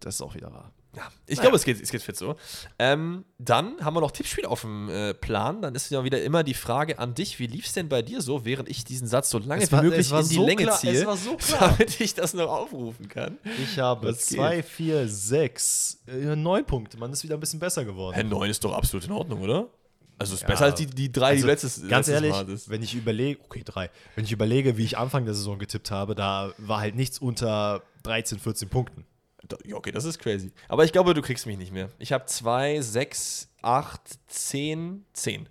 Speaker 2: Das ist auch wieder wahr.
Speaker 1: Ja, ich glaube, es geht, es geht fit so. Ähm, dann haben wir noch Tippspiel auf dem äh, Plan. Dann ist ja wieder immer die Frage an dich: Wie lief es denn bei dir so, während ich diesen Satz so lange
Speaker 2: Es
Speaker 1: wie
Speaker 2: war-
Speaker 1: möglich
Speaker 2: war
Speaker 1: in die
Speaker 2: so
Speaker 1: Länge
Speaker 2: klar-
Speaker 1: ziehe,
Speaker 2: war so klar.
Speaker 1: damit ich das noch aufrufen kann?
Speaker 2: Ich habe
Speaker 1: Was geht?
Speaker 2: 2, 4, 6, 9 Punkte. Man ist wieder ein bisschen besser geworden.
Speaker 1: Hä, 9 ist doch absolut in Ordnung, oder? Also ist
Speaker 2: Ja.
Speaker 1: besser als die, die drei,
Speaker 2: Also,
Speaker 1: die letztes,
Speaker 2: Ganz
Speaker 1: letztes
Speaker 2: ehrlich,
Speaker 1: Mal hattest.
Speaker 2: wenn ich überlege, okay, drei. Wenn ich überlege, wie ich Anfang der Saison getippt habe, da war halt nichts unter 13, 14 Punkten.
Speaker 1: Ja, okay, das ist crazy. Aber ich glaube, du kriegst mich nicht mehr. Ich habe 2, 6, 8, 10, 10.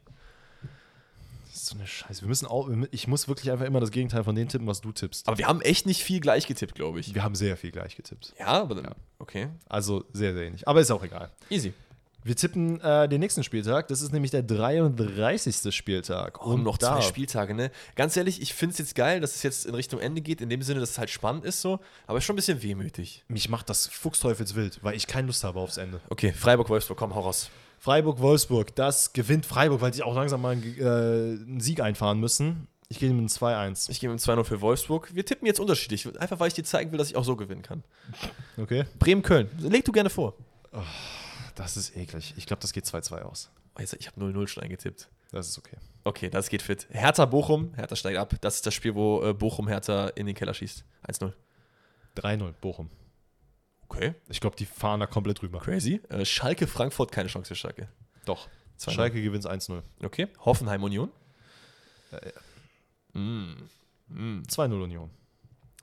Speaker 2: Das ist so eine Scheiße. Wir müssen auch, ich muss wirklich einfach immer das Gegenteil von dem tippen, was du tippst.
Speaker 1: Aber wir haben echt nicht viel gleich getippt, glaube ich.
Speaker 2: Wir haben sehr viel gleich getippt.
Speaker 1: Ja, aber dann. Okay.
Speaker 2: Also sehr, sehr ähnlich. Aber ist auch egal.
Speaker 1: Easy.
Speaker 2: Wir tippen äh, den nächsten Spieltag. Das ist nämlich der 33. Spieltag.
Speaker 1: Und noch
Speaker 2: da,
Speaker 1: zwei Spieltage, ne? Ganz ehrlich, ich finde es jetzt geil, dass es jetzt in Richtung Ende geht, in dem Sinne, dass es halt spannend ist so, aber schon ein bisschen wehmütig.
Speaker 2: Mich macht das fuchsteufelswild, weil ich keine Lust habe aufs Ende.
Speaker 1: Okay, Freiburg-Wolfsburg, komm, hau raus.
Speaker 2: Freiburg-Wolfsburg, das gewinnt Freiburg, weil sie auch langsam mal einen, äh, einen Sieg einfahren müssen. Ich gehe mit einem 2-1.
Speaker 1: Ich gehe mit 2-0 für Wolfsburg. Wir tippen jetzt unterschiedlich, einfach weil ich dir zeigen will, dass ich auch so gewinnen kann.
Speaker 2: Okay.
Speaker 1: Bremen-Köln, leg du gerne vor.
Speaker 2: Das ist eklig. Ich glaube, das geht 2-2 aus.
Speaker 1: Jetzt- Ich habe 0-0 schon eingetippt.
Speaker 2: Das ist okay.
Speaker 1: Okay, das geht fit. Hertha Bochum, Hertha steigt ab. Das ist das Spiel, wo äh, Bochum Hertha in den Keller schießt. 1-0.
Speaker 2: 3-0, Bochum.
Speaker 1: Okay,
Speaker 2: Ich glaube, die fahren da komplett drüber.
Speaker 1: crazy. Äh, Schalke, Frankfurt, keine Chance für Schalke.
Speaker 2: Doch.
Speaker 1: 2-0.
Speaker 2: Schalke gewinnt 1-0.
Speaker 1: Okay, Hoffenheim, Union.
Speaker 2: Äh,
Speaker 1: Mm.
Speaker 2: 2-0 Union.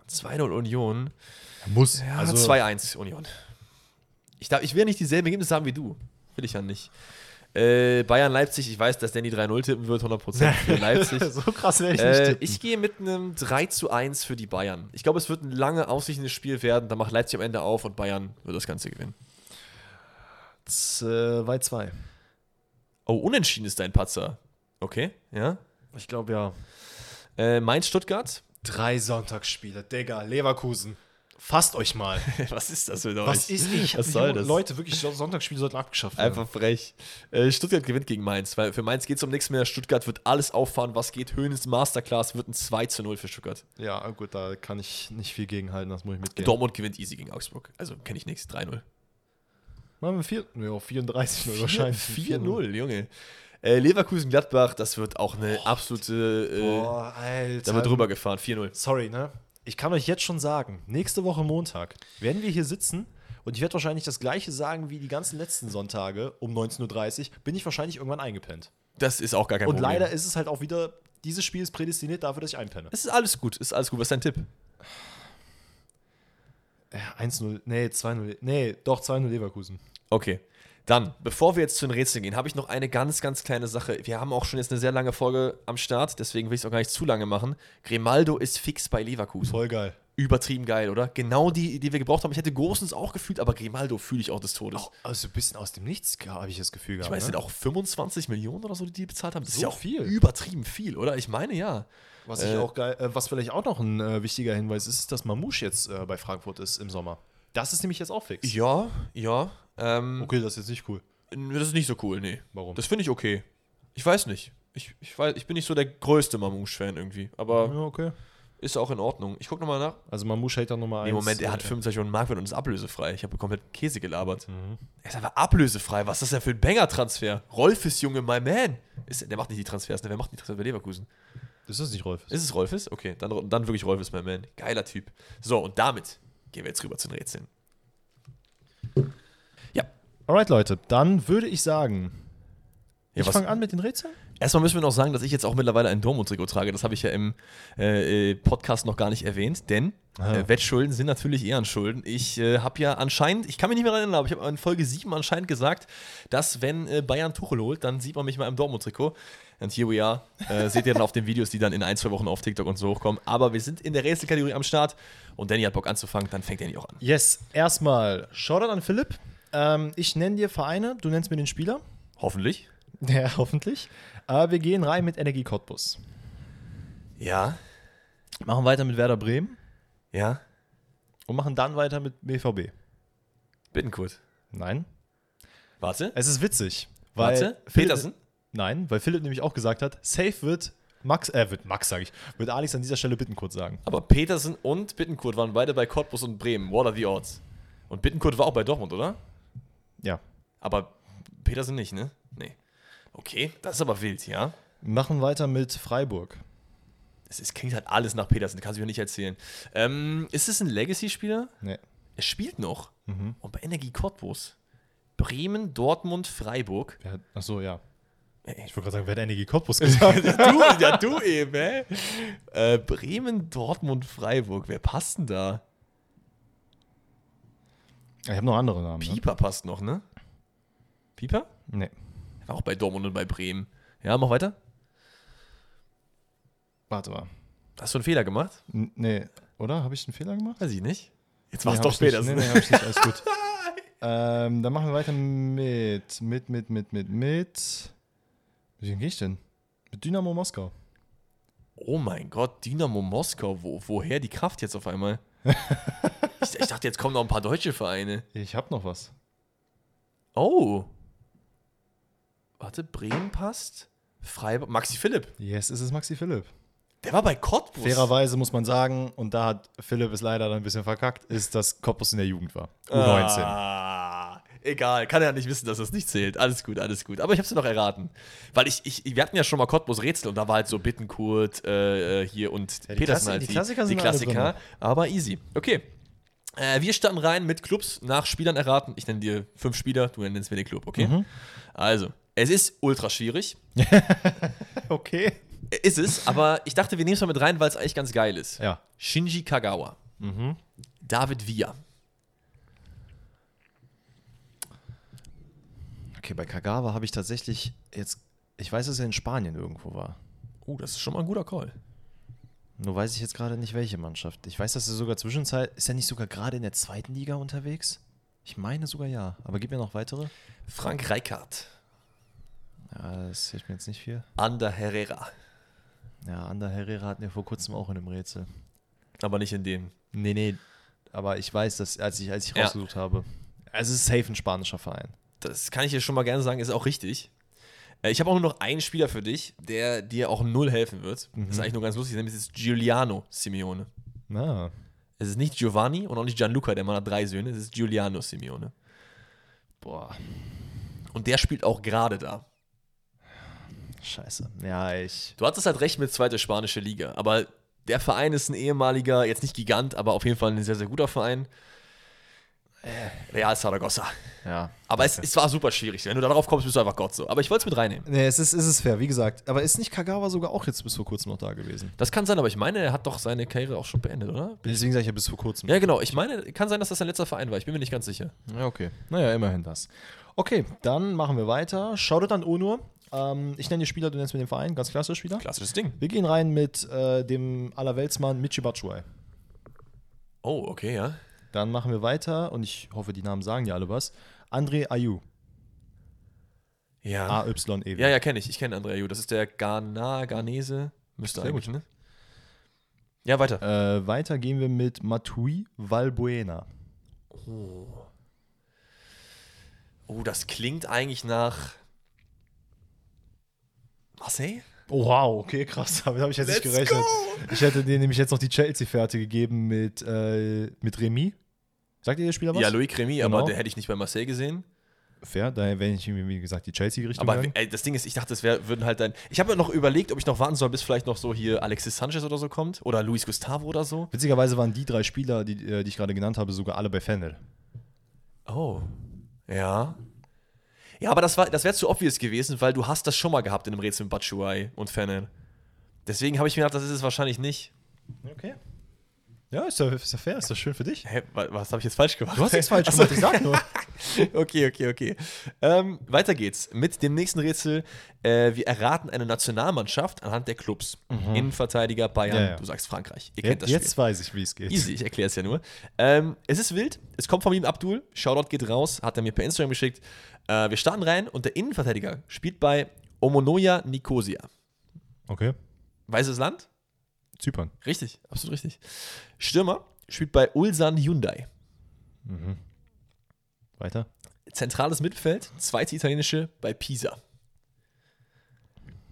Speaker 1: 2-0 Union.
Speaker 2: Muss.
Speaker 1: Ja,
Speaker 2: also
Speaker 1: 2-1 Union. Ich, darf, ich will nicht dieselben Ergebnisse haben wie du. Will ich ja nicht. Äh, Bayern Leipzig, ich weiß, dass Danny 3-0 tippen wird, 100% für Leipzig.
Speaker 2: so krass werde ich nicht
Speaker 1: Äh, ich gehe mit einem 3 zu 1 für die Bayern. Ich glaube, es wird ein lange, ausreichendes Spiel werden. Da macht Leipzig am Ende auf und Bayern wird das Ganze gewinnen.
Speaker 2: 2-2.
Speaker 1: Oh, unentschieden ist dein Patzer. Okay, ja.
Speaker 2: Ich glaube ja.
Speaker 1: Äh, Mainz-Stuttgart.
Speaker 2: Drei Sonntagsspiele. Digga, Leverkusen. Fasst euch mal.
Speaker 1: Was ist das für euch?
Speaker 2: Was ist ich?
Speaker 1: Was soll das?
Speaker 2: Leute, wirklich, Sonntagsspiele sollten abgeschafft werden.
Speaker 1: Einfach frech. Äh, Stuttgart gewinnt gegen Mainz, weil für Mainz geht es um nichts mehr. Stuttgart wird alles auffahren, was geht. Höhnes Masterclass wird ein 2 zu 0 für Stuttgart.
Speaker 2: Ja, gut, da kann ich nicht viel gegenhalten, das muss ich mitgehen.
Speaker 1: Dortmund gewinnt easy gegen Augsburg. Also kenne ich nichts. 3-0.
Speaker 2: Machen wir 4, ja, 34 0 wahrscheinlich.
Speaker 1: 4-0, Junge. Äh, Leverkusen-Gladbach, das wird auch eine absolute. Äh,
Speaker 2: Boah, Alter.
Speaker 1: da wird drüber gefahren. 4-0.
Speaker 2: Sorry, ne? Ich kann euch jetzt schon sagen, nächste Woche Montag werden wir hier sitzen und ich werde wahrscheinlich das gleiche sagen wie die ganzen letzten Sonntage um 19.30 Uhr, bin ich wahrscheinlich irgendwann eingepennt.
Speaker 1: Das ist auch gar kein
Speaker 2: und
Speaker 1: Problem.
Speaker 2: leider ist es halt auch wieder, dieses Spiel ist prädestiniert dafür, dass ich einpenne.
Speaker 1: Es ist alles gut. Ist alles gut. Was ist dein Tipp?
Speaker 2: Ja, 1-0, nee, 2-0, nee, doch 2-0 Leverkusen.
Speaker 1: Okay. Dann, bevor wir jetzt zu den Rätseln gehen, habe ich noch eine ganz, ganz kleine Sache. Wir haben auch schon jetzt eine sehr lange Folge am Start, deswegen will ich es auch gar nicht zu lange machen. Grimaldo ist fix bei Leverkusen.
Speaker 2: Voll geil.
Speaker 1: Übertrieben geil, oder? Genau die, die wir gebraucht haben. Ich hätte Gosens auch gefühlt, aber Grimaldo fühle ich auch des Todes.
Speaker 2: Auch, also ein bisschen aus dem Nichts habe ich das Gefühl gehabt.
Speaker 1: ich meine, es
Speaker 2: ne?
Speaker 1: sind auch 25 Millionen oder so, die die bezahlt haben. Das ist
Speaker 2: So
Speaker 1: ja auch
Speaker 2: viel.
Speaker 1: übertrieben viel, oder? Ich meine, ja.
Speaker 2: Was ich
Speaker 1: Äh,
Speaker 2: auch geil, äh, was vielleicht auch noch ein äh, wichtiger Hinweis ist, ist, dass Mamouche jetzt äh, bei Frankfurt ist im Sommer. Das ist nämlich jetzt auch fix.
Speaker 1: Ja, ja. Ähm,
Speaker 2: Okay, das ist jetzt nicht cool.
Speaker 1: Das ist nicht so cool, nee.
Speaker 2: Warum?
Speaker 1: Das finde ich okay. Ich weiß nicht. Ich, ich, weiß, ich bin nicht so der größte Mamouche-Fan irgendwie, aber
Speaker 2: Ja, okay.
Speaker 1: ist auch in Ordnung. Ich gucke nochmal nach.
Speaker 2: Also Mamouche hält dann Nummer 1.
Speaker 1: Nee, Moment, er hat 25 Millionen Markwert und ist ablösefrei. Ich habe komplett Käse gelabert.
Speaker 2: Mhm.
Speaker 1: Er ist einfach ablösefrei. Was ist das denn für ein Banger-Transfer? Rolfes Junge, my man. Ist, der macht nicht die Transfers, ne? Wer macht die Transfers bei Leverkusen?
Speaker 2: Das ist nicht Rolf.
Speaker 1: Ist es Rolfes? Okay, dann, dann wirklich Rolfes, my man. Geiler Typ. So, und damit gehen wir jetzt rüber zu den Rätseln.
Speaker 2: Alright, Leute, dann würde ich sagen,
Speaker 1: Ja,
Speaker 2: ich fange an mit den Rätseln.
Speaker 1: Erstmal müssen wir noch sagen, dass ich jetzt auch mittlerweile ein Dortmund-Trikot trage. Das habe ich ja im äh, äh, Podcast noch gar nicht erwähnt, denn
Speaker 2: Ah.
Speaker 1: äh, Wettschulden sind natürlich Ehrenschulden. Ich äh, habe ja anscheinend, ich kann mich nicht mehr erinnern, aber ich habe in Folge 7 anscheinend gesagt, dass wenn äh, Bayern Tuchel holt, dann sieht man mich mal im Dortmund-Trikot. Und here we are. Äh, seht ihr dann auf den Videos, die dann in ein, zwei Wochen auf TikTok und so hochkommen. Aber wir sind in der Rätselkategorie am Start und Danny hat Bock anzufangen, dann fängt Danny auch an.
Speaker 2: Yes, erstmal Shoutout an Philipp. Ähm, ich nenne dir Vereine, du nennst mir den Spieler.
Speaker 1: Hoffentlich.
Speaker 2: Ja, hoffentlich. Aber wir gehen rein mit Energie Cottbus.
Speaker 1: Ja.
Speaker 2: Machen weiter mit Werder Bremen
Speaker 1: Ja.
Speaker 2: und machen dann weiter mit BVB.
Speaker 1: Bittenkurt.
Speaker 2: Nein.
Speaker 1: Warte.
Speaker 2: Es ist witzig. Weil
Speaker 1: Warte.
Speaker 2: Philipp-
Speaker 1: Petersen?
Speaker 2: Nein, weil Philipp nämlich auch gesagt hat, safe wird Max, äh, wird Max, sage ich, wird Alex an dieser Stelle Bittenkurt sagen.
Speaker 1: Aber Petersen und Bittenkurt waren beide bei Cottbus und Bremen. What are the odds? Und Bittenkurt war auch bei Dortmund, oder?
Speaker 2: Ja.
Speaker 1: Aber Petersen nicht, ne? Nee. Okay, das ist aber wild, ja?
Speaker 2: Machen weiter mit Freiburg.
Speaker 1: Es ist, klingt halt alles nach Petersen, kannst du mir nicht erzählen. Ähm, ist es ein Legacy-Spieler?
Speaker 2: Nee.
Speaker 1: Er spielt noch.
Speaker 2: Mhm.
Speaker 1: Und bei Energie Cottbus. Bremen, Dortmund, Freiburg.
Speaker 2: Wer hat, achso, ja.
Speaker 1: Ey,
Speaker 2: Ich wollte gerade sagen, wer hat Energie Cottbus gesagt?
Speaker 1: du, ja, du eben, hä? Äh, Bremen, Dortmund, Freiburg. Wer passt denn da?
Speaker 2: Ich habe noch andere Namen. Ne?
Speaker 1: Pieper passt noch, ne? Pieper?
Speaker 2: Nee.
Speaker 1: Er war auch bei Dortmund und bei Bremen. Ja, mach weiter.
Speaker 2: Warte mal.
Speaker 1: Hast du einen Fehler gemacht?
Speaker 2: N nee, oder? Habe ich einen Fehler gemacht?
Speaker 1: Weiß ich nicht. Jetzt
Speaker 2: Nee,
Speaker 1: war es doch
Speaker 2: nicht.
Speaker 1: Petersen.
Speaker 2: Nee, nee, hab ich nicht. Alles gut. ähm, dann machen wir weiter mit, mit, mit, mit, mit, mit. Wie gehe ich denn? Mit Dynamo Moskau.
Speaker 1: Oh mein Gott, Dynamo Moskau. Wo, woher die Kraft jetzt auf einmal? Ich, ich dachte, jetzt kommen noch ein paar deutsche Vereine.
Speaker 2: Ich habe noch was.
Speaker 1: Oh. Warte, Bremen passt. Freiburg. Maxi Philipp.
Speaker 2: Yes, es ist Maxi Philipp.
Speaker 1: Der war bei Cottbus.
Speaker 2: Fairerweise muss man sagen, und da hat Philipp es leider dann ein bisschen verkackt, ist, dass Cottbus in der Jugend war. U19.
Speaker 1: Ah, egal, kann ja nicht wissen, dass das nicht zählt. Alles gut, alles gut. Aber ich hab's dir noch erraten. Weil ich, ich, wir hatten ja schon mal Cottbus Rätsel und da war halt so Bittenkurt äh, hier und
Speaker 2: Ja, die
Speaker 1: Petersen halt.
Speaker 2: die Klassiker sind
Speaker 1: die Klassiker, aber easy. Okay. Äh, wir starten rein mit Clubs nach Spielern erraten. Ich nenne dir fünf Spieler, du nennst mir den Club, okay? Also, es ist ultra schwierig.
Speaker 2: Okay.
Speaker 1: Ist es, aber ich dachte, wir nehmen es mal mit rein, weil es eigentlich ganz geil ist.
Speaker 2: Ja.
Speaker 1: Shinji Kagawa. David Villa.
Speaker 2: Okay, bei Kagawa habe ich tatsächlich jetzt, ich weiß, dass er in Spanien irgendwo war.
Speaker 1: Oh, das ist schon mal ein guter Call.
Speaker 2: Nur weiß ich jetzt gerade nicht, welche Mannschaft. Ich weiß, dass er sogar zwischenzeit, ist er nicht sogar gerade in der zweiten Liga unterwegs? Ich meine sogar ja. Aber gib mir noch weitere.
Speaker 1: Frank Reichardt.
Speaker 2: Ja, das hilft mir jetzt nicht viel.
Speaker 1: Ander Herrera.
Speaker 2: Ja, Ander Herrera hatten wir vor kurzem auch in einem Rätsel.
Speaker 1: Aber nicht in dem.
Speaker 2: Nee, nee. Aber ich weiß, dass, als ich, als ich
Speaker 1: Ja.
Speaker 2: rausgesucht habe. Also es ist safe ein spanischer Verein.
Speaker 1: Das kann ich dir schon mal gerne sagen, ist auch richtig. Äh, Ich habe auch nur noch einen Spieler für dich, der dir auch null helfen wird. Das ist eigentlich nur ganz lustig, nämlich ist Giuliano Simeone.
Speaker 2: Na.
Speaker 1: Es ist nicht Giovanni und auch nicht Gianluca, der Mann hat drei Söhne, es ist Giuliano Simeone.
Speaker 2: Boah.
Speaker 1: Und der spielt auch gerade da.
Speaker 2: Scheiße. Ja, ich.
Speaker 1: Du hattest halt recht mit zweite spanische Liga, aber der Verein ist ein ehemaliger, jetzt nicht Gigant, aber auf jeden Fall ein sehr, sehr guter Verein. Äh, Real Zaragoza.
Speaker 2: Ja.
Speaker 1: Aber es, es war super schwierig. Wenn du darauf kommst, bist du einfach Gott so. Aber ich wollte es mit reinnehmen.
Speaker 2: Nee, es ist, es ist fair, wie gesagt. Aber ist nicht Kagawa sogar auch jetzt bis vor kurzem noch da gewesen?
Speaker 1: Das kann sein, aber ich meine, er hat doch seine Karriere auch schon beendet, oder?
Speaker 2: Deswegen sage ich ja bis vor kurzem.
Speaker 1: Ja, genau. Ich meine, kann sein, dass das sein letzter Verein war. Ich bin mir nicht ganz sicher.
Speaker 2: Ja, okay. Naja, immerhin das. Okay, dann machen wir weiter. Shoutout an Onur. Ähm, ich nenne die Spieler, du nennst mir den Verein. Ganz klasse Spieler.
Speaker 1: Klassisches Ding.
Speaker 2: Wir gehen rein mit äh, dem Allerweltsmann Michi Batshuayi.
Speaker 1: Oh, okay, ja.
Speaker 2: Dann machen wir weiter und ich hoffe, die Namen sagen dir alle was. André Ayew.
Speaker 1: Ja.
Speaker 2: A-Y-E.
Speaker 1: Ja, ja, kenne ich. Ich kenne Andrea Ju. Das ist der Ghana, Ghanese. Müsste
Speaker 2: Sehr
Speaker 1: eigentlich,
Speaker 2: gut.
Speaker 1: ne? Ja, weiter.
Speaker 2: Äh, weiter gehen wir mit Matui Valbuena.
Speaker 1: Oh, das klingt eigentlich nach Marseille?
Speaker 2: Oh, wow, okay, krass. Damit habe ich jetzt nicht
Speaker 1: Let's
Speaker 2: gerechnet.
Speaker 1: go!
Speaker 2: Ich hätte dir nämlich jetzt noch die Chelsea-Fährte gegeben mit, äh, mit Remy. Sagt ihr der Spieler was?
Speaker 1: Ja, Louis Cremy,
Speaker 2: Genau.
Speaker 1: aber der hätte ich nicht bei Marseille gesehen.
Speaker 2: Fair, daher wäre ich, wie gesagt, die Chelsea-Richtung
Speaker 1: Aber ey, das Ding ist, ich dachte, das wär, würden halt dann. Ich habe mir noch überlegt, ob ich noch warten soll, bis vielleicht noch so hier Alexis Sanchez oder so kommt. Oder Luis Gustavo oder so.
Speaker 2: Witzigerweise waren die drei Spieler, die, äh, die ich gerade genannt habe, sogar alle bei Fennel.
Speaker 1: Oh. Ja. Ja, aber das, war- das wäre zu obvious gewesen, weil du hast das schon mal gehabt in einem Rätsel mit Batshuayi und Fanon. Deswegen habe ich mir gedacht, das ist es wahrscheinlich nicht.
Speaker 2: Okay. Ja, ist ja, ist ja fair, ist das schön für dich.
Speaker 1: Hä, wa- was habe ich jetzt falsch gemacht?
Speaker 2: Du hast nichts falsch gemacht, ich sag nur.
Speaker 1: Okay, okay, okay. Ähm, weiter geht's mit dem nächsten Rätsel. Äh, wir erraten eine Nationalmannschaft anhand der Clubs. Innenverteidiger Bayern,
Speaker 2: Ja, ja.
Speaker 1: du sagst Frankreich. Ihr kennt
Speaker 2: Jetzt,
Speaker 1: das Spiel.
Speaker 2: jetzt weiß ich, wie es geht.
Speaker 1: Easy, ich erkläre es ja nur. Ähm, es ist wild, es kommt von ihm Abdul, Shoutout geht raus, hat er mir per Instagram geschickt. Äh, wir starten rein und der Innenverteidiger spielt bei Omonoya Nicosia.
Speaker 2: Okay.
Speaker 1: Weißes Land?
Speaker 2: Zypern.
Speaker 1: Richtig, absolut richtig. Stürmer spielt bei Ulsan Hyundai.
Speaker 2: Weiter.
Speaker 1: Zentrales Mittelfeld, zweite italienische bei Pisa.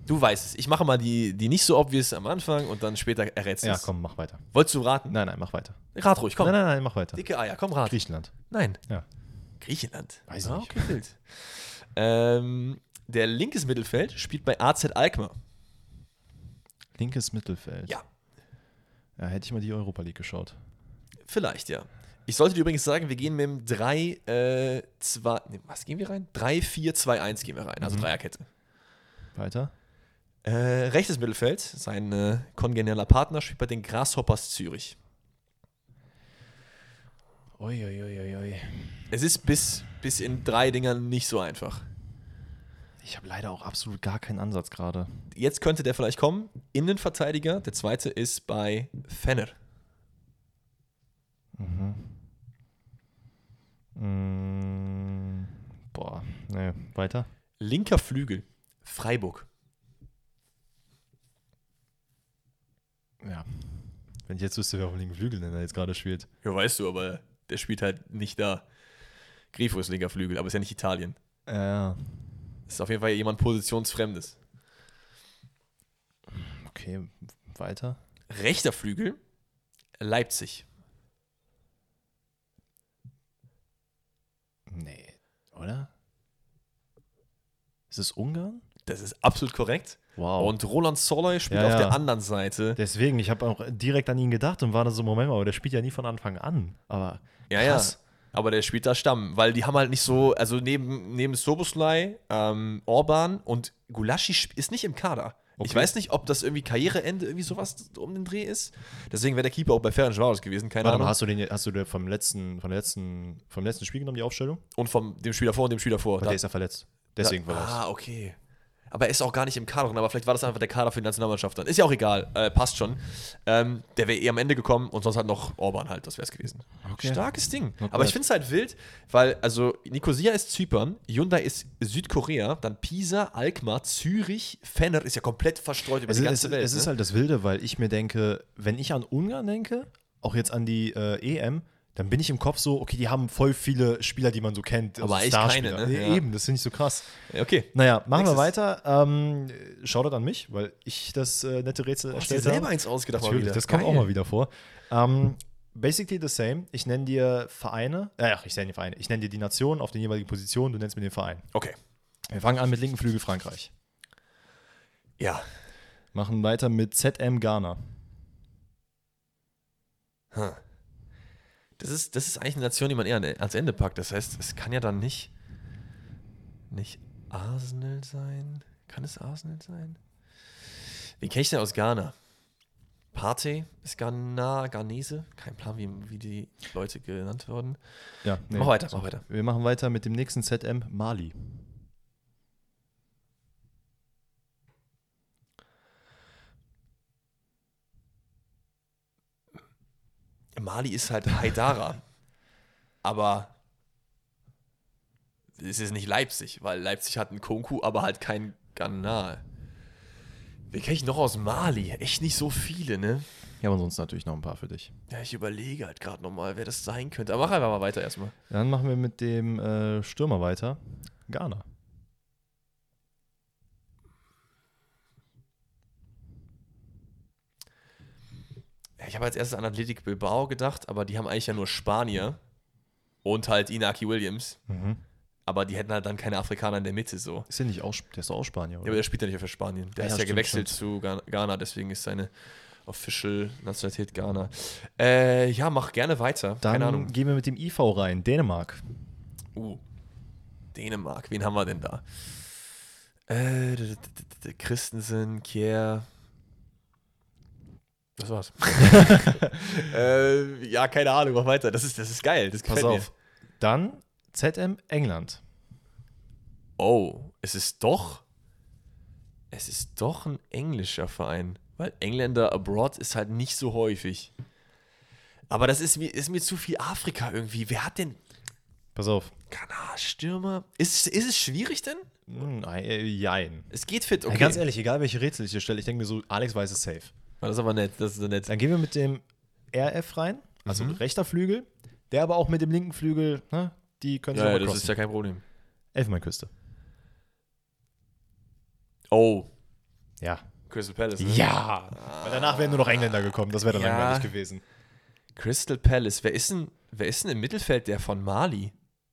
Speaker 1: Du weißt es. Ich mache mal die, die nicht so obvious am Anfang und dann später errätst du
Speaker 2: Ja,
Speaker 1: es.
Speaker 2: komm, mach weiter.
Speaker 1: Wolltest du raten?
Speaker 2: Nein, nein, mach weiter.
Speaker 1: Rat ruhig, komm.
Speaker 2: Nein, nein, nein, mach weiter.
Speaker 1: Dicke Eier, komm, rat.
Speaker 2: Griechenland.
Speaker 1: Nein.
Speaker 2: Ja.
Speaker 1: Griechenland.
Speaker 2: Weiß ich
Speaker 1: ah,
Speaker 2: nicht.
Speaker 1: okay, wild. ähm, der linkes Mittelfeld spielt bei AZ Alkmaar.
Speaker 2: Linkes Mittelfeld.
Speaker 1: Ja.
Speaker 2: Ja, hätte ich mal die Europa League geschaut.
Speaker 1: Vielleicht, ja. Ich sollte dir übrigens sagen, wir gehen mit dem 3, äh, 2, nee, was gehen wir rein? 3, 4, 2, 1 gehen wir rein, also Dreierkette.
Speaker 2: Weiter.
Speaker 1: Äh, rechtes Mittelfeld, sein äh, kongenieller Partner spielt bei den Grasshoppers Zürich.
Speaker 2: Uiuiuiui.
Speaker 1: Es ist bis, bis in drei Dingern nicht so einfach.
Speaker 2: Ich habe leider auch absolut gar keinen Ansatz gerade.
Speaker 1: Jetzt könnte der vielleicht kommen. Innenverteidiger, der zweite ist bei Fenner.
Speaker 2: Mm, boah, nee, weiter.
Speaker 1: Linker Flügel, Freiburg.
Speaker 2: Ja. Wenn ich jetzt wüsste, wer auf dem linken Flügel denn da jetzt gerade spielt.
Speaker 1: Ja, weißt du, aber der spielt halt nicht da. Grifo ist linker Flügel, aber ist ja nicht Italien.
Speaker 2: Ja,
Speaker 1: Ist auf jeden Fall jemand Positionsfremdes.
Speaker 2: okay, weiter.
Speaker 1: Rechter Flügel, Leipzig.
Speaker 2: Nee, oder? Ist es Ungarn?
Speaker 1: Das ist absolut korrekt.
Speaker 2: Wow.
Speaker 1: Und Roland Soloy spielt
Speaker 2: Ja,
Speaker 1: auf
Speaker 2: ja.
Speaker 1: der anderen Seite.
Speaker 2: Deswegen, ich habe auch direkt an ihn gedacht und war da so, Moment mal, aber der spielt ja nie von Anfang an. Aber
Speaker 1: Ja, ja. Aber der spielt da Stamm, weil die haben halt nicht so, also neben, neben Soboslai, ähm, Orban und Gulaschi ist nicht im Kader. Ich
Speaker 2: Okay.
Speaker 1: weiß nicht, ob das irgendwie Karriereende irgendwie sowas um den Dreh ist. Deswegen wäre der Keeper auch bei Ferencvaros gewesen, keine
Speaker 2: Warte mal,
Speaker 1: Ahnung.
Speaker 2: hast du den hast du den vom letzten, vom letzten, vom letzten Spiel genommen, die Aufstellung?
Speaker 1: Und vom dem Spieler vor und dem Spieler vor.
Speaker 2: Weil
Speaker 1: Da-
Speaker 2: der ist ja verletzt. Deswegen
Speaker 1: da,
Speaker 2: war das.
Speaker 1: Ah, okay. Aber er ist auch gar nicht im Kader drin, aber vielleicht war das einfach der Kader für die Nationalmannschaft dann. Ist ja auch egal, äh, passt schon. Ähm, der wäre eh am Ende gekommen und sonst halt noch Orban halt, das wäre es gewesen.
Speaker 2: Okay.
Speaker 1: Starkes Ding.
Speaker 2: Not
Speaker 1: aber ich finde es halt wild, weil, also Nicosia ist Zypern, Hyundai ist Südkorea, dann Pisa, Alkmaar, Zürich, Fenner ist ja komplett verstreut über
Speaker 2: Es,
Speaker 1: die
Speaker 2: ist-
Speaker 1: ganze
Speaker 2: es,
Speaker 1: Welt.
Speaker 2: es ist
Speaker 1: ne?
Speaker 2: halt das Wilde, weil ich mir denke, wenn ich an Ungarn denke, auch jetzt an die äh, EM, dann bin ich im Kopf so, okay, die haben voll viele Spieler, die man so kennt.
Speaker 1: Aber eigentlich
Speaker 2: Starspieler.
Speaker 1: keine, ne?
Speaker 2: Äh,
Speaker 1: Ja.
Speaker 2: Eben, das finde ich so krass.
Speaker 1: okay.
Speaker 2: Naja, machen wir
Speaker 1: Nächstes.
Speaker 2: weiter. Ähm, Shoutout an mich, weil ich das äh, nette Rätsel
Speaker 1: dir
Speaker 2: erstellt
Speaker 1: selber
Speaker 2: habe.
Speaker 1: eins ausgedacht
Speaker 2: Natürlich, das kommt
Speaker 1: Geil.
Speaker 2: auch mal wieder vor. Ähm, basically the same. Ich nenne dir Vereine, äh, ach, ich nenne dir Vereine. Ich nenne dir die Nation auf den jeweiligen Positionen, du nennst mir den Verein.
Speaker 1: Okay.
Speaker 2: Wir fangen an mit linken Flügel Frankreich.
Speaker 1: Ja.
Speaker 2: Machen weiter mit ZM Ghana.
Speaker 1: Hm. Das ist, das ist eigentlich eine Nation, die man eher an- ans Ende packt. Das heißt, es kann ja dann nicht, nicht Arsenal sein. Kann es Arsenal sein? Wie kenne ich denn aus Ghana? Partey ist Ghana, Ghanese. Kein Plan, wie, wie die Leute genannt wurden.
Speaker 2: Ja, nee.
Speaker 1: Mach weiter, mach weiter.
Speaker 2: Wir machen weiter mit dem nächsten ZM Mali.
Speaker 1: Mali ist halt Haidara. aber es ist nicht Leipzig, weil Leipzig hat einen Konku, aber halt kein Ghana. Wen kenne ich noch aus Mali? Echt nicht so viele, ne?
Speaker 2: Ja, aber sonst natürlich noch ein paar für dich.
Speaker 1: Ja, ich überlege halt gerade nochmal, wer das sein könnte. Aber mach einfach mal weiter erstmal.
Speaker 2: Dann machen wir mit dem äh, Stürmer weiter. Ghana.
Speaker 1: Ja, Ich habe als erstes an Athletic Bilbao gedacht, aber die haben eigentlich ja nur Spanier und halt Inaki Williams. Aber die hätten halt dann keine Afrikaner in der Mitte so.
Speaker 2: Ist der nicht auch, der ist doch auch Spanier,
Speaker 1: Ja,
Speaker 2: oder?
Speaker 1: aber der spielt ja nicht für Spanien. Der
Speaker 2: Ah,
Speaker 1: ist
Speaker 2: ja,
Speaker 1: ja
Speaker 2: stimmt,
Speaker 1: gewechselt zu Ghana- deswegen ist seine Official Nationalität Ghana. Äh, ja, mach gerne weiter.
Speaker 2: Dann
Speaker 1: Keine Ahnung.
Speaker 2: gehen wir mit dem IV rein. Dänemark.
Speaker 1: Uh, Dänemark, wen haben wir denn da? Äh, Christensen, Kier. Das war's. äh, ja, keine Ahnung, mach weiter. Das ist, das ist geil. Das
Speaker 2: Pass auf. Dann ZM England.
Speaker 1: mir. Oh, es ist doch. Es ist doch ein englischer Verein. Weil Engländer abroad ist halt nicht so häufig. Aber das ist mir, ist mir zu viel Afrika irgendwie. Wer hat denn
Speaker 2: Pass auf.
Speaker 1: Ghana, Stürmer? Ist, ist es schwierig denn?
Speaker 2: Hm, äh, jein.
Speaker 1: Es geht fit, okay.
Speaker 2: Ja, ganz ehrlich, egal welche Rätsel ich dir stelle, ich denke mir so, Alex weiß es safe.
Speaker 1: Das ist aber nett, das ist so nett.
Speaker 2: Dann gehen wir mit dem RF rein, also
Speaker 1: Mhm.
Speaker 2: rechter Flügel, der aber auch mit dem linken Flügel, ne, die können sich
Speaker 1: Ja,
Speaker 2: auch
Speaker 1: ja, das
Speaker 2: crossen.
Speaker 1: ist ja kein Problem.
Speaker 2: Elfenbeinküste.
Speaker 1: Oh,
Speaker 2: Ja.
Speaker 1: Crystal Palace. Ne?
Speaker 2: Ja. Weil danach wären nur noch Engländer gekommen, das wäre dann
Speaker 1: Ja.
Speaker 2: langweilig gewesen.
Speaker 1: Crystal Palace. Wer ist denn, wer ist denn im Mittelfeld der von Mali?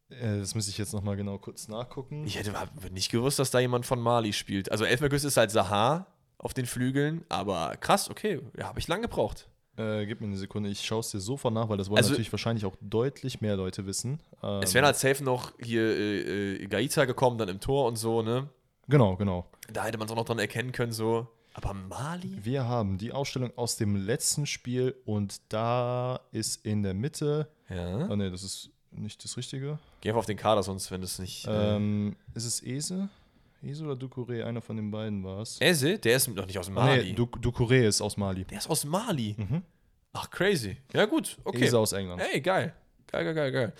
Speaker 2: Äh, das müsste ich jetzt nochmal genau kurz nachgucken.
Speaker 1: Ich hätte nicht gewusst, dass da jemand von Mali spielt. Also Elfenbeinküste ist halt Sahar auf den Flügeln, aber krass, okay. Ja, habe ich lang gebraucht.
Speaker 2: Äh, gib mir eine Sekunde, ich schaue es dir sofort nach, weil das wollen
Speaker 1: Also-
Speaker 2: natürlich wahrscheinlich auch deutlich mehr Leute wissen. Ähm,
Speaker 1: Es wären halt safe noch hier äh, äh, Gaita gekommen, dann im Tor und so, ne?
Speaker 2: Genau, genau.
Speaker 1: Da hätte man es auch noch dran erkennen können, so. Aber Mali?
Speaker 2: Wir haben die Ausstellung aus dem letzten Spiel und da ist in der Mitte.
Speaker 1: Ja.
Speaker 2: Oh ne, das ist nicht das Richtige.
Speaker 1: Geh einfach auf den Kader, sonst, wenn das nicht. Äh,
Speaker 2: Ähm, ist es Ese? Ese oder Ducouré? Einer von den beiden war es.
Speaker 1: Eze, der ist noch nicht aus
Speaker 2: Ah,
Speaker 1: Mali.
Speaker 2: nee, Du- Ducouré ist aus Mali.
Speaker 1: der ist aus Mali.
Speaker 2: Mhm.
Speaker 1: Ach, crazy. Ja, gut. Okay.
Speaker 2: Ese aus England.
Speaker 1: Hey, geil. Geil, geil, geil, geil.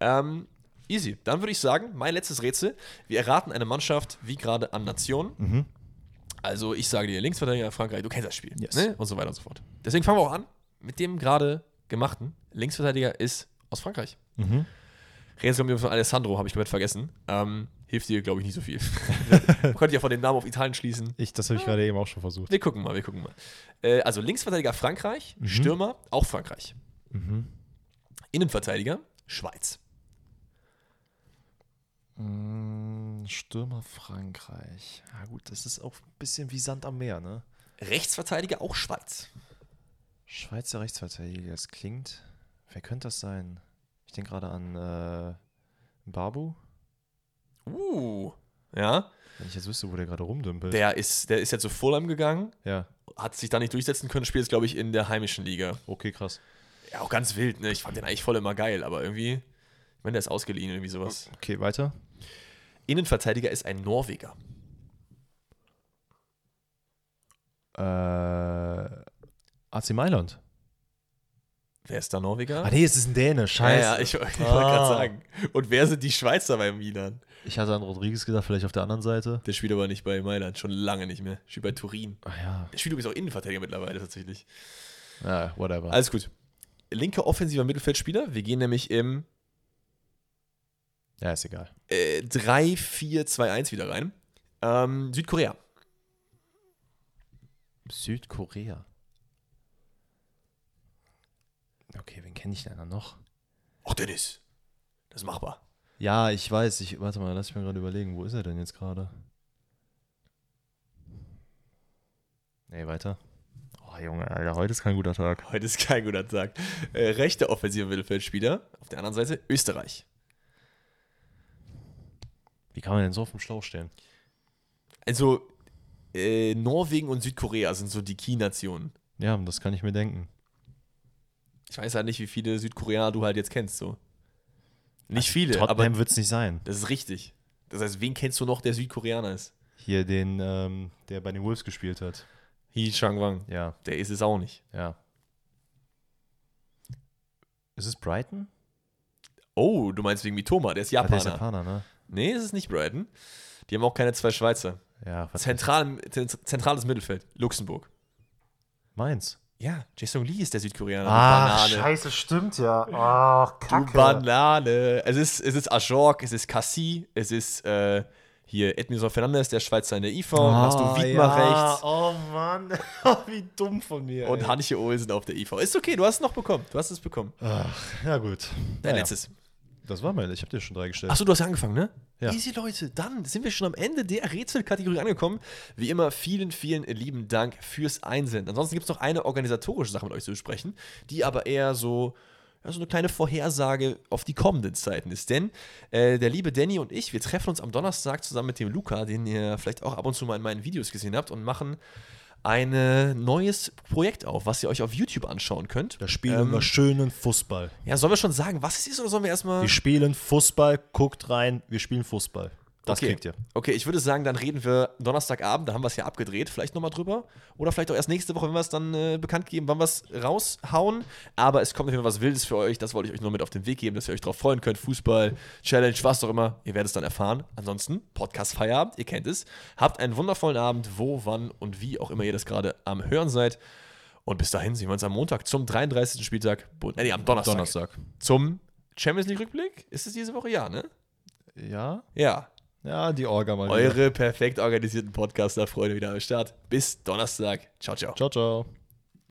Speaker 1: Ähm, easy. Dann würde ich sagen, mein letztes Rätsel. Wir erraten eine Mannschaft wie gerade an Nationen.
Speaker 2: Mhm.
Speaker 1: Also ich sage dir, Linksverteidiger Frankreich, du kennst das Spiel.
Speaker 2: Yes.
Speaker 1: Ne? Und so weiter und so fort. Deswegen fangen wir auch an mit dem gerade gemachten. Linksverteidiger ist aus Frankreich.
Speaker 2: Mhm.
Speaker 1: Rätsel kommt von Alessandro, habe ich komplett vergessen. Ähm, hilft dir, glaube ich, nicht so viel. Man könnte ja von dem Namen auf Italien schließen.
Speaker 2: Ich, das habe ich gerade eben auch schon versucht.
Speaker 1: Wir gucken mal, wir gucken mal. Äh, also Linksverteidiger Frankreich, Stürmer auch Frankreich.
Speaker 2: Mhm.
Speaker 1: Innenverteidiger Schweiz.
Speaker 2: Mm, Stürmer Frankreich. Ja gut, das ist auch ein bisschen wie Sand am Meer, ne?
Speaker 1: Rechtsverteidiger auch Schweiz.
Speaker 2: Schweizer Rechtsverteidiger, das klingt. Wer könnte das sein? Ich denke gerade an äh, Babu.
Speaker 1: Uh, ja.
Speaker 2: Wenn ich jetzt wüsste, wo der gerade rumdümpelt.
Speaker 1: Der ist, der ist jetzt zu Fulham gegangen,
Speaker 2: ja,
Speaker 1: hat sich da nicht durchsetzen können, spielt jetzt, glaube ich, in der heimischen Liga.
Speaker 2: okay, krass.
Speaker 1: Ja, auch ganz wild, ne? Ich fand den eigentlich voll immer geil, aber irgendwie, ich meine, der ist ausgeliehen, irgendwie sowas.
Speaker 2: Okay, weiter.
Speaker 1: Innenverteidiger ist ein Norweger.
Speaker 2: Äh, AC Mailand.
Speaker 1: Wer ist da Norweger?
Speaker 2: Ah nee, es ist ein Däne,
Speaker 1: ja,
Speaker 2: scheiße.
Speaker 1: ja, ich, ich wollte
Speaker 2: Ah.
Speaker 1: gerade sagen. Und wer sind die Schweizer beim Milan?
Speaker 2: Ich hatte an Rodriguez gedacht, vielleicht auf der anderen Seite.
Speaker 1: Der spielt aber nicht bei Mailand, schon lange nicht mehr. Spielt bei Turin.
Speaker 2: Ach ja.
Speaker 1: Der spielt übrigens auch Innenverteidiger mittlerweile tatsächlich.
Speaker 2: Ja, whatever.
Speaker 1: Alles gut. Linker offensiver Mittelfeldspieler. Wir gehen nämlich im
Speaker 2: ja, ist egal.
Speaker 1: äh, 3-4-2-1 wieder rein. Ähm, Südkorea.
Speaker 2: Südkorea. Okay, wen kenne ich denn da noch?
Speaker 1: Ach, Dennis. Das ist machbar.
Speaker 2: Ja, ich weiß. Ich, warte mal, lass mich mal gerade überlegen. Wo ist er denn jetzt gerade? Nee, weiter. Oh, Junge, Alter, heute ist kein guter Tag.
Speaker 1: Heute ist kein guter Tag. Äh, rechter offensiver Mittelfeldspieler. Auf der anderen Seite Österreich.
Speaker 2: Wie kann man denn so auf dem Schlauch stehen?
Speaker 1: Also, äh, Norwegen und Südkorea sind so die Key-Nationen.
Speaker 2: Ja, das kann ich mir denken.
Speaker 1: Ich weiß halt nicht, wie viele Südkoreaner du halt jetzt kennst, so. Nicht viele,
Speaker 2: Tottenham wird es nicht sein.
Speaker 1: das ist richtig. Das heißt, wen kennst du noch, der Südkoreaner ist?
Speaker 2: Hier den, ähm, der bei den Wolves gespielt hat.
Speaker 1: Hee Chang-Wang.
Speaker 2: Ja,
Speaker 1: Der ist es auch nicht.
Speaker 2: ja. Ist es Brighton?
Speaker 1: Oh, du meinst wegen Mitoma, der ist
Speaker 2: Ah, der
Speaker 1: Japaner.
Speaker 2: ist Japaner, ne?
Speaker 1: nee, es ist nicht Brighton. Die haben auch keine zwei Schweizer.
Speaker 2: Ja?
Speaker 1: Zentral, zentrales Mittelfeld. Luxemburg.
Speaker 2: Mainz.
Speaker 1: Ja, Jason Lee ist der Südkoreaner.
Speaker 2: Ah,
Speaker 1: Banane.
Speaker 2: scheiße, stimmt ja. Ach,
Speaker 1: Du Banane. Es ist, es ist Ajork, es ist Cassie, es ist äh, hier Edmilson Fernandes, der Schweizer in der IV. hast du Wiedmer rechts.
Speaker 2: Oh Mann, wie dumm von mir.
Speaker 1: Und
Speaker 2: ey.
Speaker 1: Hanche Olsen auf der IV. Ist okay, du hast es noch bekommen. Du hast es bekommen.
Speaker 2: Ach, ja gut.
Speaker 1: Dein
Speaker 2: Naja,
Speaker 1: letztes.
Speaker 2: Das war mein, ich habe dir schon drei gestellt.
Speaker 1: Achso, du hast ja angefangen, ne?
Speaker 2: Ja.
Speaker 1: Easy, Leute. Dann sind wir schon am Ende der Rätselkategorie angekommen. Wie immer, vielen, vielen lieben Dank fürs Einsenden. Ansonsten gibt es noch eine organisatorische Sache mit euch zu besprechen, die aber eher so, ja, so eine kleine Vorhersage auf die kommenden Zeiten ist. Denn äh, der liebe Danny und ich, wir treffen uns am Donnerstag zusammen mit dem Luca, den ihr vielleicht auch ab und zu mal in meinen Videos gesehen habt, und machen ein neues Projekt auf, was ihr euch auf YouTube anschauen könnt.
Speaker 2: Da spielen
Speaker 1: Ähm,
Speaker 2: wir schönen Fußball.
Speaker 1: Ja, sollen wir schon sagen, was es ist, oder sollen wir erstmal.
Speaker 2: Wir spielen Fußball, guckt rein, wir spielen Fußball. Das
Speaker 1: okay.
Speaker 2: kriegt ihr.
Speaker 1: Okay, ich würde sagen, dann reden wir Donnerstagabend, da haben wir es ja abgedreht, vielleicht nochmal drüber. Oder vielleicht auch erst nächste Woche, wenn wir es dann äh, bekannt geben, wann wir es raushauen. Aber es kommt auf jeden Fall was Wildes für euch, das wollte ich euch nur mit auf den Weg geben, dass ihr euch darauf freuen könnt. Fußball, Challenge, was auch immer, ihr werdet es dann erfahren. Ansonsten, Podcast Feierabend, ihr kennt es. Habt einen wundervollen Abend, wo, wann und wie auch immer ihr das gerade am Hören seid. Und bis dahin sehen wir uns am Montag zum 33. Spieltag, Bu- nee, am Donnerstag,
Speaker 2: Donnerstag.
Speaker 1: zum Champions League Rückblick. Ist es diese Woche? Ja, ne?
Speaker 2: Ja?
Speaker 1: Ja.
Speaker 2: Ja, die Orga mal wieder.
Speaker 1: Eure perfekt organisierten Podcaster-Freunde wieder am Start. Bis Donnerstag. Ciao, ciao.
Speaker 2: Ciao, ciao.